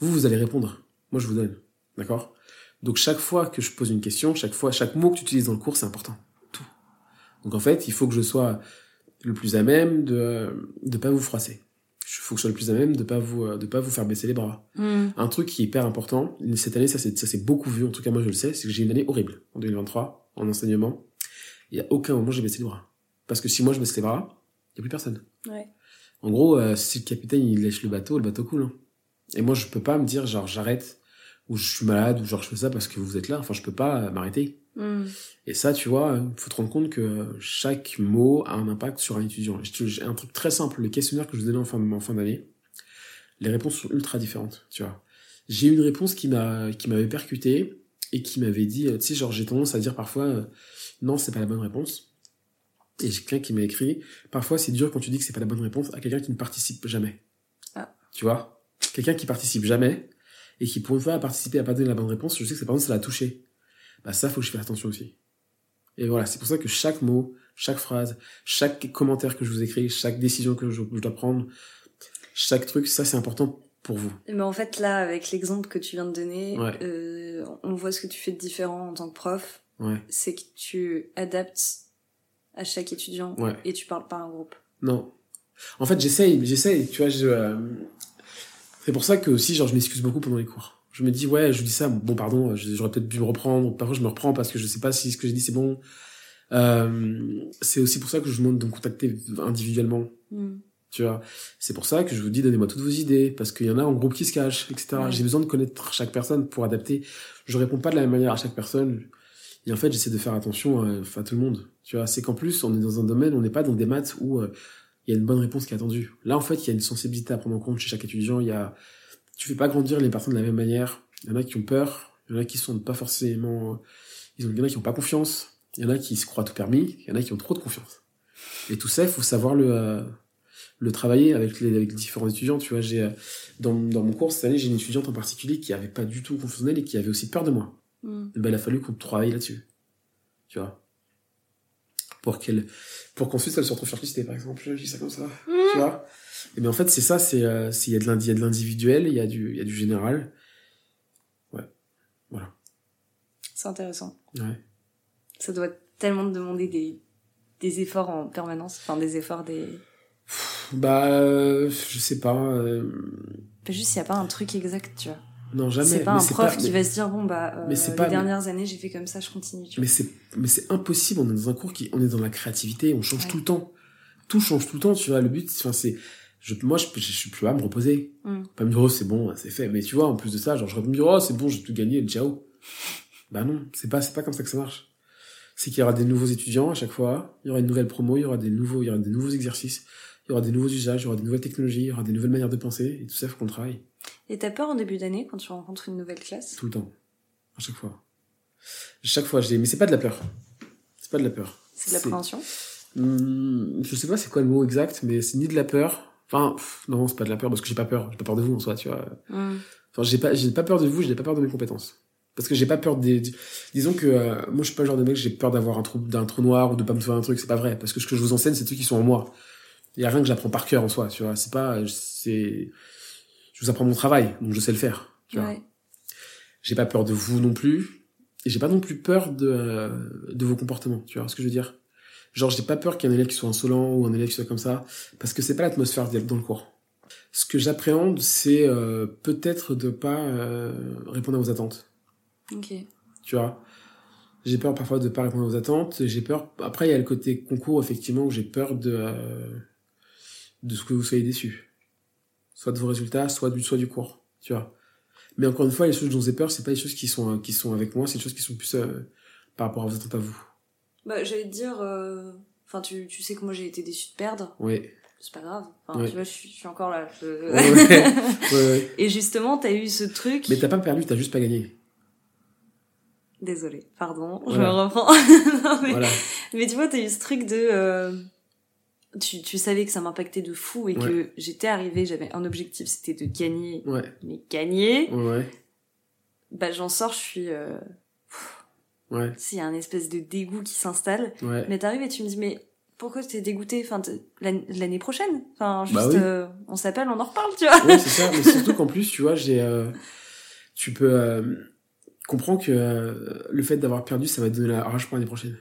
Vous, vous allez répondre. Moi, je vous donne. D'accord? Donc, chaque fois que je pose une question, chaque fois, chaque mot que tu utilises dans le cours, c'est important. Tout. Donc, en fait, il faut que je sois le plus à même de, de pas vous froisser. Il faut que je sois le plus à même de pas vous, euh, de pas vous faire baisser les bras. Mm. Un truc qui est hyper important, cette année, ça s'est, ça s'est beaucoup vu, en tout cas moi je le sais, c'est que j'ai une année horrible en 2023, en enseignement. Il y a aucun moment j'ai baissé les bras. Parce que si moi je baisse les bras, il y a plus personne. Ouais. En gros, euh, si le capitaine il lèche le bateau, le bateau coule. hein. Et moi, je peux pas me dire, genre, j'arrête, ou je suis malade, ou genre, je fais ça parce que vous êtes là. Enfin, je peux pas euh, m'arrêter. Hmm. Et ça, tu vois, il faut te rendre compte que chaque mot a un impact sur un étudiant. J'ai un truc très simple, le questionnaire que je vous donnais en fin, en fin d'année, les réponses sont ultra différentes, tu vois. J'ai eu une réponse qui m'a qui m'avait percuté et qui m'avait dit, euh, tu sais, genre j'ai tendance à dire parfois, euh, non, c'est pas la bonne réponse. Et j'ai quelqu'un qui m'a écrit, parfois c'est dur quand tu dis que c'est pas la bonne réponse à quelqu'un qui ne participe jamais. Ah. Tu vois? Quelqu'un qui participe jamais et qui pour une fois a participé à pas donner la bonne réponse, je sais que cette personne ça l'a touché. Bah ça, faut que je fasse attention aussi. Et voilà, c'est pour ça que chaque mot, chaque phrase, chaque commentaire que je vous écris, chaque décision que je, je dois prendre, chaque truc, ça c'est important pour vous. Mais en fait, là, avec l'exemple que tu viens de donner, Ouais. euh, on voit ce que tu fais de différent en tant que prof. Ouais. C'est que tu adaptes à chaque étudiant Ouais. et tu parles pas à un groupe. Non. En fait, j'essaye, j'essaye, tu vois, je, euh, c'est pour ça que aussi, genre, je m'excuse beaucoup pendant les cours. Je me dis, ouais, je dis ça, bon, pardon, je- j'aurais peut-être dû me reprendre, parfois je me reprends parce que je sais pas si ce que j'ai dit c'est bon. Euh, c'est aussi pour ça que je vous demande de me contacter individuellement, Hmm. tu vois. C'est pour ça que je vous dis, donnez-moi toutes vos idées, parce qu'il y en a en groupe qui se cachent, etc. J'ai besoin de connaître chaque personne pour adapter. Je réponds pas de la même manière à chaque personne. Et en fait, j'essaie de faire attention à, à tout le monde. Tu vois, c'est qu'en plus, on est dans un domaine, on n'est pas dans des maths où euh, il y a une bonne réponse qui est attendue. Là, en fait, il y a une sensibilité à prendre en compte chez chaque étudiant. Il y a, tu fais pas grandir les personnes de la même manière. Il y en a qui ont peur, il y en a qui sont pas forcément, ils ont, il y en a qui ont pas confiance, il y en a qui se croient tout permis, il y en a qui ont trop de confiance. Et tout ça, il faut savoir le, euh, le travailler avec les, avec les différents étudiants. Tu vois, j'ai, euh, dans, dans mon cours cette année, j'ai une étudiante en particulier qui avait pas du tout confiance en elle et qui avait aussi peur de moi. Hmm. Eh ben, il a fallu qu'on travaille là-dessus. Tu vois. Pour qu'elle, pour qu'ensuite elle se retrouve shortlistée, par exemple. Je dis ça comme ça. Tu vois. Et bien, en fait, c'est ça, c'est, euh, il y a de l'indi- il y a de l'individuel, il y a du, y a du général. Ouais. Voilà. C'est intéressant. Ouais. Ça doit tellement te demander des, des efforts en permanence. Enfin, des efforts, des. Bah, euh, je sais pas, euh, juste, il n'y a pas un truc exact, tu vois. non, jamais. C'est pas mais un prof qui mais- va se dire, bon, bah, euh, mais les pas- dernières années, j'ai fait comme ça, je continue, tu Mais vois. c'est, mais c'est impossible. On est dans un cours qui, on est dans la créativité. On change Ouais. tout le temps. Tout change tout le temps. Tu vois, le but, enfin, c'est, je, moi, je, je, je suis plus là à me reposer. Hmm. Pas me dire, oh, c'est bon, c'est fait. Mais tu vois, en plus de ça, genre, je vais me dire, oh, c'est bon, j'ai tout gagné, ciao. Bah non, c'est pas, c'est pas comme ça que ça marche. C'est qu'il y aura des nouveaux étudiants à chaque fois. Il y aura une nouvelle promo, il y aura des nouveaux, il y aura des nouveaux exercices. Il y aura des nouveaux usages, il y aura des nouvelles technologies, il y aura des nouvelles manières de penser. Et tout ça, faut qu'on travaille. Et t'as peur en début d'année quand tu rencontres une nouvelle classe? Tout le temps. À chaque fois. Chaque fois, dis, mais c'est pas de la peur. C'est pas de la peur. C'est de l'appréhension? Hum, je sais pas c'est quoi le mot exact, mais c'est ni de la peur. Enfin, pff, non, c'est pas de la peur parce que j'ai pas peur. J'ai pas peur de vous en soi, tu vois. Hmm. Enfin, j'ai pas, j'ai pas peur de vous, j'ai pas peur de mes compétences. Parce que j'ai pas peur des, disons que euh, moi je suis pas le genre de mec j'ai peur d'avoir un trou, d'un trou noir ou de pas me faire un truc, c'est pas vrai. Parce que ce que je vous enseigne, c'est des trucs qui sont en moi. Il y a rien que j'apprends par cœur en soi, tu vois. C'est pas, c'est, je vous apprends mon travail, donc je sais le faire, tu vois. Ouais. J'ai pas peur de vous non plus. Et j'ai pas non plus peur de, euh, de vos comportements, tu vois ce que je veux dire Genre, j'ai pas peur qu'il y ait un élève qui soit insolent ou un élève qui soit comme ça, parce que c'est pas l'atmosphère dans le cours. Ce que j'appréhende, c'est euh, peut-être de pas euh, répondre à vos attentes, Ok. tu vois? J'ai peur parfois de pas répondre à vos attentes, j'ai peur... Après, il y a le côté concours, effectivement, où j'ai peur de, euh, de ce que vous soyez déçus. Soit de vos résultats, soit du, soit du cours, tu vois mais encore une fois, les choses dont j'ai peur, c'est pas les choses qui sont, euh, qui sont avec moi, c'est les choses qui sont plus euh, par rapport à vos attentes à vous. Bah, j'allais te dire, euh, enfin, tu, tu sais que moi j'ai été déçue de perdre. Oui. C'est pas grave. Enfin, Ouais. tu vois, je suis, je suis encore là. je- Ouais, ouais. Et justement, t'as eu ce truc. Mais t'as pas perdu, t'as juste pas gagné. Désolée, pardon, je me reprends. Non, mais, Voilà. mais tu vois, t'as eu ce truc de. euh, tu, tu savais que ça m'impactait de fou et que j'étais arrivée, j'avais un objectif, c'était de gagner. Ouais. Mais gagner, ouais. bah j'en sors, je suis. Euh, Ouais. S'il y a un espèce de dégoût qui s'installe. Ouais. Mais t'arrives et tu me dis, mais pourquoi t'es dégoûté enfin, l'année prochaine? Enfin, juste, Bah oui. euh, on s'appelle, on en reparle, tu vois. Ouais, c'est ça. Mais surtout qu'en plus, tu vois, j'ai, euh, tu peux euh, comprendre que le fait d'avoir perdu, ça va te donner la rage pour l'année prochaine.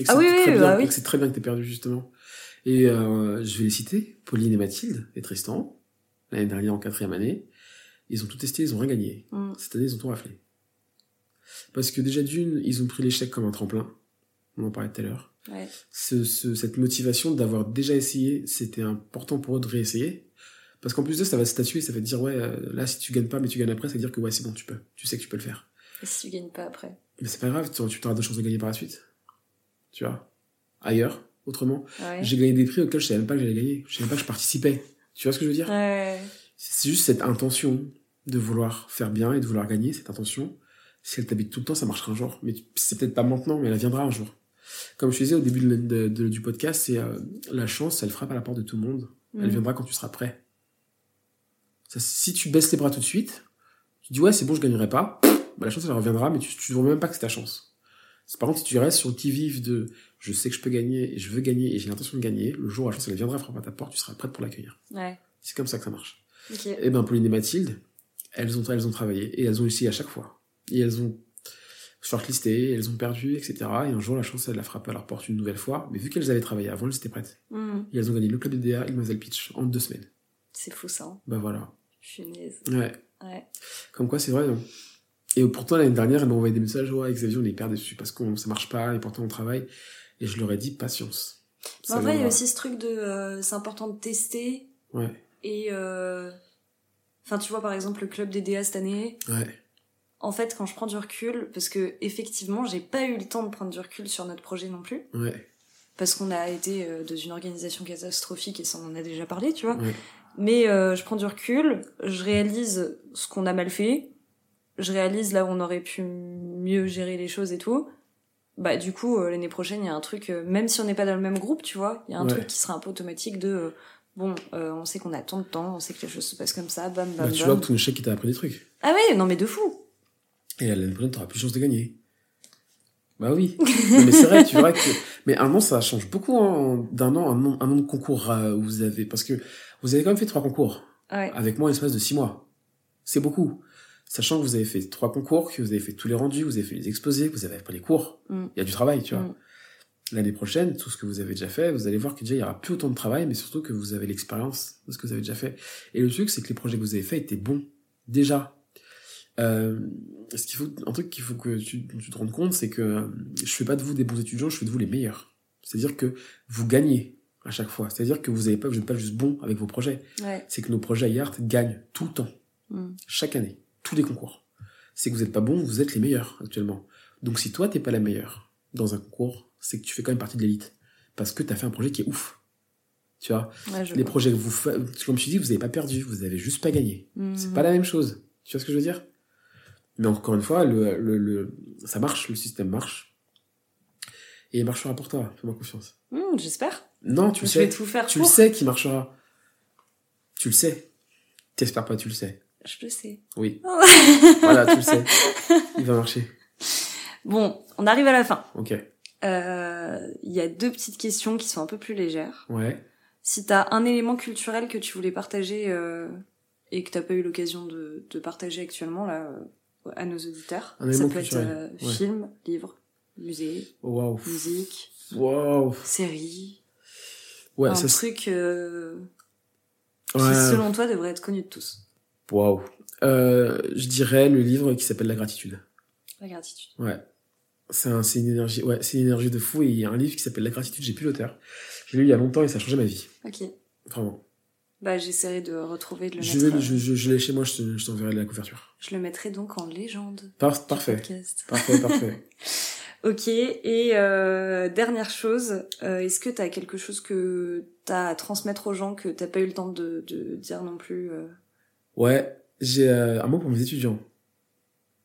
Et que Ah oui, oui, bien, bah oui. c'est très bien que t'aies perdu justement. Et je vais les citer, Pauline et Mathilde et Tristan, l'année dernière en quatrième année, ils ont tout testé, ils ont rien gagné. Mm. Cette année, ils ont tout raflé. Parce que déjà d'une, ils ont pris l'échec comme un tremplin. On en parlait tout à l'heure. Ouais. Ce, ce- cette motivation d'avoir déjà essayé, c'était important pour eux de réessayer. Parce qu'en plus de ça, ça va statuer, ça va te dire, ouais, euh, là, si tu gagnes pas, mais tu gagnes après, ça veut dire que ouais, c'est bon, tu peux. Tu sais que tu peux le faire. Et si tu gagnes pas après? Mais c'est pas grave, tu auras de chances de gagner par la suite. Tu vois? Ailleurs, autrement. Ouais. J'ai gagné des prix auxquels je savais même pas que j'allais gagner. Je savais même pas que je participais. Tu vois ce que je veux dire? Ouais. C'est juste cette intention de vouloir faire bien et de vouloir gagner, cette intention. Si elle t'habite tout le temps, ça marchera un jour. Mais c'est peut-être pas maintenant, mais elle viendra un jour. Comme je te disais au début de- de- de- du podcast, c'est euh, la chance, elle frappe à la porte de tout le monde. Elle Mm. viendra quand tu seras prêt. Ça, si tu baisses les bras tout de suite, tu dis ouais c'est bon je gagnerai pas, bah, la chance elle reviendra mais tu ne vois même pas que c'est ta chance. Par contre si tu restes sur le qui vive de je sais que je peux gagner et je veux gagner et j'ai l'intention de gagner, le jour où la chance elle viendra frapper à ta porte, tu seras prête pour l'accueillir. Ouais. C'est comme ça que ça marche. Ok. Et ben Pauline et Mathilde, elles ont elles ont travaillé et elles ont réussi à chaque fois. Et elles ont shortlisté, elles ont perdu, etc. Et un jour la chance elle a frappé à leur porte une nouvelle fois, mais vu qu'elles avaient travaillé avant, elles étaient prêtes. Hmm. Et elles ont gagné le club DDA et le Mademoiselle Pitch en deux semaines. C'est fou ça. hein. Bah voilà. Je suis niaise. Ouais. Ouais. Comme quoi, c'est vrai. non et pourtant, l'année dernière, elle m'a envoyé des messages, ouais, Xavier, on est hyper déçus parce que ça marche pas et pourtant on travaille. Et je leur ai dit, patience. Mais en vrai, il y a aussi ce truc de. euh, c'est important de tester Ouais, et. euh, Enfin, tu vois, par exemple, le club des DA cette année. ouais, En fait, quand je prends du recul, parce que effectivement, j'ai pas eu le temps de prendre du recul sur notre projet non plus, ouais, parce qu'on a été euh, dans une organisation catastrophique et ça on en a déjà parlé, tu vois. ouais. Mais euh, je prends du recul, je réalise ce qu'on a mal fait, je réalise là où on aurait pu mieux gérer les choses et tout. Bah du coup euh, l'année prochaine il y a un truc, euh, même si on n'est pas dans le même groupe, tu vois, il y a un Ouais. truc qui sera un peu automatique de euh, bon, euh, on sait qu'on a tant de temps, on sait que les choses se passent comme ça, bam bam Bah, tu bam. vois que ton échec, il t'a appris des trucs. Ah ouais, non mais de fou. Et l'année prochaine, t'auras plus de chance de gagner. Bah oui. Non, mais c'est vrai, tu vois que, mais un an, ça change beaucoup, hein, d'un an, un an, un an de concours, euh, où vous avez, parce que vous avez quand même fait trois concours. Ouais. avec moi l'espace de six mois. C'est beaucoup. Sachant que vous avez fait trois concours, que vous avez fait tous les rendus, vous avez fait les exposés, que vous avez appris les cours. Mm. Il y a du travail, tu vois. Mm. L'année prochaine, tout ce que vous avez déjà fait, vous allez voir que déjà il y aura plus autant de travail, mais surtout que vous avez l'expérience de ce que vous avez déjà fait. Et le truc, c'est que les projets que vous avez faits étaient bons. Déjà. Euh, ce qu'il faut, un truc qu'il faut que tu, tu te rendes compte, c'est que euh, je fais pas de vous des bons étudiants, je fais de vous les meilleurs. C'est-à-dire que vous gagnez à chaque fois. C'est-à-dire que vous avez pas, vous n'êtes pas juste bon avec vos projets Ouais. c'est que nos projets IART gagnent tout le temps, Mm. chaque année, tous les concours. C'est que vous n'êtes pas bon, vous êtes les meilleurs actuellement. Donc si toi t'es pas la meilleure dans un concours, c'est que tu fais quand même partie de l'élite. Parce que t'as fait un projet qui est ouf. Tu vois, Ouais, les vois. projets que vous faites, comme je dis, vous n'avez pas perdu, vous avez juste pas gagné. Mhm. C'est pas la même chose. Tu vois ce que je veux dire? Mais encore une fois, le, le, le, ça marche, le système marche. Et il marchera pour toi, fais-moi confiance. Hmm, J'espère. Non, tu le je vais sais. tout faire Tu le sais qu'il marchera. Tu le sais. T'espères pas, tu le sais. Je le sais. Oui. voilà, tu le sais. Il va marcher. Bon, on arrive à la fin. Ok. Euh, Il y a deux petites questions qui sont un peu plus légères. Ouais. Si t'as un élément culturel que tu voulais partager euh, et que t'as pas eu l'occasion de, de partager actuellement là euh, à nos auditeurs, Un ça peut être euh, ouais. film, livre, musée, Waouh. musique, série, Ouais, un ça truc euh, qui selon toi devrait être connu de tous. Waouh. Euh, je dirais le livre qui s'appelle La gratitude. La gratitude. Ouais. C'est un, c'est une énergie, ouais, c'est une énergie de fou et il y a un livre qui s'appelle La gratitude, j'ai plus l'auteur. Je l'ai lu il y a longtemps et ça a changé ma vie. Ok. Vraiment. Bah j'essaierai de retrouver de le Je, mettre. vais, euh, je, je, je l'ai chez moi, je, je t'enverrai la couverture. je le mettrai donc en légende. Par- parfait. podcast. Parfait, parfait. Ok, et euh, dernière chose, euh, est-ce que t'as quelque chose que t'as à transmettre aux gens que t'as pas eu le temps de, de dire non plus euh Ouais, j'ai un mot pour mes étudiants.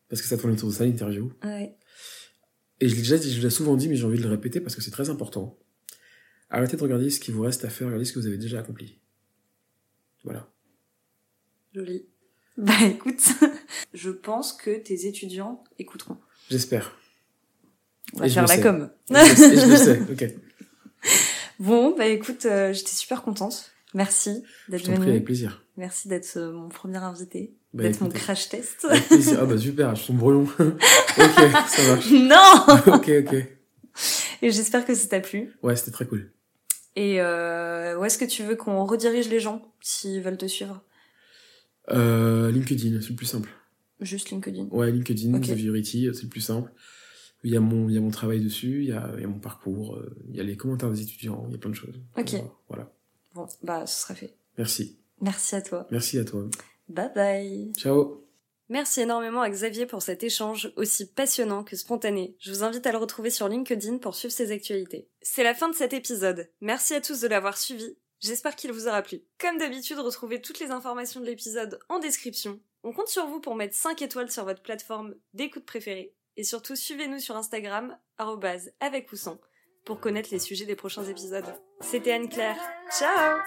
Parce que ça tourne autour de ça, l'interview. Ouais. Et je l'ai déjà dit, je l'ai souvent dit, mais j'ai envie de le répéter parce que c'est très important. Arrêtez de regarder ce qui vous reste à faire, regardez ce que vous avez déjà accompli. Voilà. Joli. Bah écoute, je pense que tes étudiants écouteront. J'espère. On va Et faire la sais. com. Et je, et je le sais, ok. Bon, bah écoute, euh, j'étais super contente. Merci d'être venu. avec plaisir. Merci d'être euh, mon premier invité, Bah, d'être mon crash test. Avec plaisir. Ah bah super, je tombe brouillon. ok, ça marche. non ok, ok. Et j'espère que ça t'a plu. Ouais, c'était très cool. Et euh, où est-ce que tu veux qu'on redirige les gens s'ils veulent te suivre? Euh, LinkedIn, c'est le plus simple. Juste LinkedIn. Ouais, LinkedIn, Ok. Xavier Uriti, c'est le plus simple. Il y a mon, il y a mon travail dessus, il y a, il y a mon parcours, euh, il y a les commentaires des étudiants, il y a plein de choses. Ok. Voilà. Bon, bah ce sera fait. Merci. Merci à toi. Merci à toi. Bye bye. Ciao. Merci énormément à Xavier pour cet échange aussi passionnant que spontané. Je vous invite à le retrouver sur LinkedIn pour suivre ses actualités. C'est la fin de cet épisode. Merci à tous de l'avoir suivi. J'espère qu'il vous aura plu. Comme d'habitude, retrouvez toutes les informations de l'épisode en description. On compte sur vous pour mettre 5 étoiles sur votre plateforme d'écoute préférée. Et surtout, suivez-nous sur Instagram, avec ou sans, pour connaître les sujets des prochains épisodes. C'était Anne-Claire. Ciao